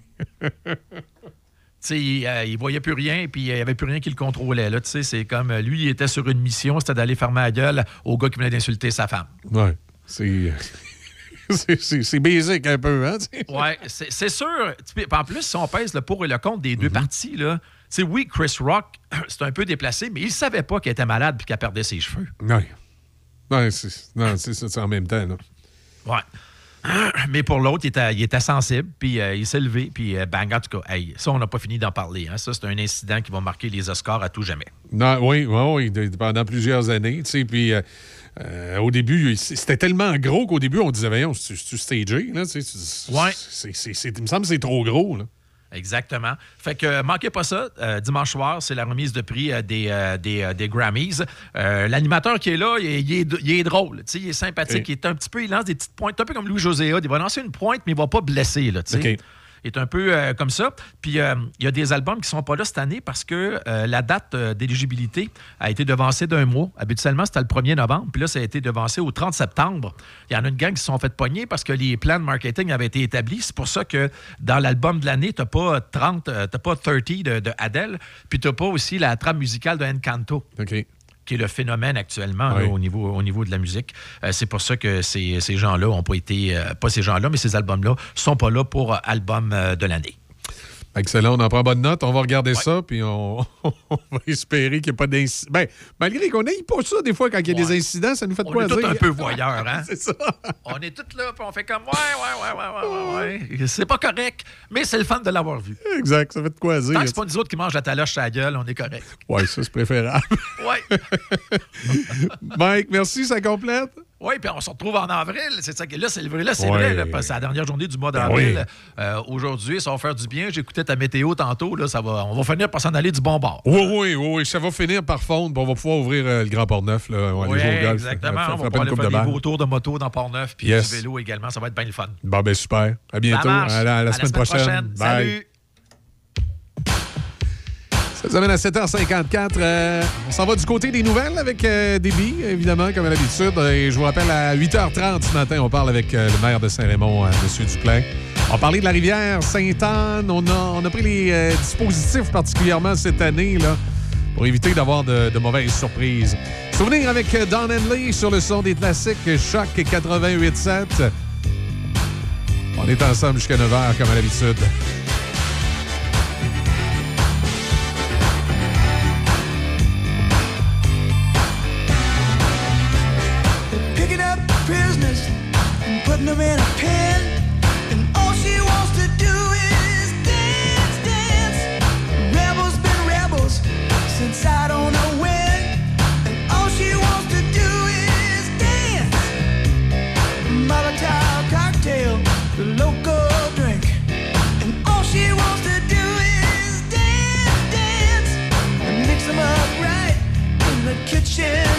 il, euh, il voyait plus rien, puis il n'y avait plus rien qui le contrôlait. Là, c'est comme euh, lui, il était sur une mission, c'était d'aller fermer la gueule au gars qui venait d'insulter sa femme.
Ouais. C'est. c'est- basic un peu, hein?
Ouais, c'est sûr. En plus, si on pèse le pour et le contre des deux
Mhm.
parties, là, oui, Chris Rock, c'est un peu déplacé, mais il savait pas qu'il était malade puis qu'il perdait ses cheveux.
Ouais. Ouais, c'est non, c'est ça, c'est en même temps. Là.
Ouais. Mais pour l'autre, il était, il était sensible, puis euh, il s'est levé, puis euh, bang, en tout cas, hey, ça, on n'a pas fini d'en parler. hein. Ça, c'est un incident qui va marquer les Oscars à tout jamais.
Non, oui, oui, oui, pendant plusieurs années. tu sais, Puis euh, au début, c'était tellement gros qu'au début, on disait, voyons, c'est-tu stagé? Là, tu sais, tu-
Ouais.
c'est- il me semble que c'est trop gros. Là.
Exactement. Fait que manquez pas ça. euh, dimanche soir, c'est la remise de prix euh, des, euh, des, des Grammys. L'animateur qui est là, il est, il est- il est drôle. Il est sympathique. Il est un petit peu, il lance des petites pointes, un peu comme Louis José Hood. Il va lancer une pointe, mais il va pas blesser. Là, tu est un peu euh, comme ça. Puis euh, il y a des albums qui sont pas là cette année parce que euh, la date d'éligibilité a été devancée d'un mois. Habituellement, c'était le 1er novembre. Puis là, ça a été devancé au 30 septembre. Il y en a une gang qui se sont fait pogner parce que les plans de marketing avaient été établis. C'est pour ça que dans l'album de l'année, tu n'as pas 30, euh, t'as pas 30 de, de Adele, puis tu n'as pas aussi la trame musicale de Encanto.
OK.
Qui est le phénomène actuellement là, au, niveau, au niveau de la musique. Euh, c'est pour ça que ces, ces gens-là n'ont pas été. euh, pas ces gens-là, mais ces albums-là sont pas là pour euh, album euh, de l'année.
Excellent, on en prend bonne note. On va regarder ça, puis on, on va espérer qu'il n'y ait pas d'incident. Ben, malgré qu'on n'aille pas ça, des fois, quand il y a des incidents, ça nous fait de
On
quoi
est tous un peu voyeurs, hein?
c'est ça.
On est tous là, puis on fait comme ouais, ouais, ouais, ouais, ouais, ouais, ouais. C'est pas correct, mais c'est le fun de l'avoir vu.
Exact, ça fait de quoi dire.
Tant que c'est pas nous autres qui mangent la taloche à la gueule, on est correct.
Ouais, ça, c'est préférable.
Ouais.
Mike, merci, ça complète?
Oui, puis on se retrouve en avril. C'est ça que là, c'est le vrai, là, c'est
Ouais.
vrai. là, parce que c'est la dernière journée du mois
Ben
d'avril.
oui.
Euh, Aujourd'hui, ça va faire du bien. J'écoutais ta météo tantôt. Là, ça va, on va finir par s'en aller du bon bord.
Oui, oui, oui, oui, ça va finir par fondre, on va pouvoir ouvrir euh, le Grand Port-Neuf, là,
Oui,
golf.
exactement. On va pouvoir aller faire
de
des beaux tours de moto dans Port-Neuf, puis
Yes.
du vélo également. Ça va être bien le fun.
Bon, ben super. À bientôt. À la, à la
À la
semaine,
semaine
prochaine.
prochaine.
Bye.
Salut.
Ça nous amène à 7h54. Euh, on s'en va du côté des nouvelles avec euh, évidemment, comme à l'habitude. Et je vous rappelle, à 8h30 ce matin, on parle avec euh, le maire de Saint-Raymond, euh, M. Duplain. On parler de la rivière Sainte-Anne. On a, on a pris les dispositifs particulièrement cette année là, pour éviter d'avoir de, mauvaises surprises. Souvenir avec Don Henley sur le son des classiques Choc 88.7. On est ensemble jusqu'à 9h, comme à l'habitude.
Putting in a pen. And all she wants to do is dance, dance. Rebels been rebels since I don't know when. And all she wants to do is dance. Molotov cocktail, the local drink. And all she wants to do is dance, dance. And up right in the kitchen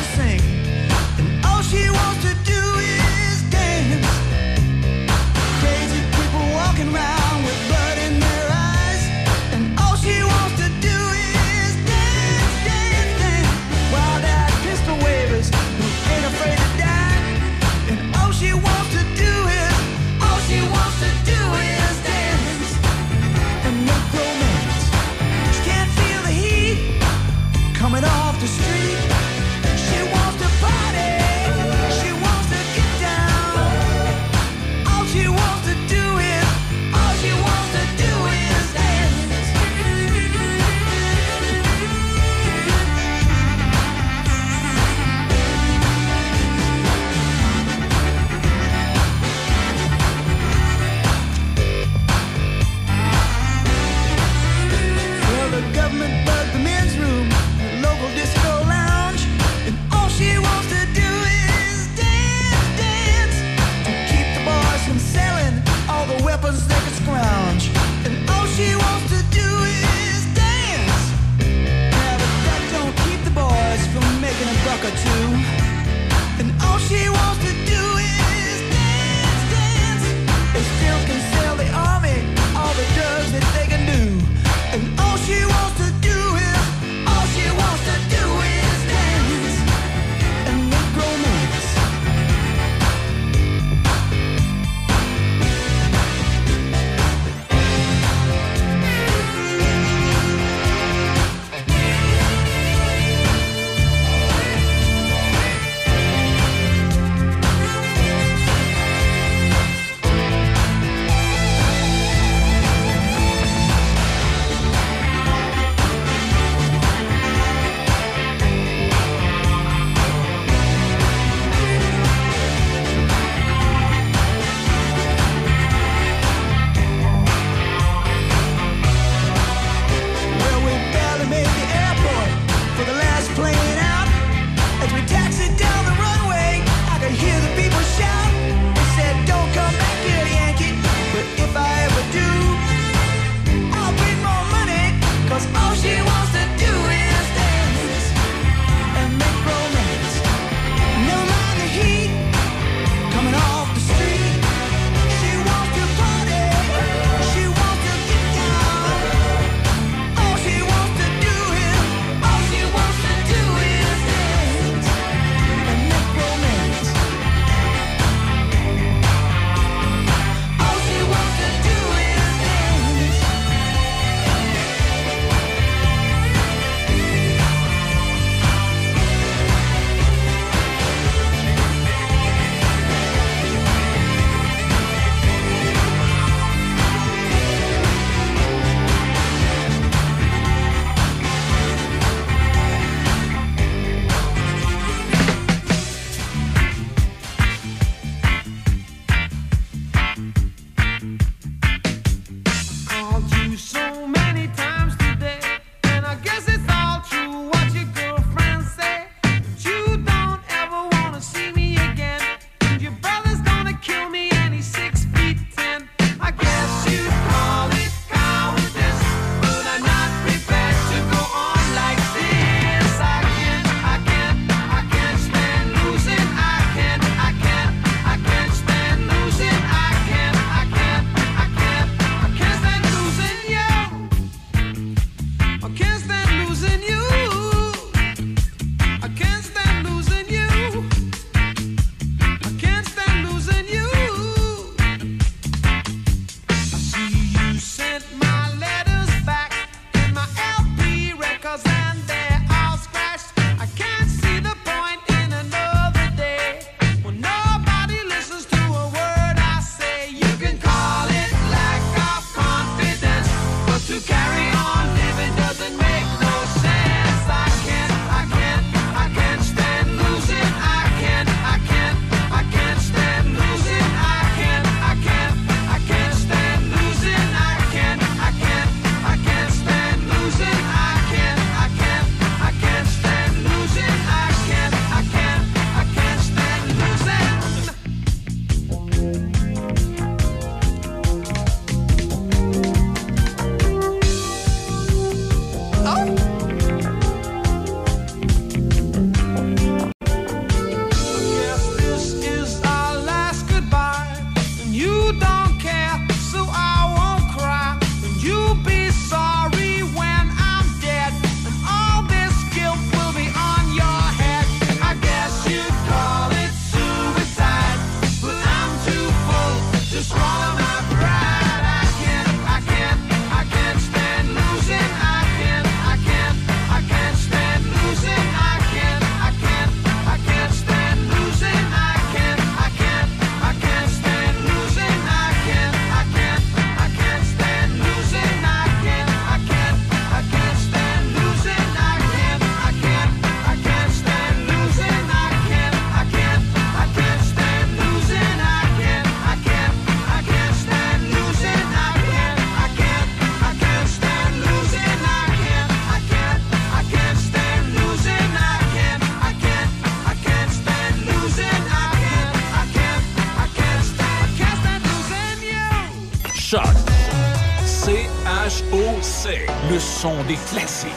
des classiques.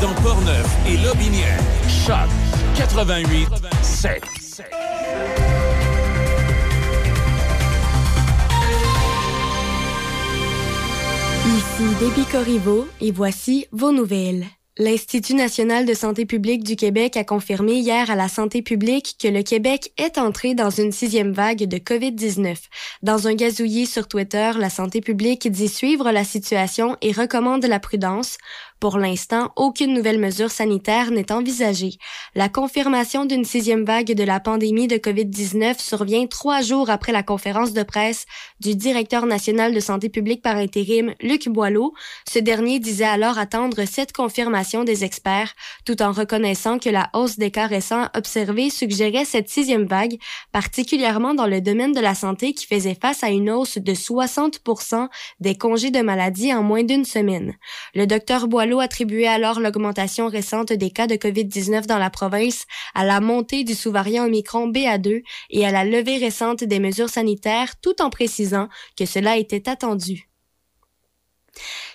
Dans Portneuf et Lobinière. Choc 88 7.
Ici Déby Corriveau et voici vos nouvelles. L'Institut national de santé publique du Québec a confirmé hier à la santé publique que le Québec est entré dans une sixième vague de COVID-19. Dans un gazouillis sur Twitter, la santé publique dit suivre la situation et recommande la prudence. Pour l'instant, aucune nouvelle mesure sanitaire n'est envisagée. La confirmation d'une sixième vague de la pandémie de COVID-19 survient trois jours après la conférence de presse du directeur national de santé publique par intérim, Luc Boileau. Ce dernier disait alors attendre cette confirmation des experts, tout en reconnaissant que la hausse des cas récents observés suggérait cette sixième vague, particulièrement dans le domaine de la santé qui faisait face à une hausse de 60 des congés de maladie en moins d'une semaine. Le docteur Boileau attribuait alors l'augmentation récente des cas de COVID-19 dans la province à la montée du sous-variant Omicron BA2 et à la levée récente des mesures sanitaires tout en précisant que cela était attendu.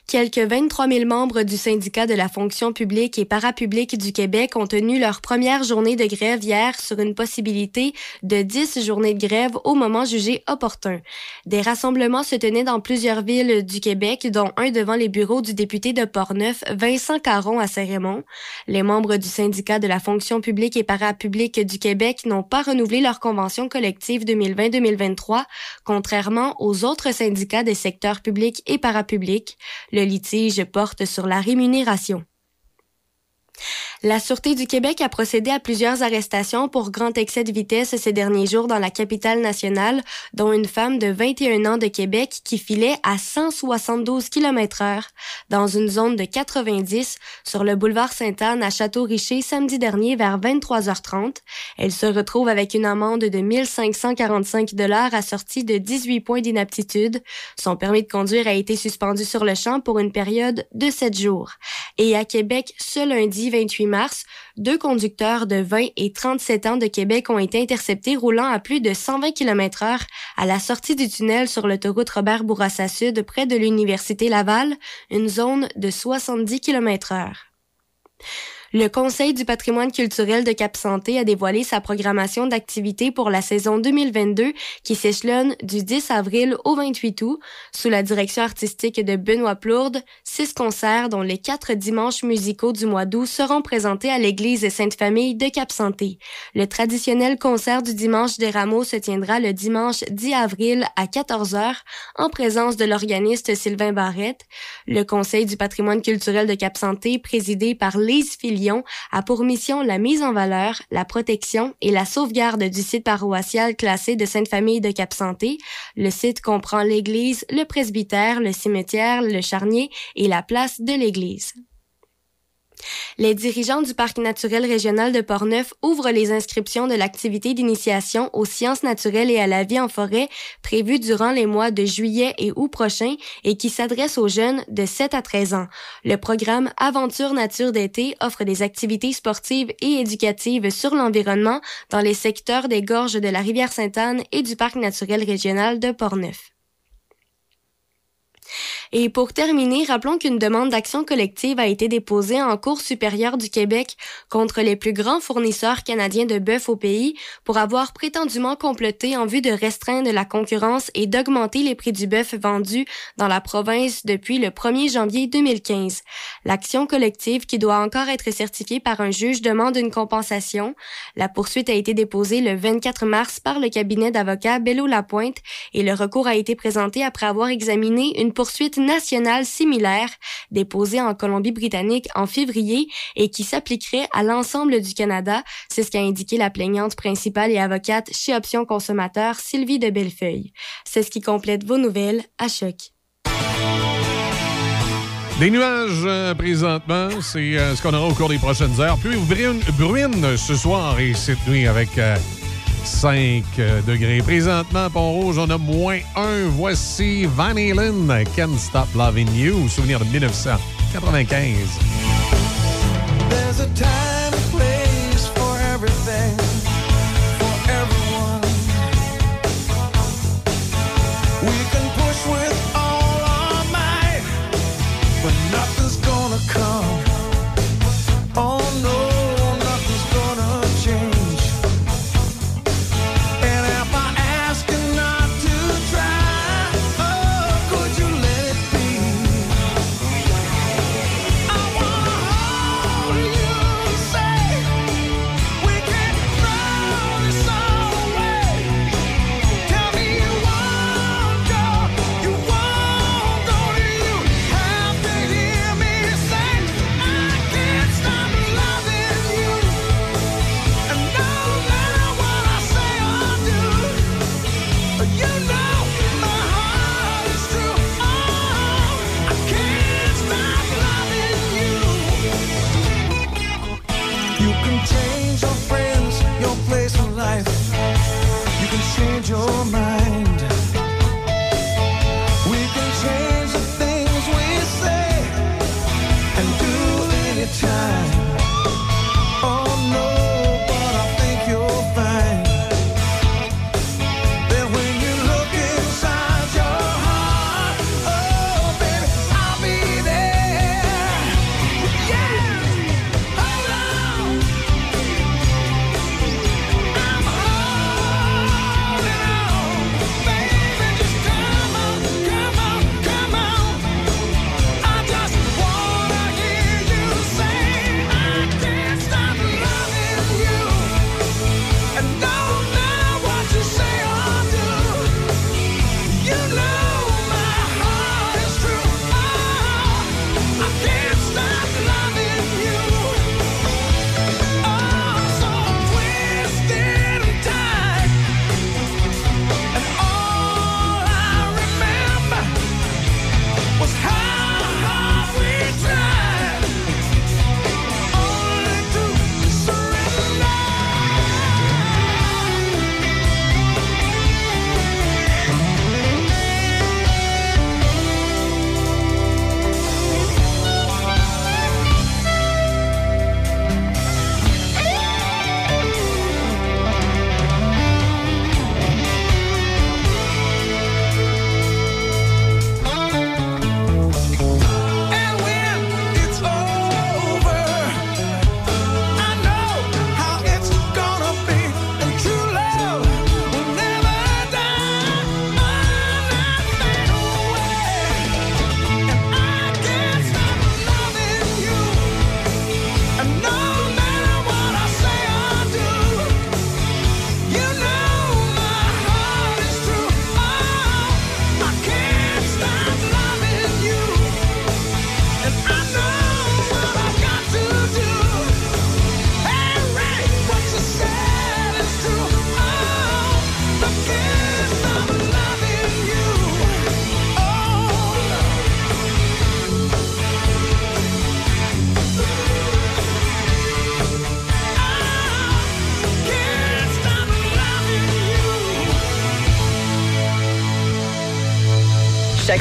Quelques 23 000 membres du syndicat de la fonction publique et parapublique du Québec ont tenu leur première journée de grève hier sur une possibilité de 10 journées de grève au moment jugé opportun. Des rassemblements se tenaient dans plusieurs villes du Québec, dont un devant les bureaux du député de Portneuf, Vincent Caron à Saint-Raymond. Les membres du syndicat de la fonction publique et parapublique du Québec n'ont pas renouvelé leur convention collective 2020-2023, contrairement aux autres syndicats des secteurs publics et parapublics. Le litige porte sur la rémunération. La Sûreté du Québec a procédé à plusieurs arrestations pour grand excès de vitesse ces derniers jours dans la capitale nationale, dont une femme de 21 ans de Québec qui filait à 172 km heure dans une zone de 90 sur le boulevard Sainte-Anne à Château-Richer samedi dernier vers 23h30. Elle se retrouve avec une amende de 1545 dollars assortie de 18 points d'inaptitude. Son permis de conduire a été suspendu sur le champ pour une période de 7 jours. Et à Québec, ce lundi 28 mars, deux conducteurs de 20 et 37 ans de Québec ont été interceptés roulant à plus de 120 km heure à la sortie du tunnel sur l'autoroute Robert Bourassa Sud près de l'Université Laval, une zone de 70 km heure. Le Conseil du patrimoine culturel de Cap-Santé a dévoilé sa programmation d'activités pour la saison 2022 qui s'échelonne du 10 avril au 28 août. Sous la direction artistique de Benoît Plourde, six concerts dont les quatre dimanches musicaux du mois d'août seront présentés à l'église Sainte-Famille de Cap-Santé. Le traditionnel concert du dimanche des rameaux se tiendra le dimanche 10 avril à 14h en présence de l'organiste Sylvain Barrette. Le Conseil du patrimoine culturel de Cap-Santé, présidé par Lise Philippe, a pour mission la mise en valeur, la protection et la sauvegarde du site paroissial classé de Sainte-Famille de Cap-Santé. Le site comprend l'église, le presbytère, le cimetière, le charnier et la place de l'église. Les dirigeants du Parc naturel régional de Portneuf ouvrent les inscriptions de l'activité d'initiation aux sciences naturelles et à la vie en forêt prévue durant les mois de juillet et août prochains et qui s'adresse aux jeunes de 7 à 13 ans. Le programme Aventure Nature d'été offre des activités sportives et éducatives sur l'environnement dans les secteurs des gorges de la rivière Sainte-Anne et du Parc naturel régional de Portneuf. Et pour terminer, rappelons qu'une demande d'action collective a été déposée en Cour supérieure du Québec contre les plus grands fournisseurs canadiens de bœuf au pays pour avoir prétendument comploté en vue de restreindre la concurrence et d'augmenter les prix du bœuf vendu dans la province depuis le 1er janvier 2015. L'action collective, qui doit encore être certifiée par un juge, demande une compensation. La poursuite a été déposée le 24 mars par le cabinet d'avocats Bello-Lapointe et le recours a été présenté après avoir examiné une poursuite nationale similaire déposée en Colombie-Britannique en février et qui s'appliquerait à l'ensemble du Canada. C'est ce qu'a indiqué la plaignante principale et avocate chez Option Consommateur, Sylvie de Bellefeuille. C'est ce qui complète vos nouvelles à choc.
Des nuages euh, présentement, c'est euh, ce qu'on aura au cours des prochaines heures. Puis bruine, bruine ce soir et cette nuit avec euh, 5 degrés. Présentement, Pont-Rouge, on a moins 1. Voici Van Halen, Can't Stop Loving You, souvenir de 1995.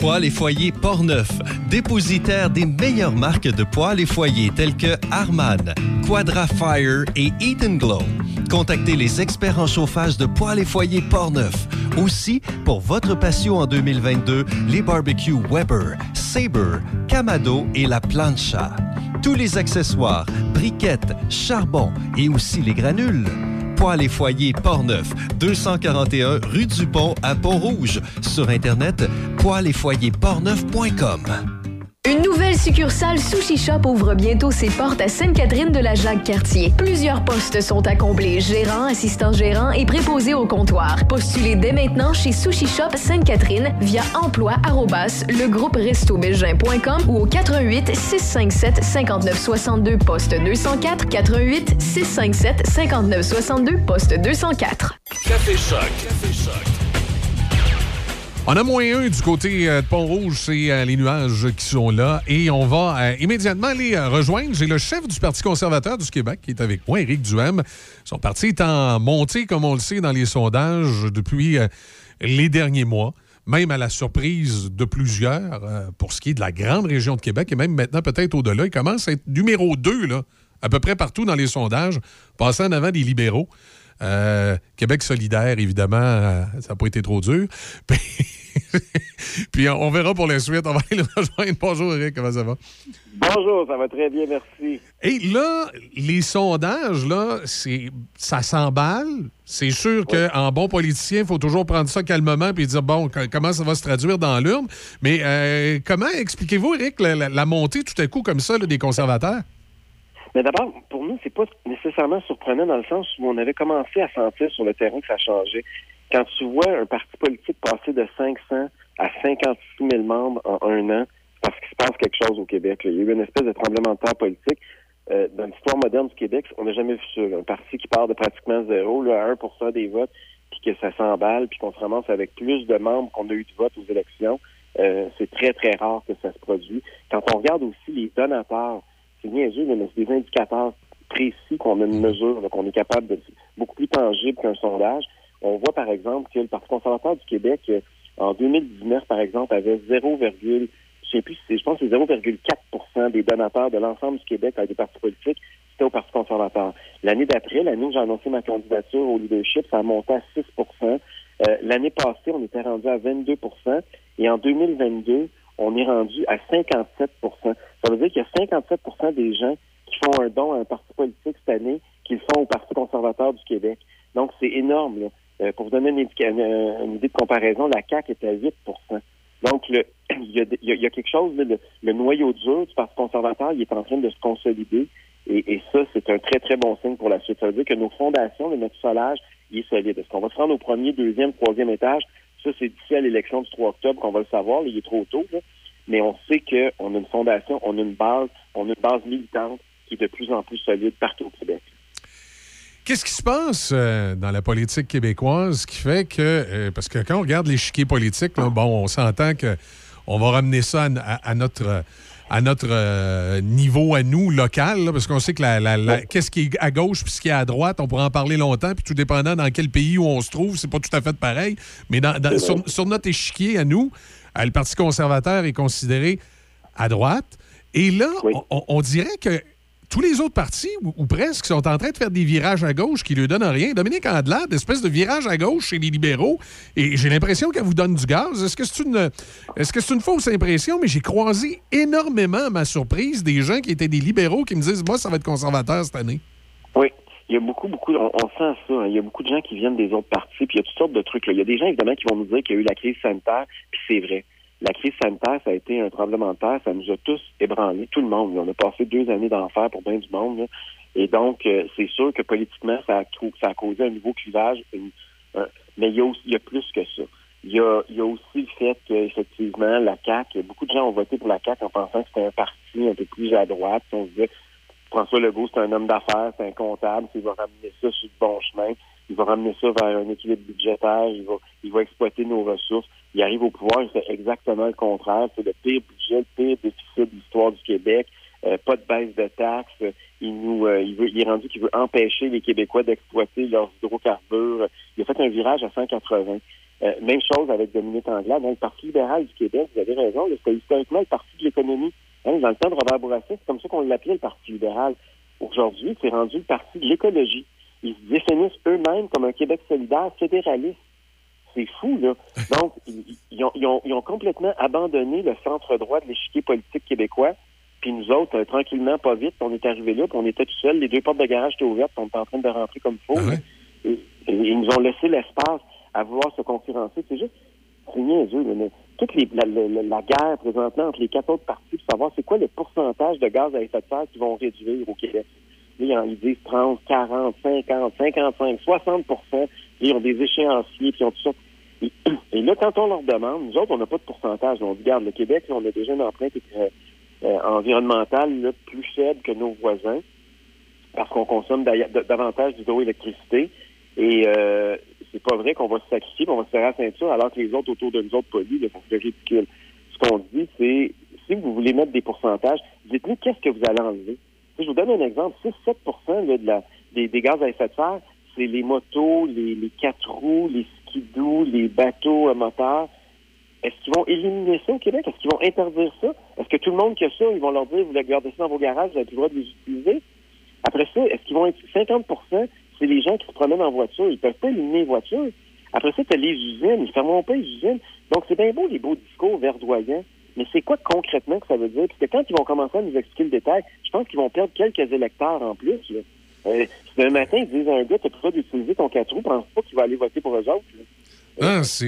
Poêles et foyers Portneuf, dépositaire des meilleures marques de poêles et foyers tels que Harman, Quadra Fire et Eat Glow. Contactez les experts en chauffage de poêles et foyers Portneuf. Aussi, pour votre patio en 2022, les barbecues Weber, Sabre, Camado et la Plancha. Tous les accessoires, briquettes, charbon et aussi les granules. Poêles et foyers Portneuf, 241 rue du Pont à Pont-Rouge. Sur Internet, et portneuf.com.
Une nouvelle succursale Sushi Shop ouvre bientôt ses portes à Sainte-Catherine de la Jacques-Cartier. Plusieurs postes sont à combler, gérant, assistant gérant et préposé au comptoir. Postulez dès maintenant chez Sushi Shop Sainte-Catherine via emploi arrobas legrouperestobelgin.com ou au 88 657 59 62 poste 204 88 657 59 62 poste 204.
Café Choc. Café Choc.
On a moins un du côté euh, de Pont-Rouge, c'est euh, les nuages qui sont là. Et on va euh, immédiatement les rejoindre. J'ai le chef du Parti conservateur du Québec qui est avec moi, Éric Duhem. Son parti est en montée, comme on le sait, dans les sondages depuis les derniers mois. Même à la surprise de plusieurs, pour ce qui est de la grande région de Québec, et même maintenant peut-être au-delà, il commence à être numéro 2, là, à peu près partout dans les sondages, passant en avant des libéraux. Euh, Québec solidaire, évidemment, euh, ça n'a pas été trop dur. Puis on verra pour la suite. On va aller le rejoindre. Bonjour, Eric, comment ça va?
Bonjour, ça va très bien, merci.
Et là, les sondages, là, c'est, ça s'emballe. C'est sûr qu'en bon politicien, il faut toujours prendre ça calmement et dire, bon, comment ça va se traduire dans l'urne? Mais euh, comment expliquez-vous, Eric, la, la- la montée tout à coup comme ça là, des conservateurs?
Mais d'abord, pour nous, c'est pas nécessairement surprenant dans le sens où on avait commencé à sentir sur le terrain que ça changeait. Quand tu vois un parti politique passer de 500 à 56 000 membres en un an, c'est parce qu'il se passe quelque chose au Québec. là. Il y a eu une espèce de tremblement de terre politique. Euh, dans l'histoire moderne du Québec, on n'a jamais vu ça. Un parti qui part de pratiquement zéro, là, à 1 des votes, puis que ça s'emballe, puis qu'on se ramasse avec plus de membres qu'on a eu de votes aux élections. Euh, c'est très, très rare que ça se produise. Quand on regarde aussi les donateurs, c'est niaiseux, là, mais c'est des indicateurs précis qu'on a une mesure, là, qu'on est capable de beaucoup plus tangible qu'un sondage. On voit par exemple que le Parti conservateur du Québec, euh, en 2019, par exemple, avait 0, je sais plus, si c'est- je pense que c'est 0,4% des donateurs de l'ensemble du Québec avec des partis politiques, c'était au Parti conservateur. L'année d'après, l'année où j'ai annoncé ma candidature au leadership, ça a monté à 6% Euh, L'année passée, on était rendu à 22% et en 2022, on est rendu à 57 Ça veut dire qu'il y a 57% des gens qui font un don à un parti politique cette année qui le font au Parti conservateur du Québec. Donc, c'est énorme. Là. Euh, pour vous donner une, une idée de comparaison, la CAQ est à 8% Donc, le, il, y a, il y a- quelque chose, là, le, noyau dur du Parti conservateur, il est en train de se consolider. Et, et ça, c'est un très, très bon signe pour la suite. Ça veut dire que nos fondations, notre solage, il est solide. Est-ce qu'on va se rendre au premier, deuxième, troisième étage? Ça, c'est d'ici à l'élection du 3 octobre qu'on va le savoir. Là, il est trop tôt. là. Mais on sait qu'on a une fondation, on a une base, on a une base militante qui est de plus en plus solide partout au Québec.
Qu'est-ce qui se passe euh, dans la politique québécoise qui fait que, euh, parce que quand on regarde l'échiquier politique, là, bon, on s'entend que on va ramener ça à, notre à notre euh, niveau à nous local, là, parce qu'on sait que la, la- la- qu'est-ce qui est à gauche puis ce qui est à droite, on pourra en parler longtemps, puis tout dépendant dans quel pays où on se trouve, c'est pas tout à fait pareil. Mais dans- dans- sur, sur notre échiquier à nous, le Parti conservateur est considéré à droite. Et là, on- on, on dirait que tous les autres partis, ou, ou presque, sont en train de faire des virages à gauche qui ne lui donnent rien. Dominique Andelade, espèce de virage à gauche chez les libéraux, et j'ai l'impression qu'elle vous donne du gaz. Est-ce que c'est une, est-ce que c'est une fausse impression? Mais j'ai croisé énormément, à ma surprise, des gens qui étaient des libéraux qui me disent, moi, ça va être conservateur cette année.
Oui, il y a beaucoup, beaucoup, on, sent ça. hein. Il y a beaucoup de gens qui viennent des autres partis, puis il y a toutes sortes de trucs. Là. Il y a des gens, évidemment, qui vont nous dire qu'il y a eu la crise sanitaire, puis c'est vrai. La crise sanitaire, ça a été un tremblement de terre, ça nous a tous ébranlés, tout le monde. On a passé deux années d'enfer pour bien du monde. là. Et donc, euh, c'est sûr que politiquement, ça a, ça a causé un nouveau clivage. mais il y, a aussi, il y a plus que ça. Il y a, il y a aussi le fait qu'effectivement, la CAQ, beaucoup de gens ont voté pour la CAQ en pensant que c'était un parti un peu plus à droite. On se disait, François Legault, c'est un homme d'affaires, c'est un comptable, il va ramener ça sur le bon chemin, il va ramener ça vers un équilibre budgétaire, il va, il va exploiter nos ressources. Il arrive au pouvoir, il fait exactement le contraire. C'est le pire budget, le pire déficit de l'histoire du Québec. Euh, pas de baisse de taxes. Il nous, euh, il veut, il est rendu qu'il veut empêcher les Québécois d'exploiter leurs hydrocarbures. Il a fait un virage à 180. Euh, même chose avec Dominique Anglade. Dans le Parti libéral du Québec, vous avez raison, c'était historiquement le Parti de l'économie. Hein, dans le temps de Robert Bourassa, c'est comme ça qu'on l'appelait le Parti libéral. Aujourd'hui, c'est rendu le Parti de l'écologie. Ils se définissent eux-mêmes comme un Québec solidaire fédéraliste. C'est fou, là. Donc, ils, ont, ils ont- ils ont complètement abandonné le centre droit de l'échiquier politique québécois. Puis nous autres, euh, tranquillement, pas vite, on est arrivés là, puis on était tout seuls, les deux portes de garage étaient ouvertes, puis on était en train de rentrer comme il faut. là. et, et ils nous ont laissé l'espace à vouloir se concurrencer. C'est juste, c'est niaiseux, mais les, la, la- la guerre présentement entre les quatre autres partis pour savoir c'est quoi le pourcentage de gaz à effet de serre qu'ils vont réduire au Québec. Ils en- ils disent 30, 40, 50, 55, 60% Ils ont des échéanciers, puis ils ont tout ça. Et, là, quand on leur demande, nous autres, on n'a pas de pourcentage. On regarde, le Québec, on a déjà une empreinte euh, euh, environnementale plus faible que nos voisins parce qu'on consomme davantage d'hydroélectricité. Et euh, c'est pas vrai qu'on va se sacrifier, puis on va se faire la ceinture alors que les autres autour de nous autres là, C'est ridicule. Ce qu'on dit, c'est si vous voulez mettre des pourcentages, dites-nous qu'est-ce que vous allez enlever. Je vous donne un exemple. 6-7 là, de la, des, gaz à effet de serre, c'est les motos, les, les quatre roues, les skidoo, les bateaux à moteur. Est-ce qu'ils vont éliminer ça au Québec? Est-ce qu'ils vont interdire ça? Est-ce que tout le monde qui a ça, ils vont leur dire, vous voulez garder ça dans vos garages, vous avez le droit de les utiliser? Après ça, est-ce qu'ils vont être 50 c'est les gens qui se promènent en voiture. Ils peuvent pas éliminer les voitures. Après ça, tu as les usines. Ils ne fermeront pas les usines. Donc, c'est bien beau les beaux discours verdoyants, mais c'est quoi concrètement que ça veut dire? Parce que quand ils vont commencer à nous expliquer le détail, je pense qu'ils vont perdre quelques électeurs en plus. Là. Euh, matin, ils disent à un gars, tu as pas d'utiliser ton 4 roues, pense pas qu'il va aller voter pour eux autres. là.
Ah, c'est.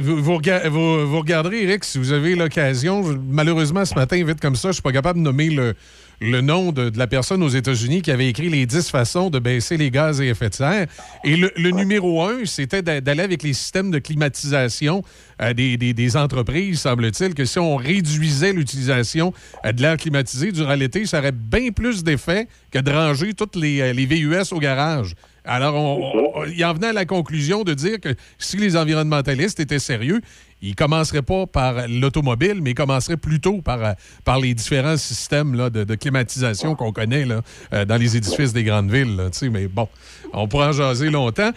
vous, vous, rega- vous- vous regarderez, Eric, si vous avez l'occasion, malheureusement, ce matin, vite comme ça, je suis pas capable de nommer le, le nom de, de la personne aux États-Unis qui avait écrit les 10 façons de baisser les gaz à effet de serre. Et le, le numéro un, c'était d'a- d'aller avec les systèmes de climatisation euh, des, des- des entreprises, semble-t-il, que si on réduisait l'utilisation euh, de l'air climatisé durant l'été, ça aurait bien plus d'effet que de ranger toutes les, euh, les VUS au garage. Alors, on, on- il en venait à la conclusion de dire que si les environnementalistes étaient sérieux, ils commenceraient pas par l'automobile, mais ils commenceraient plutôt par, euh, par les différents systèmes là, de, climatisation qu'on connaît là, euh, dans les édifices des grandes villes. mais bon, on pourra jaser longtemps.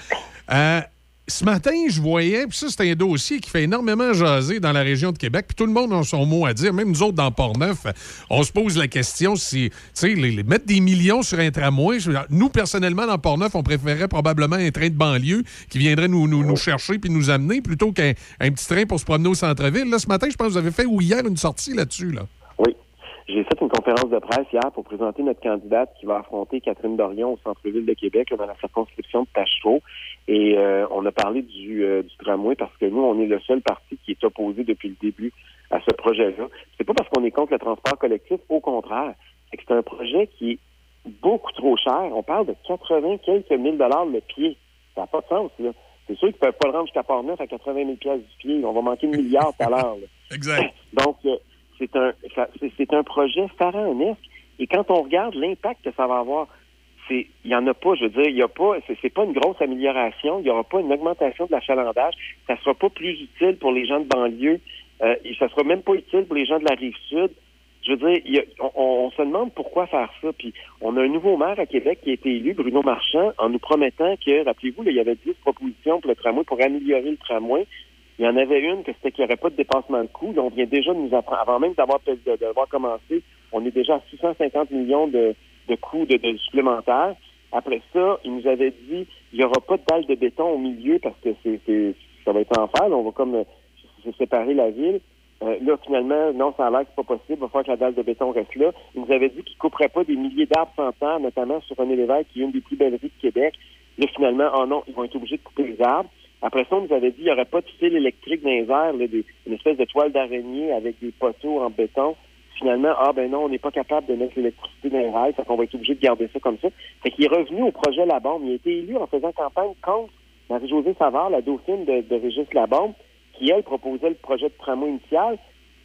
Euh, ce matin, je voyais, puis ça, c'est un dossier qui fait énormément jaser dans la région de Québec, puis tout le monde a son mot à dire, même nous autres dans Port-Neuf, on se pose la question si, tu sais, les, mettre des millions sur un tramway, nous, personnellement, dans Port-Neuf, on préférait probablement un train de banlieue qui viendrait nous, nous, nous chercher puis nous amener plutôt qu'un un petit train pour se promener au centre-ville. Là, ce matin, je pense que vous avez fait, ou hier, une sortie là-dessus, là.
Oui. J'ai fait une conférence de presse hier pour présenter notre candidate qui va affronter Catherine Dorion au centre-ville de Québec, dans la circonscription de Tachereau. Et euh, on a parlé du, euh, du tramway parce que nous, on est le seul parti qui est opposé depuis le début à ce projet-là. C'est pas parce qu'on est contre le transport collectif, au contraire. C'est que c'est un projet qui est beaucoup trop cher. On parle de 80 quelques mille dollars le pied. Ça n'a pas de sens, là. C'est sûr qu'ils peuvent pas le rendre jusqu'à Port-Neuf à 80 000 pièces du pied. On va manquer de milliards tout à l'heure.
Exact.
Donc, euh, c'est un, c'est- un projet pharaonique. Et quand on regarde l'impact que ça va avoir, c'est, il y en a pas, je veux dire, il y a pas, c'est, pas une grosse amélioration, il y aura pas une augmentation de l'achalandage, ça sera pas plus utile pour les gens de banlieue, euh, et ça sera même pas utile pour les gens de la rive sud. Je veux dire, on, on se demande pourquoi faire ça. Puis on a un nouveau maire à Québec qui a été élu, Bruno Marchand, en nous promettant que, rappelez-vous, il y avait 10 propositions pour le tramway, pour améliorer le tramway. Il y en avait une que c'était qu'il n'y aurait pas de dépassement de coûts. On vient déjà de nous apprendre, avant même d'avoir commencé, on est déjà à 650 millions de, de coûts de, de supplémentaires. Après ça, il nous avait dit il n'y aura pas de dalle de béton au milieu parce que c'est c'est- ça va être enfer. là. on va comme euh, se séparer la ville. Euh, là, finalement, non, ça a l'air que c'est pas possible. Il va falloir que la dalle de béton reste là. Il nous avait dit qu'il ne couperait pas des milliers d'arbres centenaires, notamment sur René Lévesque, qui est une des plus belles rues de Québec. Là, finalement, oh non, ils vont être obligés de couper les arbres. Après ça, on nous avait dit qu'il n'y aurait pas de fil électrique dans les airs, une espèce de toile d'araignée avec des poteaux en béton. Finalement, ah ben non, on n'est pas capable de mettre l'électricité dans les rails, fait qu'on va être obligé de garder ça comme ça. Fait qu'il est revenu au projet Labombe. Il a été élu en faisant campagne contre Marie-Josée Savard, la dauphine de, de Régis Labombe, qui, elle, proposait le projet de tramway initial.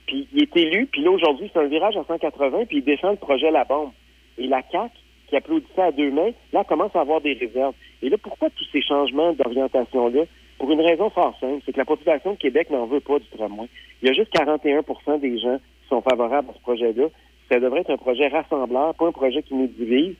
Puis il est élu, puis là, aujourd'hui, c'est un virage à 180, puis il défend le projet Labombe. Et la CAQ, qui applaudissait à deux mains, là, commence à avoir des réserves. Et là, pourquoi tous ces changements d'orientation-là? Pour une raison fort simple, c'est que la population de Québec n'en veut pas du tramway. Il y a juste 41% des gens qui sont favorables à ce projet-là. Ça devrait être un projet rassembleur, pas un projet qui nous divise.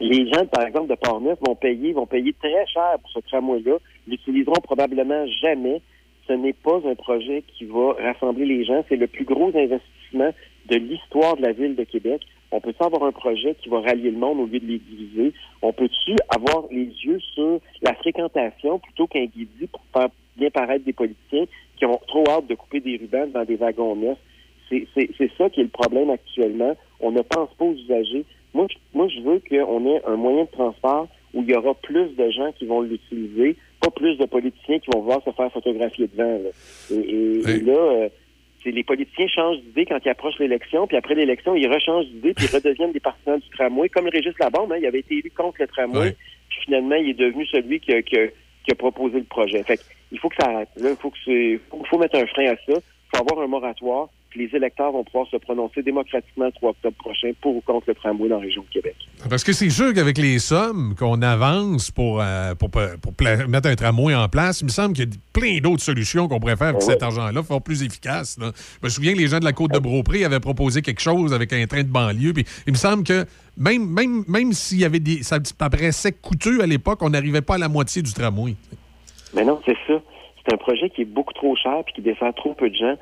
Les gens, par exemple, de Port-Neuf vont payer, vont payer très cher pour ce tramway-là, l'utiliseront probablement jamais. Ce n'est pas un projet qui va rassembler les gens. C'est le plus gros investissement de l'histoire de la ville de Québec. On peut-tu avoir un projet qui va rallier le monde au lieu de les diviser? On peut-tu avoir les yeux sur la fréquentation plutôt qu'un guidi pour faire bien paraître des politiciens qui ont trop hâte de couper des rubans dans des wagons neufs? C'est c'est- c'est ça qui est le problème actuellement. On ne pense pas aux usagers. Moi, je, moi, je veux qu'on ait un moyen de transport où il y aura plus de gens qui vont l'utiliser, pas plus de politiciens qui vont vouloir se faire photographier devant. là. Et, et- et là, euh, les politiciens changent d'idée quand ils approchent l'élection, puis après l'élection, ils rechangent d'idée, puis ils redeviennent des partisans du tramway, comme Régis Labombe, hein, il avait été élu contre le tramway, puis finalement, il est devenu celui qui a, qui a- qui a proposé le projet. Fait que, il faut que ça arrête. Là, il faut que faut, faut mettre un frein à ça. Il faut avoir un moratoire, les électeurs vont pouvoir se prononcer démocratiquement le 3 octobre prochain pour ou contre le tramway dans la région de Québec.
Parce que c'est sûr qu'avec les sommes qu'on avance pour, euh, pour, pour mettre un tramway en place, il me semble qu'il y a plein d'autres solutions qu'on pourrait faire avec cet argent-là, faire plus efficace. là. Je me souviens que les gens de la côte de Beaupré avaient proposé quelque chose avec un train de banlieue. Puis il me semble que même, même, même s'il y avait des. Ça paraissait coûteux à l'époque, on n'arrivait pas à la moitié du tramway.
Mais non, c'est ça. C'est un projet qui est beaucoup trop cher puis qui dessert trop peu de gens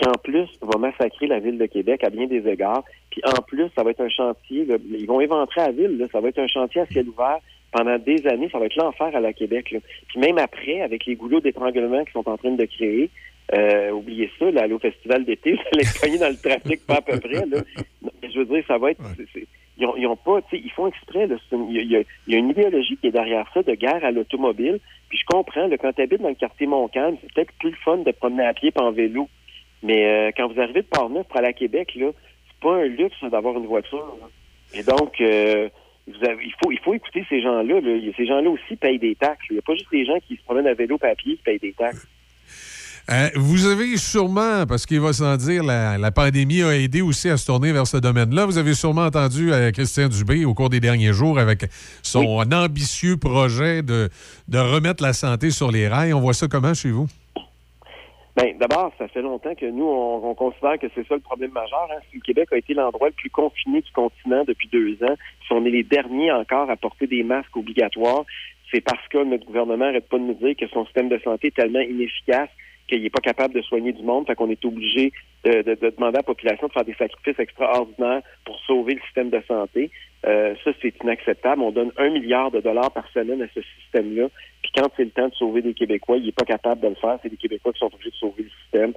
qui, en plus, va massacrer la ville de Québec à bien des égards. Puis, en plus, ça va être un chantier. là, ils vont éventrer la ville. là, ça va être un chantier à ciel ouvert pendant des années, ça va être l'enfer à la Québec. là. Puis même après, avec les goulots d'étranglement qu'ils sont en train de créer, euh, oubliez ça, là, aller au festival d'été, allez être cogné dans le trafic pas à peu près. Là. Je veux dire, ça va être... ils, ont, ils ont pas, ils font exprès. là. C'est une- Il y, a- il y a- il y a une idéologie qui est derrière ça, de guerre à l'automobile. Puis je comprends, là, quand tu habites dans le quartier Montcalm, c'est peut-être plus le fun de promener à pied pas en vélo. Mais euh, quand vous arrivez de Port-Neuf pour aller à Québec, là, c'est pas un luxe d'avoir une voiture. là. Et donc, euh, vous avez, il faut il faut écouter ces gens-là. là. Ces gens-là aussi payent des taxes. Il n'y a pas juste des gens qui se promènent à vélo pied qui payent des taxes.
Euh, vous avez sûrement, parce qu'il va sans dire, la, la pandémie a aidé aussi à se tourner vers ce domaine-là. Vous avez sûrement entendu euh, Christian Dubé au cours des derniers jours avec son ambitieux projet de, de remettre la santé sur les rails. On voit ça comment chez vous?
Ben, d'abord, ça fait longtemps que nous, on, on considère que c'est ça le problème majeur. Hein. Le Québec a été l'endroit le plus confiné du continent depuis deux ans, si on est les derniers encore à porter des masques obligatoires, c'est parce que notre gouvernement n'arrête pas de nous dire que son système de santé est tellement inefficace qu'il n'est pas capable de soigner du monde, fait qu'on est obligé de demander à la population de faire des sacrifices extraordinaires pour sauver le système de santé. Euh, ça, c'est inacceptable. On donne un milliard de dollars par semaine à ce système-là. Puis quand c'est le temps de sauver des Québécois, il n'est pas capable de le faire. C'est des Québécois qui sont obligés de sauver le système.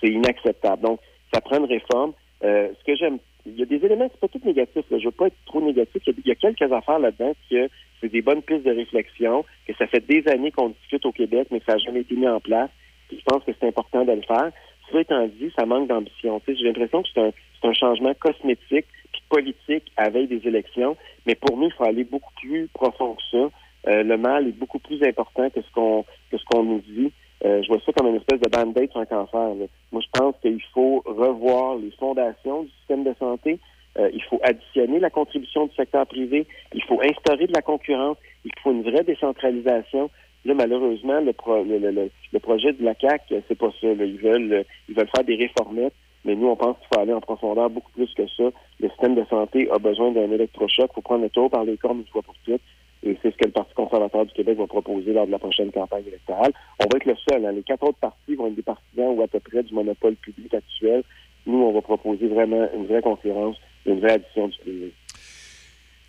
C'est inacceptable. Donc, ça prend une réforme. Euh, ce que j'aime, il y a des éléments, c'est pas tout négatif. Là. Je veux pas être trop négatif. Il y a, quelques affaires là-dedans que c'est des bonnes pistes de réflexion, que ça fait des années qu'on discute au Québec, mais que ça n'a jamais été mis en place. Je pense que c'est important de le faire. Cela étant dit, ça manque d'ambition. J'ai l'impression que c'est un, un changement cosmétique puis politique à veille des élections, mais pour nous, il faut aller beaucoup plus profond que ça. Euh, le mal est beaucoup plus important que ce qu'on que ce qu'on nous dit. Euh, je vois ça comme une espèce de band-aid sur un cancer. là. Moi, je pense qu'il faut revoir les fondations du système de santé. Euh, il faut additionner la contribution du secteur privé. Il faut instaurer de la concurrence. Il faut une vraie décentralisation. Là, malheureusement, le, pro- le, le- le- projet de la CAC, c'est pas ça. là. Ils veulent, euh, ils veulent faire des réformettes, mais nous, on pense qu'il faut aller en profondeur beaucoup plus que ça. Le système de santé a besoin d'un électrochoc. Il faut prendre le tour par les cornes une fois pour toutes. Et c'est ce que le Parti conservateur du Québec va proposer lors de la prochaine campagne électorale. On va être le seul. hein. Les quatre autres partis vont être des partisans ou à peu près du monopole public actuel. Nous, on va proposer vraiment une vraie concurrence, une vraie addition du privé.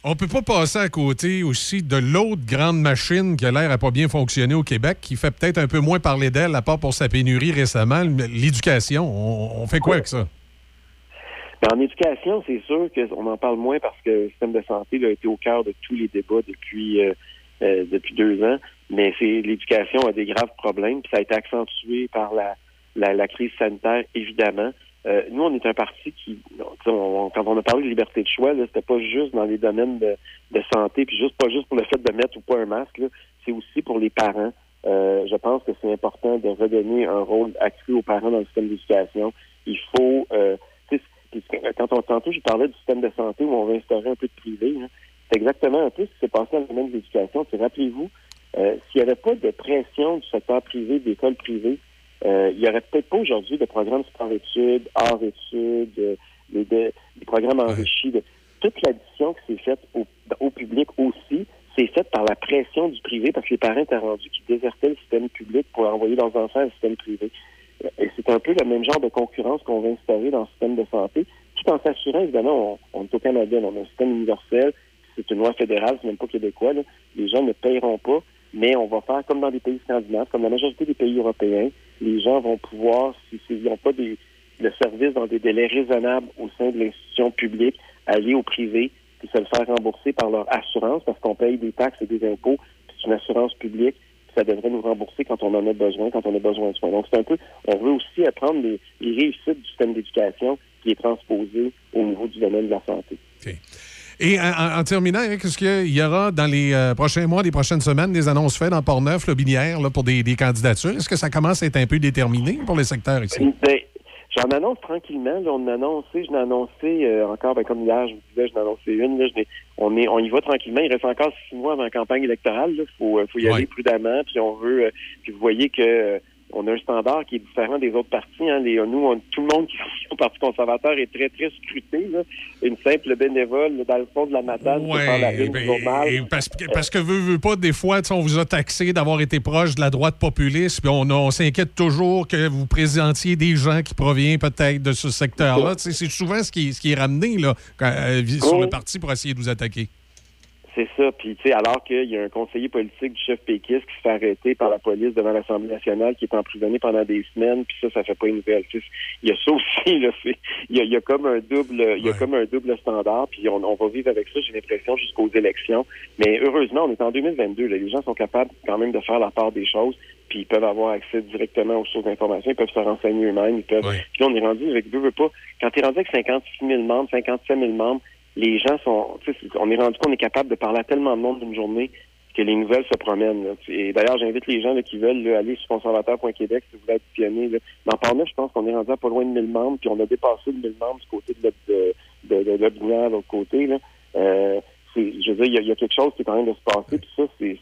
On peut pas passer à côté aussi de l'autre grande machine qui a l'air à pas bien fonctionner au Québec, qui fait peut-être un peu moins parler d'elle, à part pour sa pénurie récemment, l'éducation. On, on fait quoi avec ça?
Mais en éducation, c'est sûr qu'on en parle moins parce que le système de santé là, a été au cœur de tous les débats depuis euh, euh, depuis deux ans. Mais c'est l'éducation a des graves problèmes, puis ça a été accentué par la, la, la crise sanitaire, évidemment. Euh, nous, on est un parti qui, on- quand on a parlé de liberté de choix, c'était pas juste dans les domaines de, de santé, puis juste pas juste pour le fait de mettre ou pas un masque, c'est aussi pour les parents. Euh, je pense que c'est important de redonner un rôle accru aux parents dans le système d'éducation. Il faut, euh, quand on tantôt je parlais du système de santé où on veut instaurer un peu de privé, hein, c'est exactement un peu ce qui s'est passé dans le domaine de l'éducation. Rappelez-vous, euh, s'il n'y avait pas de pression du secteur privé, d'écoles privées, euh, il n'y aurait peut-être pas aujourd'hui de programmes sport-études, hors-études, euh, des, programmes enrichis. De, toute l'addition qui s'est faite au, au public aussi, c'est faite par la pression du privé parce que les parents étaient rendus qui désertaient le système public pour envoyer leurs enfants au système privé. Euh, Et c'est un peu le même genre de concurrence qu'on va instaurer dans le système de santé, tout en s'assurant, évidemment, on, on est au Canada, on a un système universel, c'est une loi fédérale, c'est même pas québécois, là. les gens ne paieront pas, mais on va faire comme dans les pays scandinaves, comme la majorité des pays européens, les gens vont pouvoir, si- s'ils n'ont pas des, le service dans des délais raisonnables au sein de l'institution publique, aller au privé, puis se le faire rembourser par leur assurance, parce qu'on paye des taxes et des impôts, c'est une assurance publique, ça devrait nous rembourser quand on en a besoin, quand on a besoin de soins. Donc c'est un peu, on veut aussi apprendre les réussites du système d'éducation qui est transposé au niveau du domaine de la santé.
Et en, en- en terminant, Eric, est-ce qu'il y aura dans les euh, prochains mois, les prochaines semaines, des annonces faites dans Port-Neuf, le Binière, là, pour des, des candidatures? Est-ce que ça commence à être un peu déterminé pour les secteurs ici?
Ben, j'en annonce tranquillement. Là, on a annoncé, je l'ai annoncé euh, encore, ben, comme hier, je vous disais, je l'ai annoncé une. Là, je on, est, on y va tranquillement. Il reste encore six mois avant la campagne électorale. Il faut, euh, faut y
Ouais.
aller prudemment. Puis on veut. euh, puis vous voyez que euh, on a un standard qui est différent des autres partis. Hein. Les, nous, on- tout le monde qui est au Parti conservateur est très, très scruté. Là. Une simple bénévole dans le fond de la matane
Ouais,
la une
ben, et parce, que- parce que veut, veut pas, des fois, on vous a taxé d'avoir été proche de la droite populiste, puis on, on s'inquiète toujours que vous présentiez des gens qui proviennent peut-être de ce secteur-là. C'est souvent ce qui, ce qui est ramené là, quand, euh, sur le parti pour essayer de vous attaquer.
C'est ça. Puis, tu sais, alors qu'il y a un conseiller politique du chef péquiste qui se fait arrêter par la police devant l'Assemblée nationale, qui est emprisonné pendant des semaines, puis ça, ça fait pas une nouvelle. Il y a ça aussi, là. c'est- Il y a, il y a comme un double, il y a comme un double standard, puis on, on va vivre avec ça, j'ai l'impression, jusqu'aux élections. Mais heureusement, on est en 2022. là. Les gens sont capables quand même de faire la part des choses, puis ils peuvent avoir accès directement aux sources d'information, ils peuvent se renseigner eux-mêmes, ils peuvent. Puis là, on est rendu avec veux, veux pas. Quand tu es rendu avec 56 000 membres, 57 000 membres, les gens sont, on est rendu qu'on est capable de parler à tellement de monde d'une journée que les nouvelles se promènent. là. Et d'ailleurs, j'invite les gens là, qui veulent là, aller sur conservateur.québec si vous voulez additionner. Là. Dans Parneuf, je pense qu'on est rendu à pas loin de 1000 membres, puis on a dépassé le 1000 membres du côté de, de, de, de, de l'autre côté. Là. Euh, je veux dire, il y, a- il y a quelque chose qui est en train de se passer, puis ça, c'est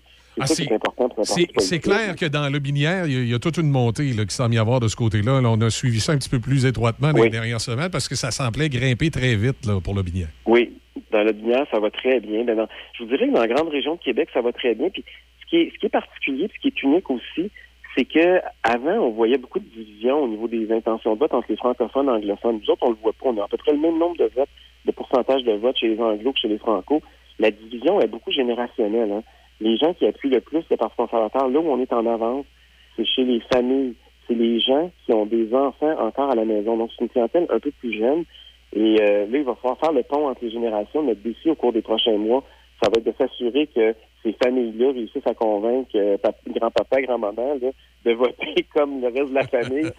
c'est
Ah, clair que dans le binière, il y, a- il y a toute une montée là, qui semble y avoir de ce côté-là. Là, on a suivi ça un petit peu plus étroitement dans
Oui.
les dernières semaines parce que ça semblait grimper très vite là, pour le binière.
Oui, dans le Binière, ça va très bien. Ben, dans- je vous dirais que dans la grande région de Québec, ça va très bien. Puis ce qui est, ce qui est particulier, puis ce qui est unique aussi, c'est que avant, on voyait beaucoup de divisions au niveau des intentions de vote entre les francophones et les anglophones. Nous autres, on le voit pas. On a à peu près le même nombre de votes, de pourcentage de votes chez les anglos que chez les francos. La division est beaucoup générationnelle. hein. Les gens qui appuient le plus le Parti conservateur, là où on est en avance, c'est chez les familles. C'est les gens qui ont des enfants encore à la maison. Donc, c'est une clientèle un peu plus jeune. Et euh, là, il va falloir faire le pont entre les générations. Notre défi au cours des prochains mois, ça va être de s'assurer que ces familles-là réussissent à convaincre euh, pap- grand-papa, grand-maman de voter comme le reste de la famille.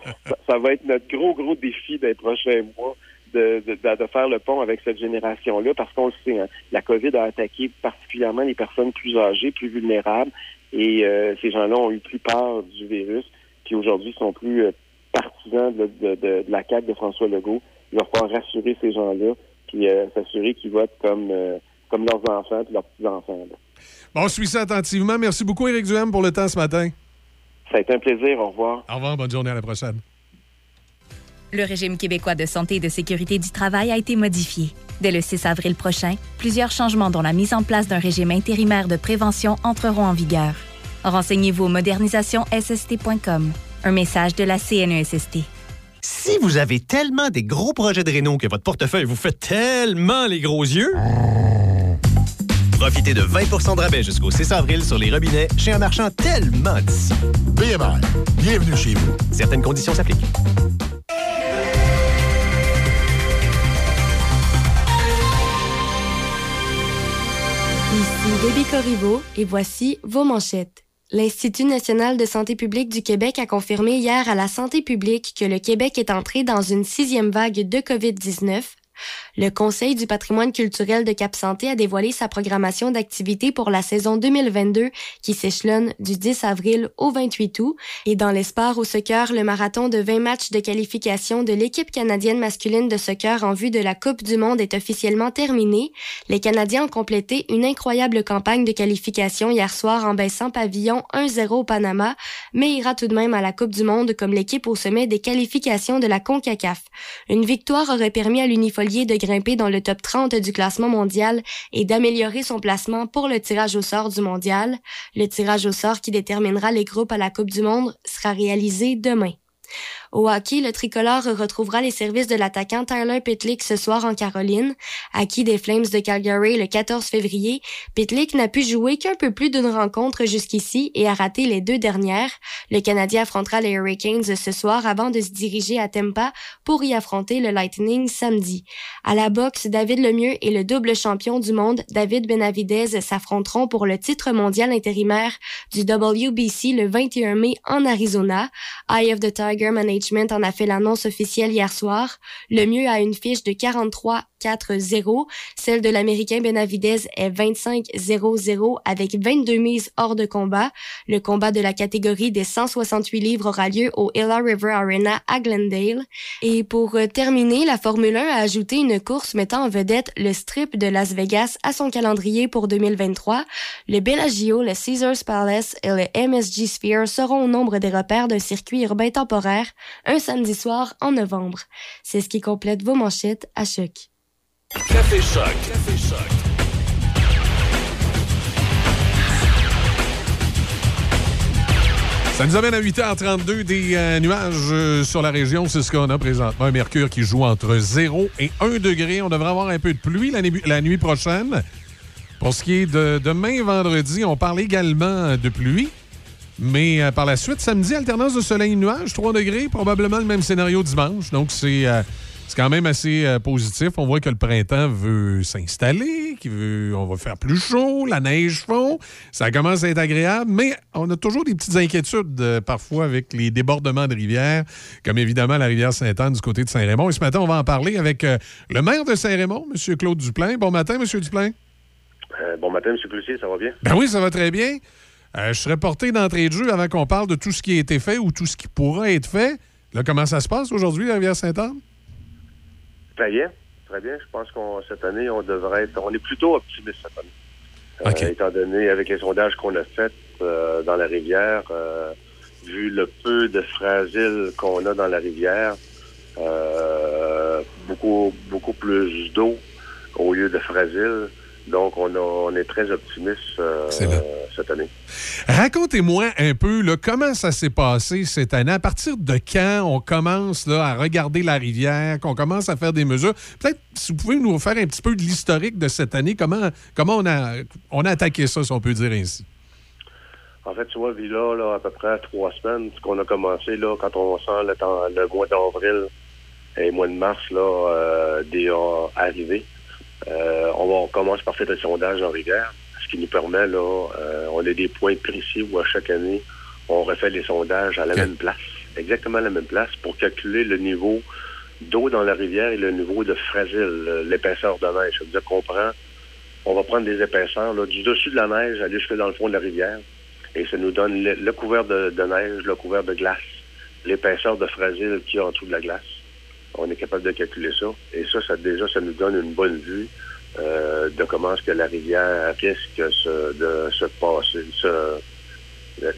ça va être notre gros, gros défi des prochains mois de, de, de- de faire le pont avec cette génération-là parce qu'on le sait, hein, la COVID a attaqué particulièrement les personnes plus âgées, plus vulnérables et euh, ces gens-là ont eu plus peur du virus puis aujourd'hui sont plus euh, partisans de, la CAQ de François Legault. Il va falloir rassurer ces gens-là puis euh, s'assurer qu'ils votent comme, comme leurs enfants et leurs petits-enfants.
Bon, on suit ça attentivement. Merci beaucoup, Éric Duhem, pour le temps ce matin.
Ça a été un plaisir. Au revoir.
Au revoir. Bonne journée. À la prochaine.
Le régime québécois de santé et de sécurité du travail a été modifié. Dès le 6 avril prochain, plusieurs changements dont la mise en place d'un régime intérimaire de prévention entreront en vigueur. Renseignez-vous au modernisationsst.com. Un message de la CNESST.
Si vous avez tellement des gros projets de réno que votre portefeuille vous fait tellement les gros yeux, profitez de 20% de rabais jusqu'au 6 avril sur les robinets chez un marchand tellement d'ici.
BMR, bienvenue chez vous.
Certaines conditions s'appliquent.
Ici Debbie Corriveau et voici vos manchettes. L'Institut national de santé publique du Québec a confirmé hier à la santé publique que le Québec est entré dans une sixième vague de COVID-19. Le Conseil du patrimoine culturel de Cap Santé a dévoilé sa programmation d'activités pour la saison 2022 qui s'échelonne du 10 avril au 28 août. Et dans les sports au soccer, le marathon de 20 matchs de qualification de l'équipe canadienne masculine de soccer en vue de la Coupe du Monde est officiellement terminé. Les Canadiens ont complété une incroyable campagne de qualification hier soir en baissant pavillon 1-0 au Panama, mais ira tout de même à la Coupe du Monde comme l'équipe au sommet des qualifications de la CONCACAF. Une victoire aurait permis à l'Unifolier de grimper dans le top 30 du classement mondial et d'améliorer son placement pour le tirage au sort du mondial. Le tirage au sort qui déterminera les groupes à la Coupe du Monde sera réalisé demain. Au hockey, le tricolore retrouvera les services de l'attaquant Tyler Pitlick ce soir en Caroline. Acquis des Flames de Calgary le 14 février, Pitlick n'a pu jouer qu'un peu plus d'une rencontre jusqu'ici et a raté les deux dernières. Le Canadien affrontera les Hurricanes ce soir avant de se diriger à Tampa pour y affronter le Lightning samedi. À la boxe, David Lemieux et le double champion du monde David Benavidez s'affronteront pour le titre mondial intérimaire du WBC le 21 mai en Arizona. Eye of the Tiger Management en a fait l'annonce officielle hier soir. Le mieux a une fiche de 43-4-0. Celle de l'Américain Benavidez est 25-0-0 avec 22 mises hors de combat. Le combat de la catégorie des 168 livres aura lieu au Ella River Arena à Glendale. Et pour euh, terminer, la Formule 1 a ajouté une course mettant en vedette le strip de Las Vegas à son calendrier pour 2023. Le Bellagio, le Caesars Palace et le MSG Sphere seront au nombre des repères d'un circuit urbain temporaire un samedi soir en novembre. C'est ce qui complète vos manchettes à choc.
Café Choc. Café Choc.
Ça nous amène à 8h32 des euh, nuages euh, sur la région. C'est ce qu'on a présentement. Un mercure qui joue entre 0 et 1 degré. On devrait avoir un peu de pluie la, nuit- la nuit prochaine. Pour ce qui est de demain, vendredi, on parle également de pluie. Mais euh, par la suite, samedi, alternance de soleil et nuages, 3 degrés, probablement le même scénario dimanche. Donc, c'est euh, quand même assez euh, positif. On voit que le printemps veut s'installer, qu'il veut, on va faire plus chaud, la neige fond. Ça commence à être agréable, mais on a toujours des petites inquiétudes parfois avec les débordements de rivières, comme évidemment la rivière Sainte-Anne du côté de Saint-Raymond. Et ce matin, on va en parler avec le maire de Saint-Raymond, M. Claude Duplain. Bon matin, M. Duplain.
Bon matin, M. Cloutier, ça va bien?
Ben oui, ça va très bien. Euh, je serais porté d'entrée de jeu avant qu'on parle de tout ce qui a été fait ou tout ce qui pourra être fait. Là, comment ça se passe aujourd'hui, la rivière Sainte-Anne?
Très bien, très bien. Je pense qu'on cette année, on devrait être, on est plutôt optimiste cette année. Euh, étant donné, avec les sondages qu'on a faits euh, dans la rivière, vu le peu de fragiles qu'on a dans la rivière, beaucoup, beaucoup plus d'eau au lieu de fragiles. Donc, on, a- on est très optimiste euh, cette année.
Racontez-moi un peu là, comment ça s'est passé cette année? À partir de quand on commence là, à regarder la rivière, qu'on commence à faire des mesures? Peut-être si vous pouvez nous faire un petit peu de l'historique de cette année, comment, comment on, a, on a attaqué ça, si on peut dire ainsi?
En fait, tu vois, Villa, là, à peu près trois semaines, ce qu'on a commencé, là, quand on sent le, temps, le mois d'avril et le mois de mars, là, euh, déjà arrivé, euh, on, va, on commence par faire des sondages en rivière, qui nous permet, là, euh, on a des points précis où à chaque année, on refait les sondages à la même place, exactement à la même place, pour calculer le niveau d'eau dans la rivière et le niveau de fragile, euh, l'épaisseur de neige. Ça veut dire qu'on prend, on va prendre des épaisseurs là, du dessus de la neige, aller jusque dans le fond de la rivière, et ça nous donne le, le couvert de, de neige, le couvert de glace, l'épaisseur de fragile qu'il y a en dessous de la glace. On est capable de calculer ça. Et ça, ça déjà, ça nous donne une bonne vue euh, de comment est-ce que la rivière risque se- de se passer, se,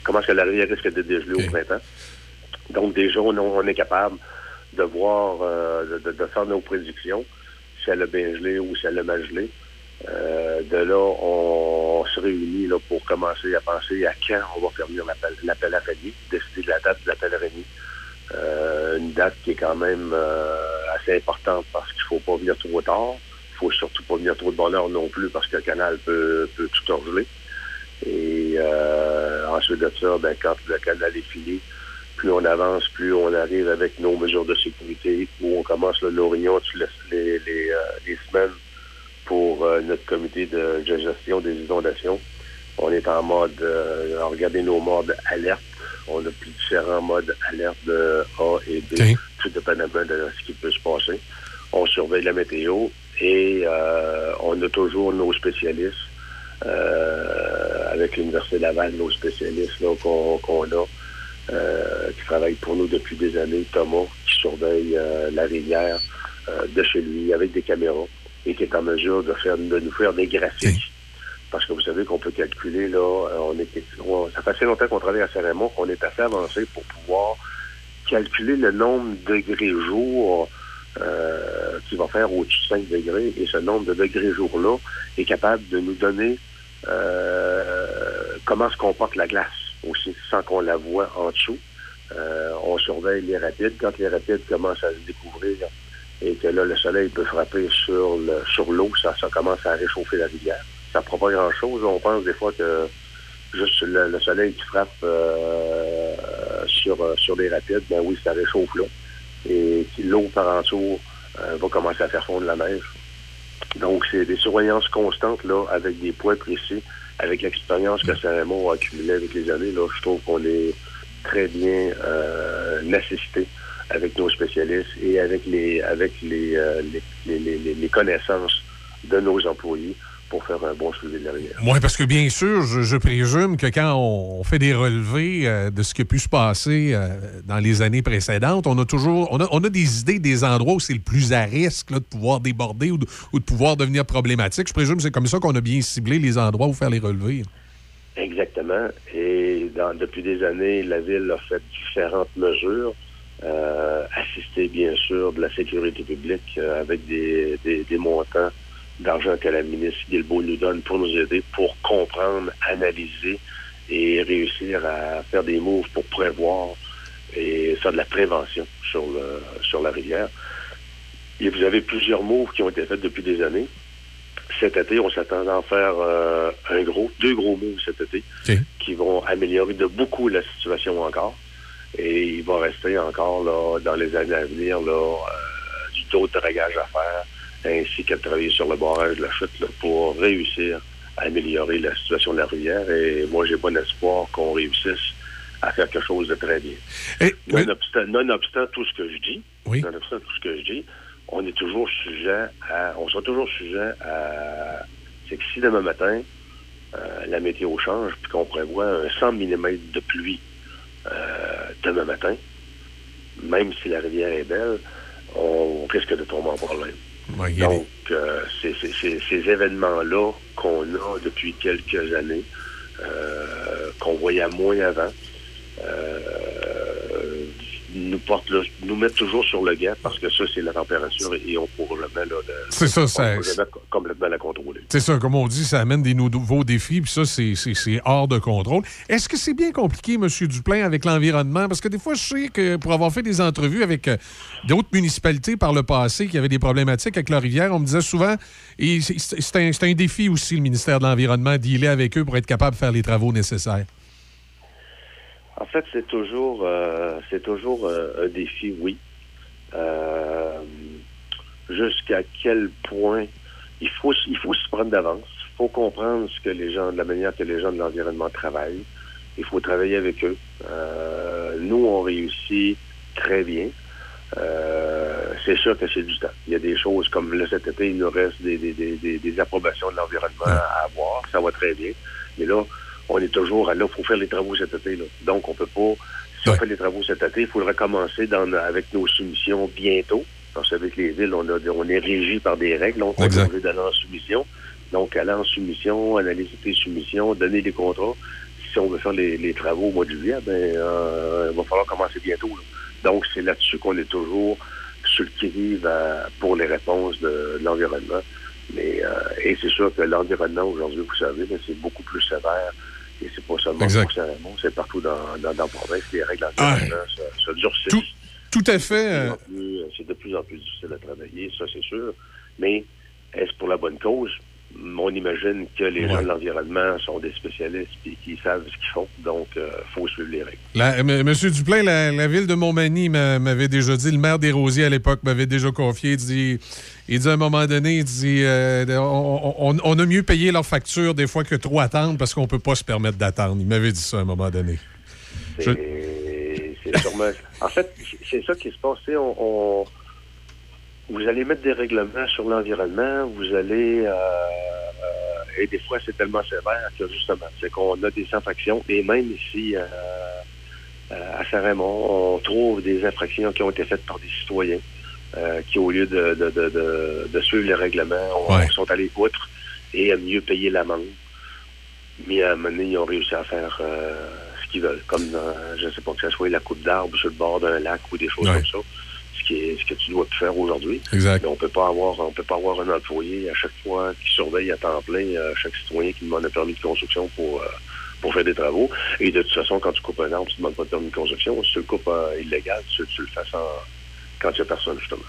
comment est-ce que la rivière risque de dégeler au printemps. Donc déjà, on, on est capable de voir, euh, de, de- de faire nos prédictions, si elle a bien gelé ou si elle a mal gelé. Euh, de là, on, se réunit là, pour commencer à penser à quand on va faire venir l'appel, à renier, décider de la date de l'appel à renier. Euh, une date qui est quand même euh, assez importante parce qu'il faut pas venir trop tard. Il faut surtout pas venir trop de bonne heure non plus parce que le canal peut, peut tout orgeler. Et euh, ensuite de ça, ben, quand le canal est fini, plus on avance, plus on arrive avec nos mesures de sécurité, où on commence là, nos réunions, tu laisses les, les, euh, les semaines pour euh, notre comité de de gestion des inondations. On est en mode, euh, à regarder nos modes alerte. On a plus différents modes alerte de A et B, tout dépendamment de ce qui peut se passer. On surveille la météo et euh, on a toujours nos spécialistes euh, avec l'Université Laval, nos spécialistes là, qu'on qu'on a, euh, qui travaillent pour nous depuis des années, Thomas, qui surveille euh, la rivière euh, de chez lui avec des caméras et qui est en mesure de faire de nous faire des graphiques. Parce que vous savez qu'on peut calculer, là, euh, on est, on- ça fait assez longtemps qu'on travaille à Saint-Raymond, qu'on est assez avancé pour pouvoir calculer le nombre de degrés jour euh, qui va faire au-dessus de 5 degrés. Et ce nombre de degrés jour-là est capable de nous donner euh, comment se comporte la glace aussi, sans qu'on la voit en dessous. Euh, on surveille les rapides. Quand les rapides commencent à se découvrir et que là, le soleil peut frapper sur le sur l'eau, ça, ça commence à réchauffer la rivière. Ça ne prend pas grand-chose. On pense des fois que juste le, le soleil qui frappe euh, sur, sur les rapides, ben oui, ça réchauffe l'eau. Et l'eau par en dessous va commencer à faire fondre la neige. Donc, c'est des surveillances constantes, là, avec des points précis, avec l'expérience que Saint-Raymond a accumulée avec les années, là, je trouve qu'on est très bien euh, assisté avec nos spécialistes et avec les avec les, euh, les connaissances de nos employés pour faire un bon suivi de la rivière.
Oui, parce que bien sûr, je, je présume que quand on, fait des relevés euh, de ce qui a pu se passer euh, dans les années précédentes, on a toujours on a, on a des idées des endroits où c'est le plus à risque là, de pouvoir déborder ou de, ou de pouvoir devenir problématique. Je présume que c'est comme ça qu'on a bien ciblé les endroits où faire les relevés.
Exactement. Et dans- depuis des années, la Ville a fait différentes mesures, euh, assistée bien sûr de la sécurité publique avec des, des, des montants d'argent que la ministre Guilbeault nous donne pour nous aider, pour comprendre, analyser et réussir à faire des moves pour prévoir et faire de la prévention sur, le, sur la rivière. Et vous avez plusieurs moves qui ont été faits depuis des années. cet été, on s'attend à en faire euh, un gros, deux gros moves cet été qui vont améliorer de beaucoup la situation encore. Et il va rester encore là, dans les années à venir là, euh, du taux de dragage à faire, ainsi qu'à travailler sur le barrage de la chute là, pour réussir à améliorer la situation de la rivière. Et moi, j'ai bon espoir qu'on réussisse à faire quelque chose de très bien. nonobstant, tout ce que je dis, nonobstant tout ce que je dis, on est toujours sujet à, on sera toujours sujet à, c'est que si demain matin, euh, la météo change, puis qu'on prévoit un 100 mm de pluie euh, demain matin, même si la rivière est belle, on risque de tomber en problème. Donc, euh, c'est ces événements-là qu'on a depuis quelques années, qu'on voyait moins avant, nous porte nous toujours sur le guet parce que ça, c'est la température et on pourra jamais, là,
c'est ça, ça
complètement la contrôler.
C'est ça, comme on dit, ça amène des nouveaux défis, puis ça, c'est hors de contrôle. Est-ce que c'est bien compliqué, M. Duplain, avec l'environnement? Parce que des fois, je sais que pour avoir fait des entrevues avec euh, d'autres municipalités par le passé qui avaient des problématiques avec la rivière, on me disait souvent, et c'est un, un défi aussi, le ministère de l'Environnement, d'y avec eux pour être capable de faire les travaux nécessaires.
En fait, c'est toujours, euh, c'est toujours euh, un défi, oui. Euh, jusqu'à quel point il faut, il faut se prendre d'avance. Il faut comprendre ce que les gens, de la manière que les gens de l'environnement travaillent. Il faut travailler avec eux. nous, on réussit très bien. c'est sûr que c'est du temps. Il y a des choses comme là, cet été, il nous reste des, des, des, des approbations de l'environnement à avoir. Ça va très bien. Mais là, on est toujours à là, il faut faire les travaux cet été. Là. Donc, on peut pas, si on fait les travaux cet été, il faudrait commencer dans, avec nos soumissions bientôt. Parce qu'avec les villes, on, a, on est régi par des règles, donc on est obligé d'aller en soumission. Donc, aller en soumission, analyser les soumissions, donner les contrats. Si on veut faire les, travaux au mois de juillet, ben, euh, il va falloir commencer bientôt. Donc, c'est là-dessus qu'on est toujours sur le qui pour les réponses de, l'environnement. Mais euh, et c'est sûr que l'environnement aujourd'hui, vous savez, c'est beaucoup plus sévère et c'est pas seulement pour Saint-Raymond, c'est partout dans, dans, dans, la province. Les règles ah, se, durcissent.
Tout, tout à fait.
Euh, c'est de plus en plus difficile à travailler, ça c'est sûr. Mais est-ce pour la bonne cause? On imagine que les gens de l'environnement sont des spécialistes et qui savent ce qu'ils font. Donc, il euh, faut suivre les règles.
Monsieur Duplain, la, ville de Montmagny m'avait déjà dit, le maire des Rosiers à l'époque m'avait déjà confié, il dit, il dit à un moment donné, il dit, euh, on, a mieux payé leurs factures des fois que trop attendre parce qu'on ne peut pas se permettre d'attendre. Il m'avait dit ça à un moment donné.
C'est sûrement... en fait, c'est ça qui se passe. on vous allez mettre des règlements sur l'environnement, vous allez euh, euh, et des fois c'est tellement sévère que justement, c'est qu'on a des infractions. Et même ici euh, à Saint-Raymond, on trouve des infractions qui ont été faites par des citoyens qui au lieu de, de, de, de, suivre les règlements, sont allés outre et à mieux payer l'amende. Mais à un moment donné, ils ont réussi à faire ce qu'ils veulent, comme je ne sais pas que ce soit la coupe d'arbre sur le bord d'un lac ou des choses comme ça ce que tu dois faire aujourd'hui.
Exact.
on peut pas avoir, on peut pas avoir un employé à chaque fois qui surveille à temps plein euh, chaque citoyen qui demande un permis de construction pour euh, pour faire des travaux. Et de toute façon, quand tu coupes un arbre, tu ne demandes pas de permis de construction. Si tu le coupes illégal, tu, le fais sans, quand il n'y a personne, justement.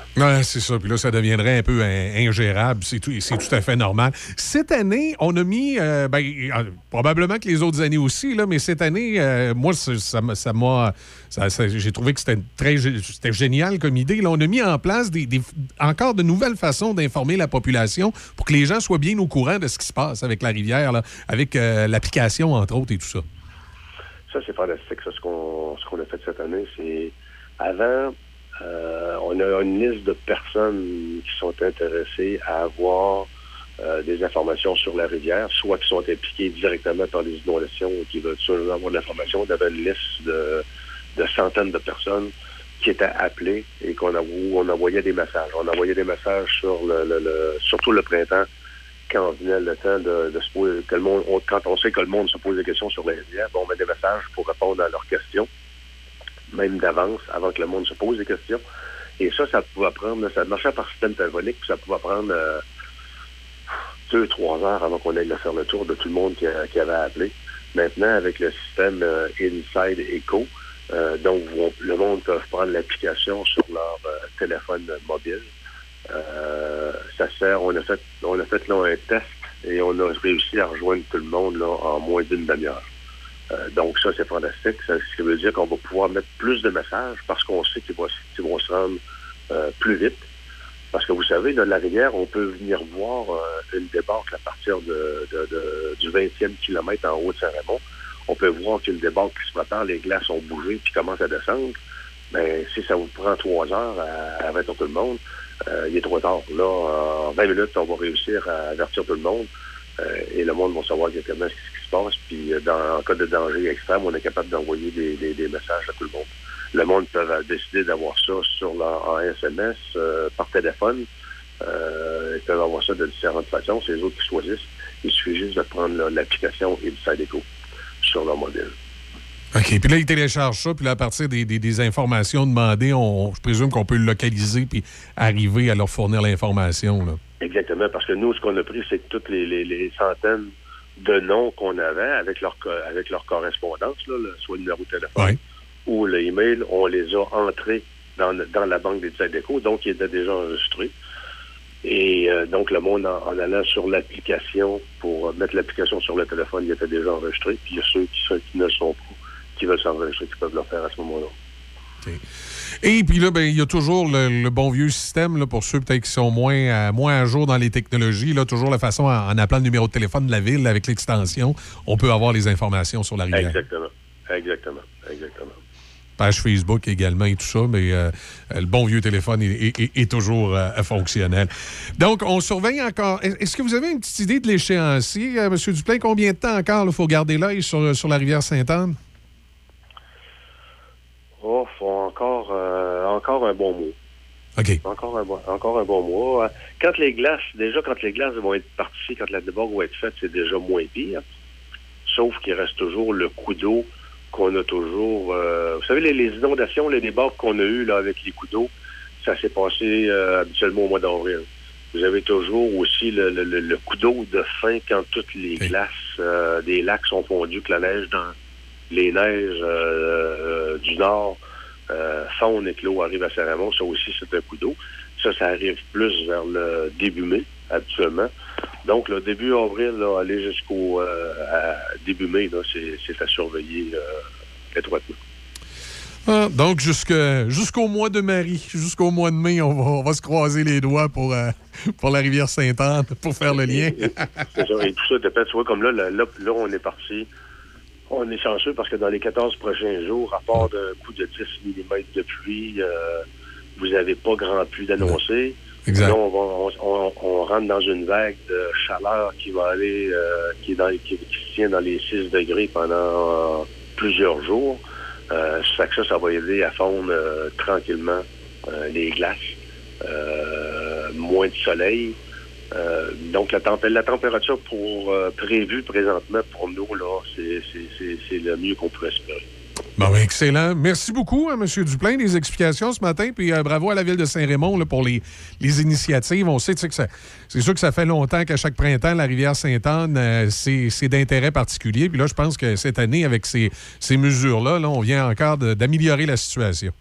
C'est ça. Puis là, ça deviendrait un peu ingérable. C'est tout, tout à fait normal. Cette année, on a mis, euh, ben, euh, probablement que les autres années aussi, là, mais cette année, euh, moi, ça m'a. J'ai trouvé que c'était très c'était génial comme idée. Là, on a mis en place des, encore de nouvelles façons d'informer la population pour que les gens soient bien au courant de ce qui se passe avec la rivière, là, avec l'application, entre autres, et tout ça.
Ça, c'est fantastique. Ça, ce qu'on a fait cette année, c'est avant, euh, on a une liste de personnes qui sont intéressées à avoir euh, des informations sur la rivière, soit qui sont impliquées directement par les inondations ou qui veulent seulement avoir de l'information. On avait une liste de, centaines de personnes qui étaient appelées et qu'on on envoyait des messages. On envoyait des messages sur le, surtout le printemps quand venait le temps de, se poser que le monde, quand on sait que le monde se pose des questions sur la rivière, on met des messages pour répondre à leurs questions même d'avance, avant que le monde se pose des questions. Et ça, ça pouvait prendre, ça marchait par système téléphonique, puis ça pouvait prendre euh, deux, trois heures avant qu'on aille faire le tour de tout le monde qui, avait appelé. Maintenant, avec le système euh, Inside Echo, euh, donc le monde peut prendre l'application sur leur téléphone mobile, Euh, ça sert, on a fait, on a fait là un test et on a réussi à rejoindre tout le monde là, en moins d'une demi-heure. Euh, donc ça, c'est fantastique. Ça, ce qui veut dire qu'on va pouvoir mettre plus de messages parce qu'on sait qu'ils vont, se rendre euh, plus vite. Parce que vous savez, dans la rivière, on peut venir voir euh, une débarque à partir de, de- de- du 20e kilomètre en haut de Saint-Raymond. On peut voir qu'une débarque qui se prépare, les glaces ont bougé puis commencent à descendre. Mais si ça vous prend trois heures à, à avertir tout le monde, euh, il est trop tard. Là, en 20 minutes, on va réussir à avertir tout le monde euh, et le monde va savoir exactement ce qui se passe. Puis, euh, dans, en cas de danger extrême, on est capable d'envoyer des, des- des messages à tout le monde. Le monde peut décider d'avoir ça sur leur, en SMS, euh, par téléphone. Euh, ils peuvent avoir ça de différentes façons. C'est les autres qui choisissent. Il suffit juste de prendre l'application et du Echo sur leur modèle.
OK. Puis là, ils téléchargent ça. Puis là, à partir des, des- des informations demandées, on, je présume qu'on peut le localiser puis arriver à leur fournir l'information.
Exactement, parce que nous, ce qu'on a pris, c'est que toutes les, les- les centaines de noms qu'on avait avec leur avec leur correspondance, là, le- soit le numéro de téléphone ou le email, on les a entrés dans, dans la banque des Zydeco, donc ils étaient déjà enregistrés. Et euh, donc, le monde, en, en allant sur l'application, pour mettre l'application sur le téléphone, il était déjà enregistré. Puis il y a ceux qui, sont- qui ne le sont pas, qui veulent s'enregistrer, qui peuvent le faire à ce moment-là.
Et puis là, ben, il y a toujours le, le bon vieux système là, pour ceux peut-être qui sont moins à, moins à jour dans les technologies. Là, toujours la façon, en, en appelant le numéro de téléphone de la ville avec l'extension, on peut avoir les informations sur la rivière.
Exactement. Exactement. Exactement.
Page Facebook également et tout ça, mais euh, le bon vieux téléphone est, est- est- est toujours euh, fonctionnel. Donc, on surveille encore. Est- Est-ce que vous avez une petite idée de l'échéancier, euh, M. Duplain? Combien de temps encore il faut garder l'œil sur, sur la rivière Sainte-Anne?
Oh, faut encore, euh, encore un bon mois.
OK.
Encore un, bon- encore un bon mois. Quand les glaces, déjà, quand les glaces vont être parties, quand la débarque va être faite, c'est déjà moins pire. Sauf qu'il reste toujours le coup d'eau qu'on a toujours. euh, vous savez, les, les inondations, les débarques qu'on a eues là, avec les coups d'eau, ça s'est passé euh, habituellement au mois d'avril. Vous avez toujours aussi le, le- le- coup d'eau de fin quand toutes les glaces euh, des lacs sont fondues, que la neige dans les neiges euh, euh, du nord euh, fondent et l'eau arrive à Saint-Ramon. Ça aussi, c'est un coup d'eau. Ça, ça arrive plus vers le début mai, habituellement. Donc, le début avril, là, aller jusqu'au euh, début mai, c'est, à surveiller euh, étroitement.
Ah, donc, jusque- jusqu'au mois de Marie, jusqu'au mois de mai, on va, on va se croiser les doigts pour, euh, pour la rivière Sainte-Anne, pour faire le lien.
C'est ça. Et tout ça dépend, tu vois, comme là, là, là, là, on est parti. On est chanceux parce que dans les 14 prochains jours, à part d'un coup de 10 mm de pluie, euh, vous n'avez pas grand pluie d'annoncer.
Exact.
Là, on, va, on, on- on rentre dans une vague de chaleur qui va aller, euh, qui, est dans, qui, tient dans les 6 degrés pendant euh, plusieurs jours. Euh, ça que ça, ça va aider à fondre euh, tranquillement euh, les glaces. Euh, moins de soleil. Euh, donc, la, la température pour euh, prévue présentement pour nous, c'est- le mieux qu'on peut espérer.
Bon, ben, excellent. Merci beaucoup, hein, M. Duplain, des explications ce matin. Puis euh, bravo à la ville de Saint-Raymond pour les, initiatives. On sait que c'est sûr que ça fait longtemps qu'à chaque printemps, la rivière Sainte-Anne, c'est d'intérêt particulier. Puis là, je pense que cette année, avec ces, mesures-là, là, on vient encore d'améliorer la situation.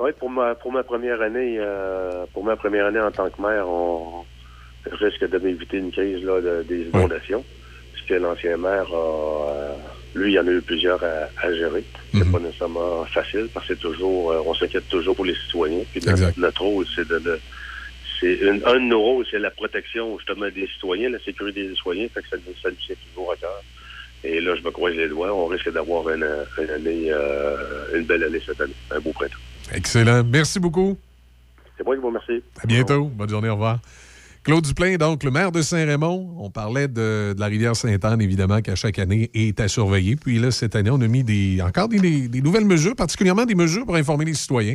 Oui, pour ma pour ma première année, euh, pour ma première année en tant que maire, on risque de m'éviter une crise là, de- des inondations. Parce que l'ancien maire a, euh, lui, il y en a eu plusieurs à, à gérer. C'est pas nécessairement facile parce que toujours, euh, on s'inquiète toujours pour les citoyens. Puis notre, notre rôle, c'est de, de- c'est une- un de nos rôles, c'est la protection justement des citoyens, la sécurité des citoyens. Fait que ça, ça nous tient toujours à cœur. Et là, je me croise les doigts. On risque d'avoir une, une année, euh, une belle année cette année, un beau printemps.
Excellent. Merci beaucoup.
C'est moi qui vous remercie.
À bientôt. Bonne journée. Au revoir. Claude Duplain, donc le maire de Saint-Raymond. On parlait de, de la rivière Sainte-Anne, évidemment, qui à chaque année est à surveiller. Puis là, cette année, on a mis des, encore des, des- des nouvelles mesures, particulièrement des mesures pour informer les citoyens.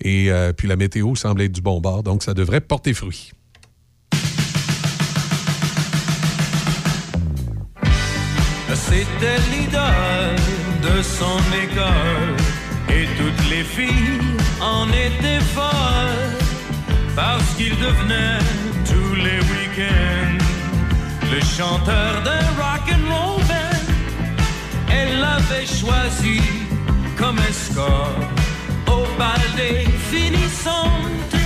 Et euh, puis la météo semble être du bon bord, donc ça devrait porter fruit.
C'était l'idole de son école et toutes les filles en étaient folles parce qu'il devenait tous les week-ends le chanteur d'un rock and. Elle l'avait choisi comme escorte au bal des finissantes.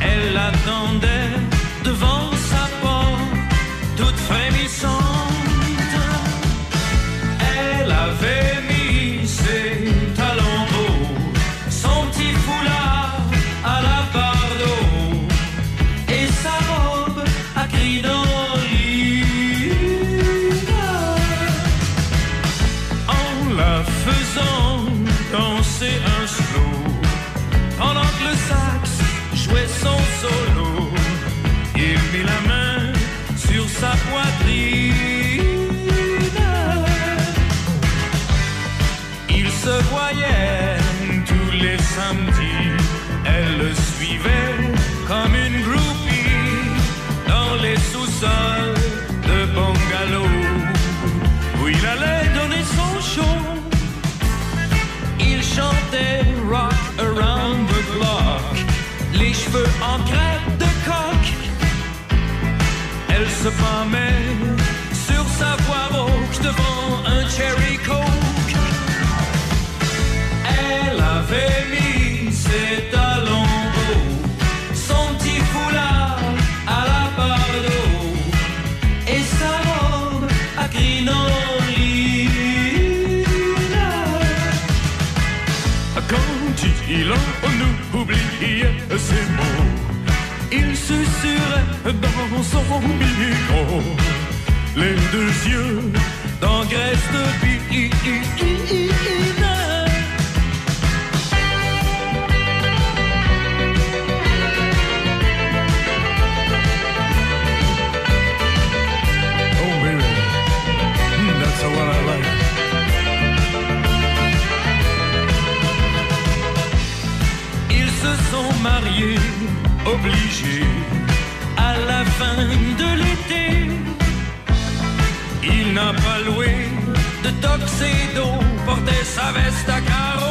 Elle l'attendait devant sa porte, toute frémissante. Sous-sols de bungalow où il allait donner son show. Il chantait Rock Around the Block, les cheveux en crêpe de coq. Elle se pâmait micro les deux yeux d'engraisse de bine. Ils se sont mariés, obligés, fin de l'été. Il n'a pas loué de tuxedo, portait sa veste à carreaux.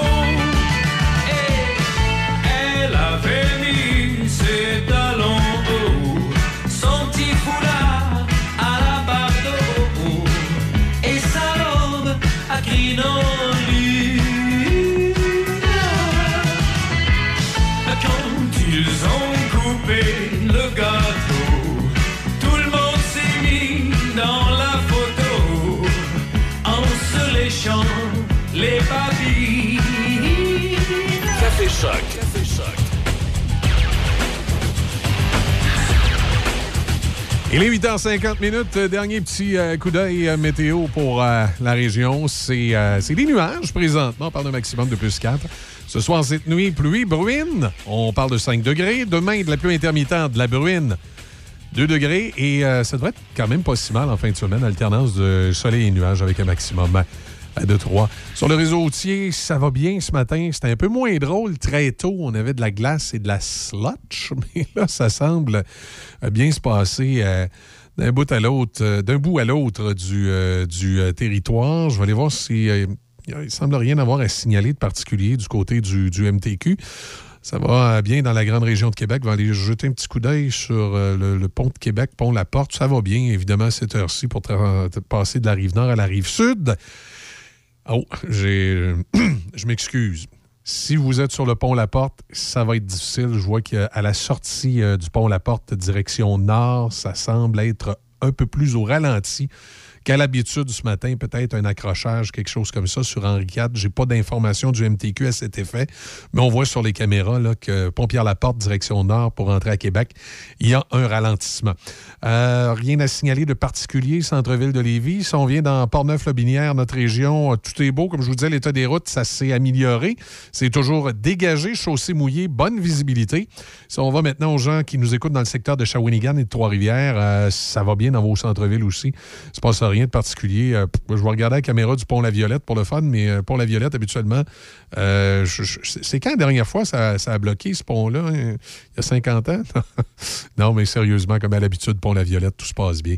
Il est 8h50 minutes. Euh, Dernier petit euh, coup d'œil euh, météo pour la région. C'est des nuages présentement. On parle d'un maximum de plus 4. Ce soir, cette nuit, pluie, bruine. On parle de 5 degrés. Demain, de la pluie intermittente, de la bruine. 2 degrés. Et ça devrait être quand même pas si mal en fin de semaine. Alternance de soleil et nuages avec un maximum à- de 3. Sur le réseau routier, ça va bien ce matin. C'était un peu moins drôle. Très tôt, on avait de la glace et de la slotch. Mais là, ça semble euh, bien se passer euh, d'un bout à l'autre, euh, d'un bout à l'autre du, territoire. Je vais aller voir si. euh, il semble rien avoir à signaler de particulier du côté du, MTQ. Ça va bien dans la grande région de Québec. On va aller jeter un petit coup d'œil sur le, le pont de Québec, pont La Porte. Ça va bien, évidemment, à cette heure-ci pour passer de la rive nord à la rive sud. Oh, je m'excuse. Si vous êtes sur le pont La Porte, ça va être difficile. Je vois qu'à la sortie euh, du pont La Porte, direction nord, ça semble être un peu plus au ralenti qu'à l'habitude ce matin, peut-être un accrochage, quelque chose comme ça sur Henri IV. J'ai pas d'informations du MTQ à cet effet, mais on voit sur les caméras là, que Pont-Pierre-Laporte, direction nord, pour rentrer à Québec, il y a un ralentissement. Euh, rien à signaler de particulier, centre-ville de Lévis. Si on vient dans Portneuf-Lobinière, notre région, euh, tout est beau. Comme je vous disais, l'état des routes, ça s'est amélioré. C'est toujours dégagé, chaussée mouillée, bonne visibilité. Si on va maintenant aux gens qui nous écoutent dans le secteur de Shawinigan et de Trois-Rivières, euh, ça va bien dans vos centres-villes aussi. Il se passe rien de particulier. Euh, je vais regarder la caméra du pont La Violette pour le fun, mais euh, pont La Violette, habituellement, euh, c'est quand la dernière fois ça, a bloqué ce pont-là? hein? Il y a 50 ans? non, mais sérieusement, comme à l'habitude, pont La Violette, tout se passe bien.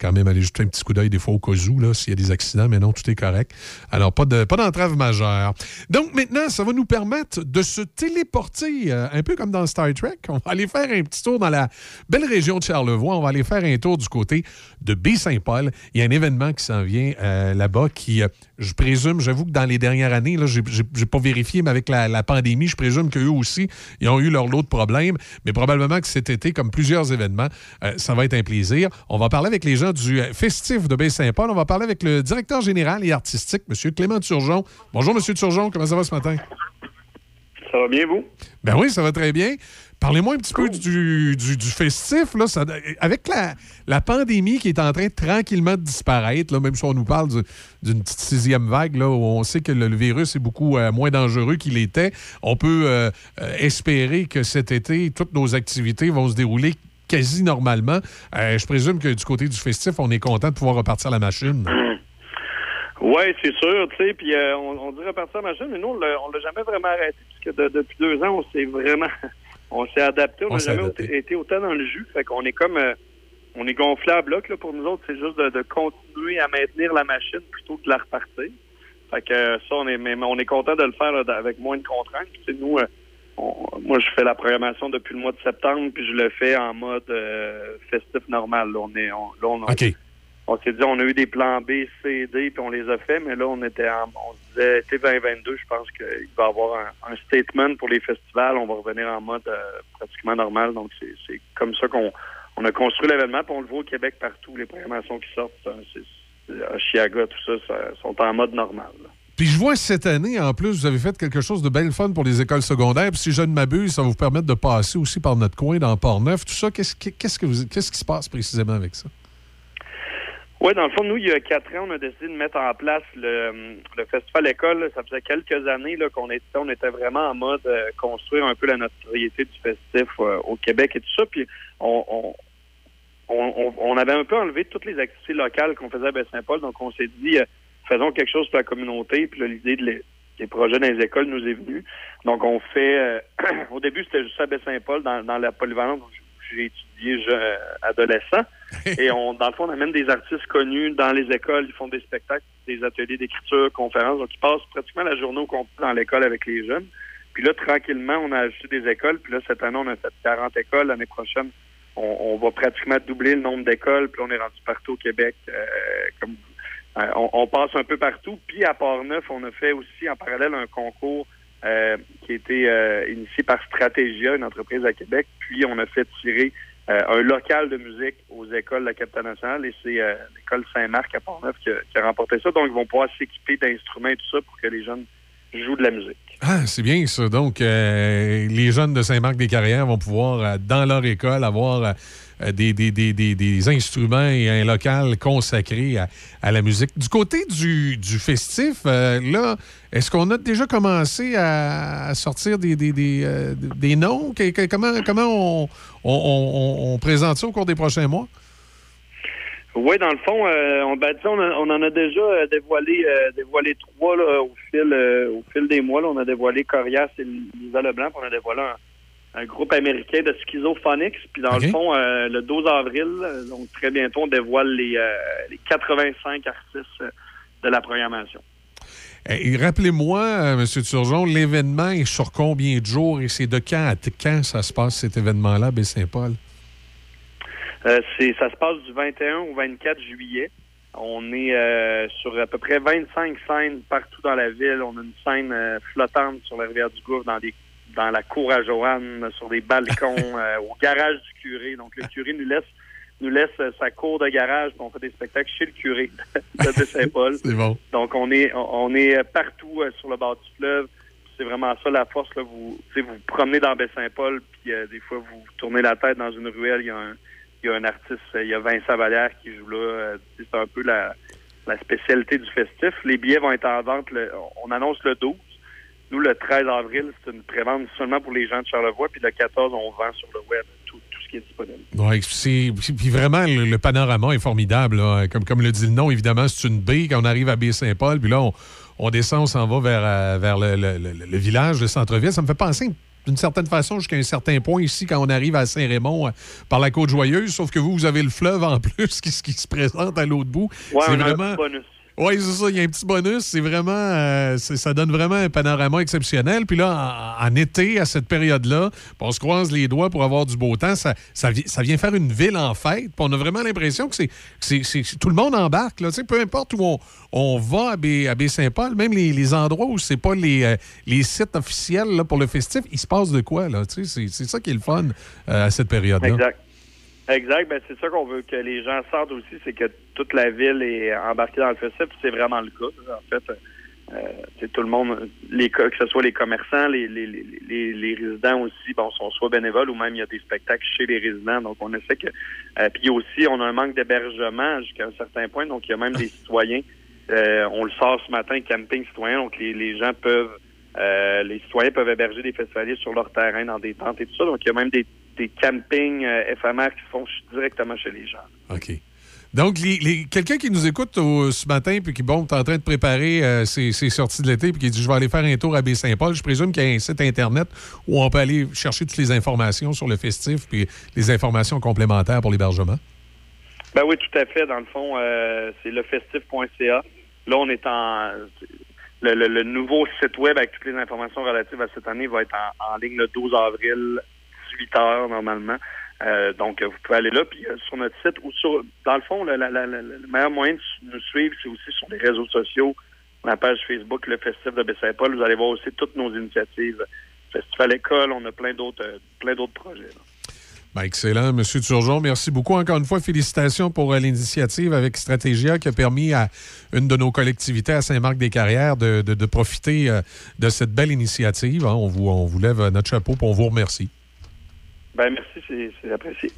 Quand même, aller jeter un petit coup d'œil des fois au cas où, s'il y a des accidents, mais non, tout est correct. Alors, pas de pas d'entrave majeure. Donc, maintenant, ça va nous permettre de se téléporter, un peu comme dans Star Trek. On va aller faire un petit tour dans la belle région de Charlevoix. On va aller faire un tour du côté de Baie-Saint-Paul. Il y a un événement qui s'en vient euh, là-bas qui, euh, je présume, j'avoue que dans les dernières années, là, j'ai pas vérifié, mais avec la, la pandémie, je présume qu'eux aussi, ils ont eu leur lot de problèmes. Mais probablement que cet été, comme plusieurs événements, euh, ça va être un plaisir. On va parler avec les gens du festif de Baie-Saint-Paul. On va parler avec le directeur général et artistique, M. Clément Turgeon. Bonjour, M. Turgeon. Comment ça va ce matin?
Ça va bien, vous?
Ben oui, ça va très bien. Parlez-moi un petit peu du, du, du festif. Là, ça- avec la, la pandémie qui est en train tranquillement de disparaître, là, même si on nous parle du- d'une petite sixième vague, là, où on sait que le, le virus est beaucoup euh, moins dangereux qu'il était, on peut euh, euh, espérer que cet été, toutes nos activités vont se dérouler quasi normalement. Je présume que du côté du festif, on est content de pouvoir repartir la machine.
Oui, c'est sûr, tu sais, puis on, on dit repartir la machine, mais nous, on l'a, on l'a jamais vraiment arrêté, puisque de- depuis deux ans, on s'est vraiment, on s'est adapté, on n'a jamais
adapté.
été, autant dans le jus, fait qu'on est comme, euh, on est gonflé à bloc, là, pour nous autres, c'est juste de, de continuer à maintenir la machine plutôt que de la repartir. Fait que euh, ça, on est, mais on est content de le faire là, avec moins de contraintes. Puis, nous, euh, on- moi, je fais la programmation depuis le mois de septembre, puis je le fais en mode euh, festif normal. Là, on est, on, là, on, on s'est dit, on a eu des plans B, C, D, puis on les a fait, mais là, on était en, on disait, été 2022, je pense qu'il va y avoir un, statement pour les festivals. On va revenir en mode euh, pratiquement normal. Donc, c'est comme ça qu'on on a construit l'événement, puis on le voit au Québec partout. Les programmations qui sortent, hein, à Chiaga, tout ça, ça, sont en mode normal.
Puis je vois cette année, en plus, vous avez fait quelque chose de belle fun pour les écoles secondaires. Puis si je ne m'abuse, ça va vous permettre de passer aussi par notre coin dans Port-Neuf. Tout ça, qu'est-ce qu'est-ce que qu'est-ce qui se passe précisément avec ça?
Oui, dans le fond, nous, il y a quatre ans, on a décidé de mettre en place le, Festival École. Ça faisait quelques années qu'on était, on était vraiment en mode euh, construire un peu la notoriété du festif euh, au Québec et tout ça. Puis on, on, avait un peu enlevé toutes les activités locales qu'on faisait à Baie-Saint-Paul. Donc on s'est dit, euh, faisons quelque chose pour la communauté. Puis l'idée des projets dans les écoles nous est venue. Donc on fait, euh, au début, c'était juste à Baie-Saint-Paul, dans, la polyvalente où j'ai étudié je- adolescent. Et on, dans le fond, on amène des artistes connus dans les écoles. Ils font des spectacles, des ateliers d'écriture, conférences. Donc, ils passent pratiquement la journée au complet dans l'école avec les jeunes. Puis là, tranquillement, on a ajouté des écoles. Puis là, cette année, on a fait 40 écoles. L'année prochaine, on, on va pratiquement doubler le nombre d'écoles. Puis là, on est rendu partout au Québec. euh, comme, euh, on, on passe un peu partout. Puis à Port-Neuf, on a fait aussi en parallèle un concours euh, qui a été euh, initié par Stratégia, une entreprise à Québec. Puis on a fait tirer euh, un local de musique aux écoles de la capitale nationale et c'est l'école Saint-Marc à Port-Neuf qui, a- qui a remporté ça. Donc, ils vont pouvoir s'équiper d'instruments et tout ça pour que les jeunes jouent de la musique.
Ah, c'est bien ça. Donc, les jeunes de Saint-Marc-des-Carrières vont pouvoir, dans leur école, avoir des, des- des- des- des instruments et un local consacré à, à la musique. Du côté du, du festif, euh, là, est-ce qu'on a déjà commencé à, sortir des, des, euh, noms? Comment comment on, on- présente ça au cours des prochains mois?
Oui, dans le fond, euh, on, ben, on, on en a déjà euh, dévoilé, euh, dévoilé trois là, au fil euh, au fil des mois. là. on a dévoilé Corias et Lisa Leblanc, puis on a dévoilé un, un groupe américain de Schizophonics. Puis dans le fond, euh, le 12 avril, euh, donc très bientôt, on dévoile les, euh, les 85 artistes euh, de la programmation.
Et rappelez-moi, euh, M. Turgeon, l'événement est sur combien de jours et c'est de quand à quand ça se passe, cet événement-là, Baie-Saint-Paul?
Euh, c'est, ça se passe du 21 au 24 juillet. On est euh, sur à peu près 25 scènes partout dans la ville. On a une scène euh, flottante sur la rivière du Gouffre, dans, des, dans la cour à Joanne, sur des balcons, euh, au garage du curé. Donc le curé nous laisse nous laisse euh, sa cour de garage, on fait des spectacles chez le curé de Baie-Saint-Paul.
C'est bon.
Donc on est on est partout euh, sur le bord du fleuve. C'est vraiment ça la force là. Vous vous vous promenez dans Baie-Saint-Paul, puis euh, des fois vous tournez la tête dans une ruelle, il y a un il y a un artiste, il y a Vincent Vallière qui joue là. C'est un peu la, la spécialité du festif. Les billets vont être en vente. le- on annonce le 12. Nous, le 13 avril, c'est une prévente seulement pour les gens de Charlevoix. Puis le 14, on vend sur le web tout, tout ce qui est disponible.
Ouais, c'est- puis vraiment, le, le panorama est formidable. là. Comme, comme le dit le nom, évidemment, c'est une baie quand on arrive à Baie-Saint-Paul. Puis là, on, on descend, on s'en va vers, euh, vers le, le- le- le village, le centre-ville. Ça me fait penser d'une certaine façon jusqu'à un certain point ici quand on arrive à Saint-Raymond euh, par la Côte-Joyeuse. Sauf que vous, vous avez le fleuve en plus qui, se- qui se présente à l'autre bout.
Ouais,
c'est
un
vraiment.
petit bonus.
Oui, c'est ça. Il y a un petit bonus. C'est vraiment. euh, ça donne vraiment un panorama exceptionnel. Puis là, en, été, à cette période-là, on se croise les doigts pour avoir du beau temps. Ça, ça, ça vient faire une ville en fête. Puis on a vraiment l'impression que c'est, tout le monde embarque. Là. Peu importe où on, on va à Baie- à Baie-Saint-Paul, même les, endroits où c'est pas les, euh, les sites officiels là, pour le festif, il se passe de quoi. Là, c'est, c'est ça qui est le fun euh, à cette période-là.
Exact. Exact. Ben, c'est ça qu'on veut que les gens sortent aussi, c'est que toute la ville est embarquée dans le festif. C'est vraiment le cas. En fait, euh, c'est tout le monde, les que ce soit les commerçants, les, les, les, les- les résidents aussi, bon, sont soit bénévoles ou même il y a des spectacles chez les résidents. Donc on essaie que. euh, puis aussi, on a un manque d'hébergement jusqu'à un certain point. Donc il y a même des citoyens. euh, on le sort ce matin, camping citoyen. Donc les, les gens peuvent, euh, les citoyens peuvent héberger des festivaliers sur leur terrain dans des tentes et tout ça. Donc il y a même des, des campings euh, éphémères qui se font directement chez les gens.
OK. Donc, les- les- quelqu'un qui nous écoute au- ce matin, puis qui, bon, est en train de préparer euh, ses, ses sorties de l'été, puis qui dit Je vais aller faire un tour à Baie-Saint-Paul, je présume qu'il y a un site Internet où on peut aller chercher toutes les informations sur le festif, puis les informations complémentaires pour l'hébergement?
Ben oui, tout à fait. Dans le fond, euh, c'est lefestif.ca. Là, on est en... Le, le- le nouveau site web avec toutes les informations relatives à cette année va être en, en ligne le 12 avril, 18 heures normalement. Euh, donc, vous pouvez aller là. Puis euh, sur notre site ou sur... Dans le fond, le, meilleur moyen de nous suivre, c'est aussi sur les réseaux sociaux. La page Facebook, le Festif de Baie-Saint-Paul. Vous allez voir aussi toutes nos initiatives. Festival École, on a plein d'autres euh, plein d'autres projets. là.
Ben, excellent, M. Turgeon. Merci beaucoup. Encore une fois, félicitations pour l'initiative avec Stratégia qui a permis à une de nos collectivités à Saint-Marc-des-Carrières de, de- profiter de cette belle initiative. hein. On, vous, on vous lève notre chapeau et on vous remercie.
Ben merci, c'est apprécié.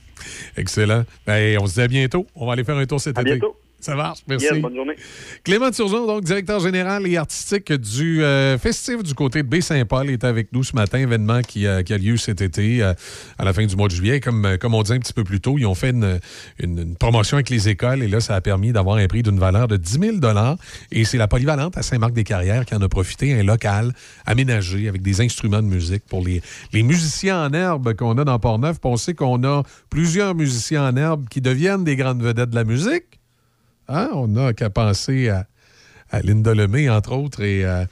Excellent. Ben, on se dit à bientôt. On va aller faire un tour cet
À
été.
bientôt.
Ça marche. Merci.
Yes, bonne journée.
Clément Turgeon, donc directeur général et artistique du euh, festif du côté de Baie-Saint-Paul, est avec nous ce matin, événement qui, euh, qui a lieu cet été euh, à la fin du mois de juillet. Comme, euh, comme on dit un petit peu plus tôt, ils ont fait une, une- une promotion avec les écoles et là, ça a permis d'avoir un prix d'une valeur de 10 000 Et c'est la polyvalente à Saint-Marc-des-Carrières qui en a profité, un local aménagé avec des instruments de musique pour les, les musiciens en herbe qu'on a dans Port-Neuf. On sait qu'on a plusieurs musiciens en herbe qui deviennent des grandes vedettes de la musique. Hein? On n'a qu'à penser à, à Linda Lemay, entre autres, et, euh,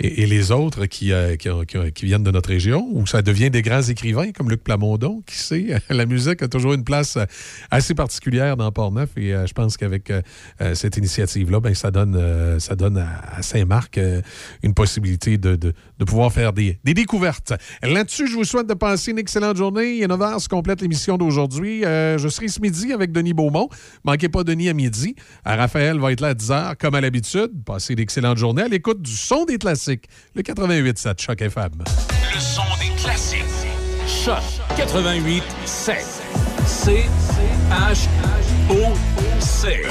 et, les autres qui, euh, qui, qui viennent de notre région, où ça devient des grands écrivains comme Luc Plamondon, qui sait, la musique a toujours une place euh, assez particulière dans Port-Neuf, et euh, je pense qu'avec cette initiative-là, ben, ça donne, ça donne à, Saint-Marc une possibilité de, de- pouvoir faire des, des découvertes. Là-dessus, je vous souhaite de passer une excellente journée. Il est 9 h se complète l'émission d'aujourd'hui. Je serai ce midi avec Denis Beaumont. Manquez pas Denis à midi. Raphaël va être là à 10 h, comme à l'habitude. Passez d'excellentes journées à l'écoute du son des classiques, le 88.7 Choc FM.
Le son des classiques. Choc 88 7. C H O C.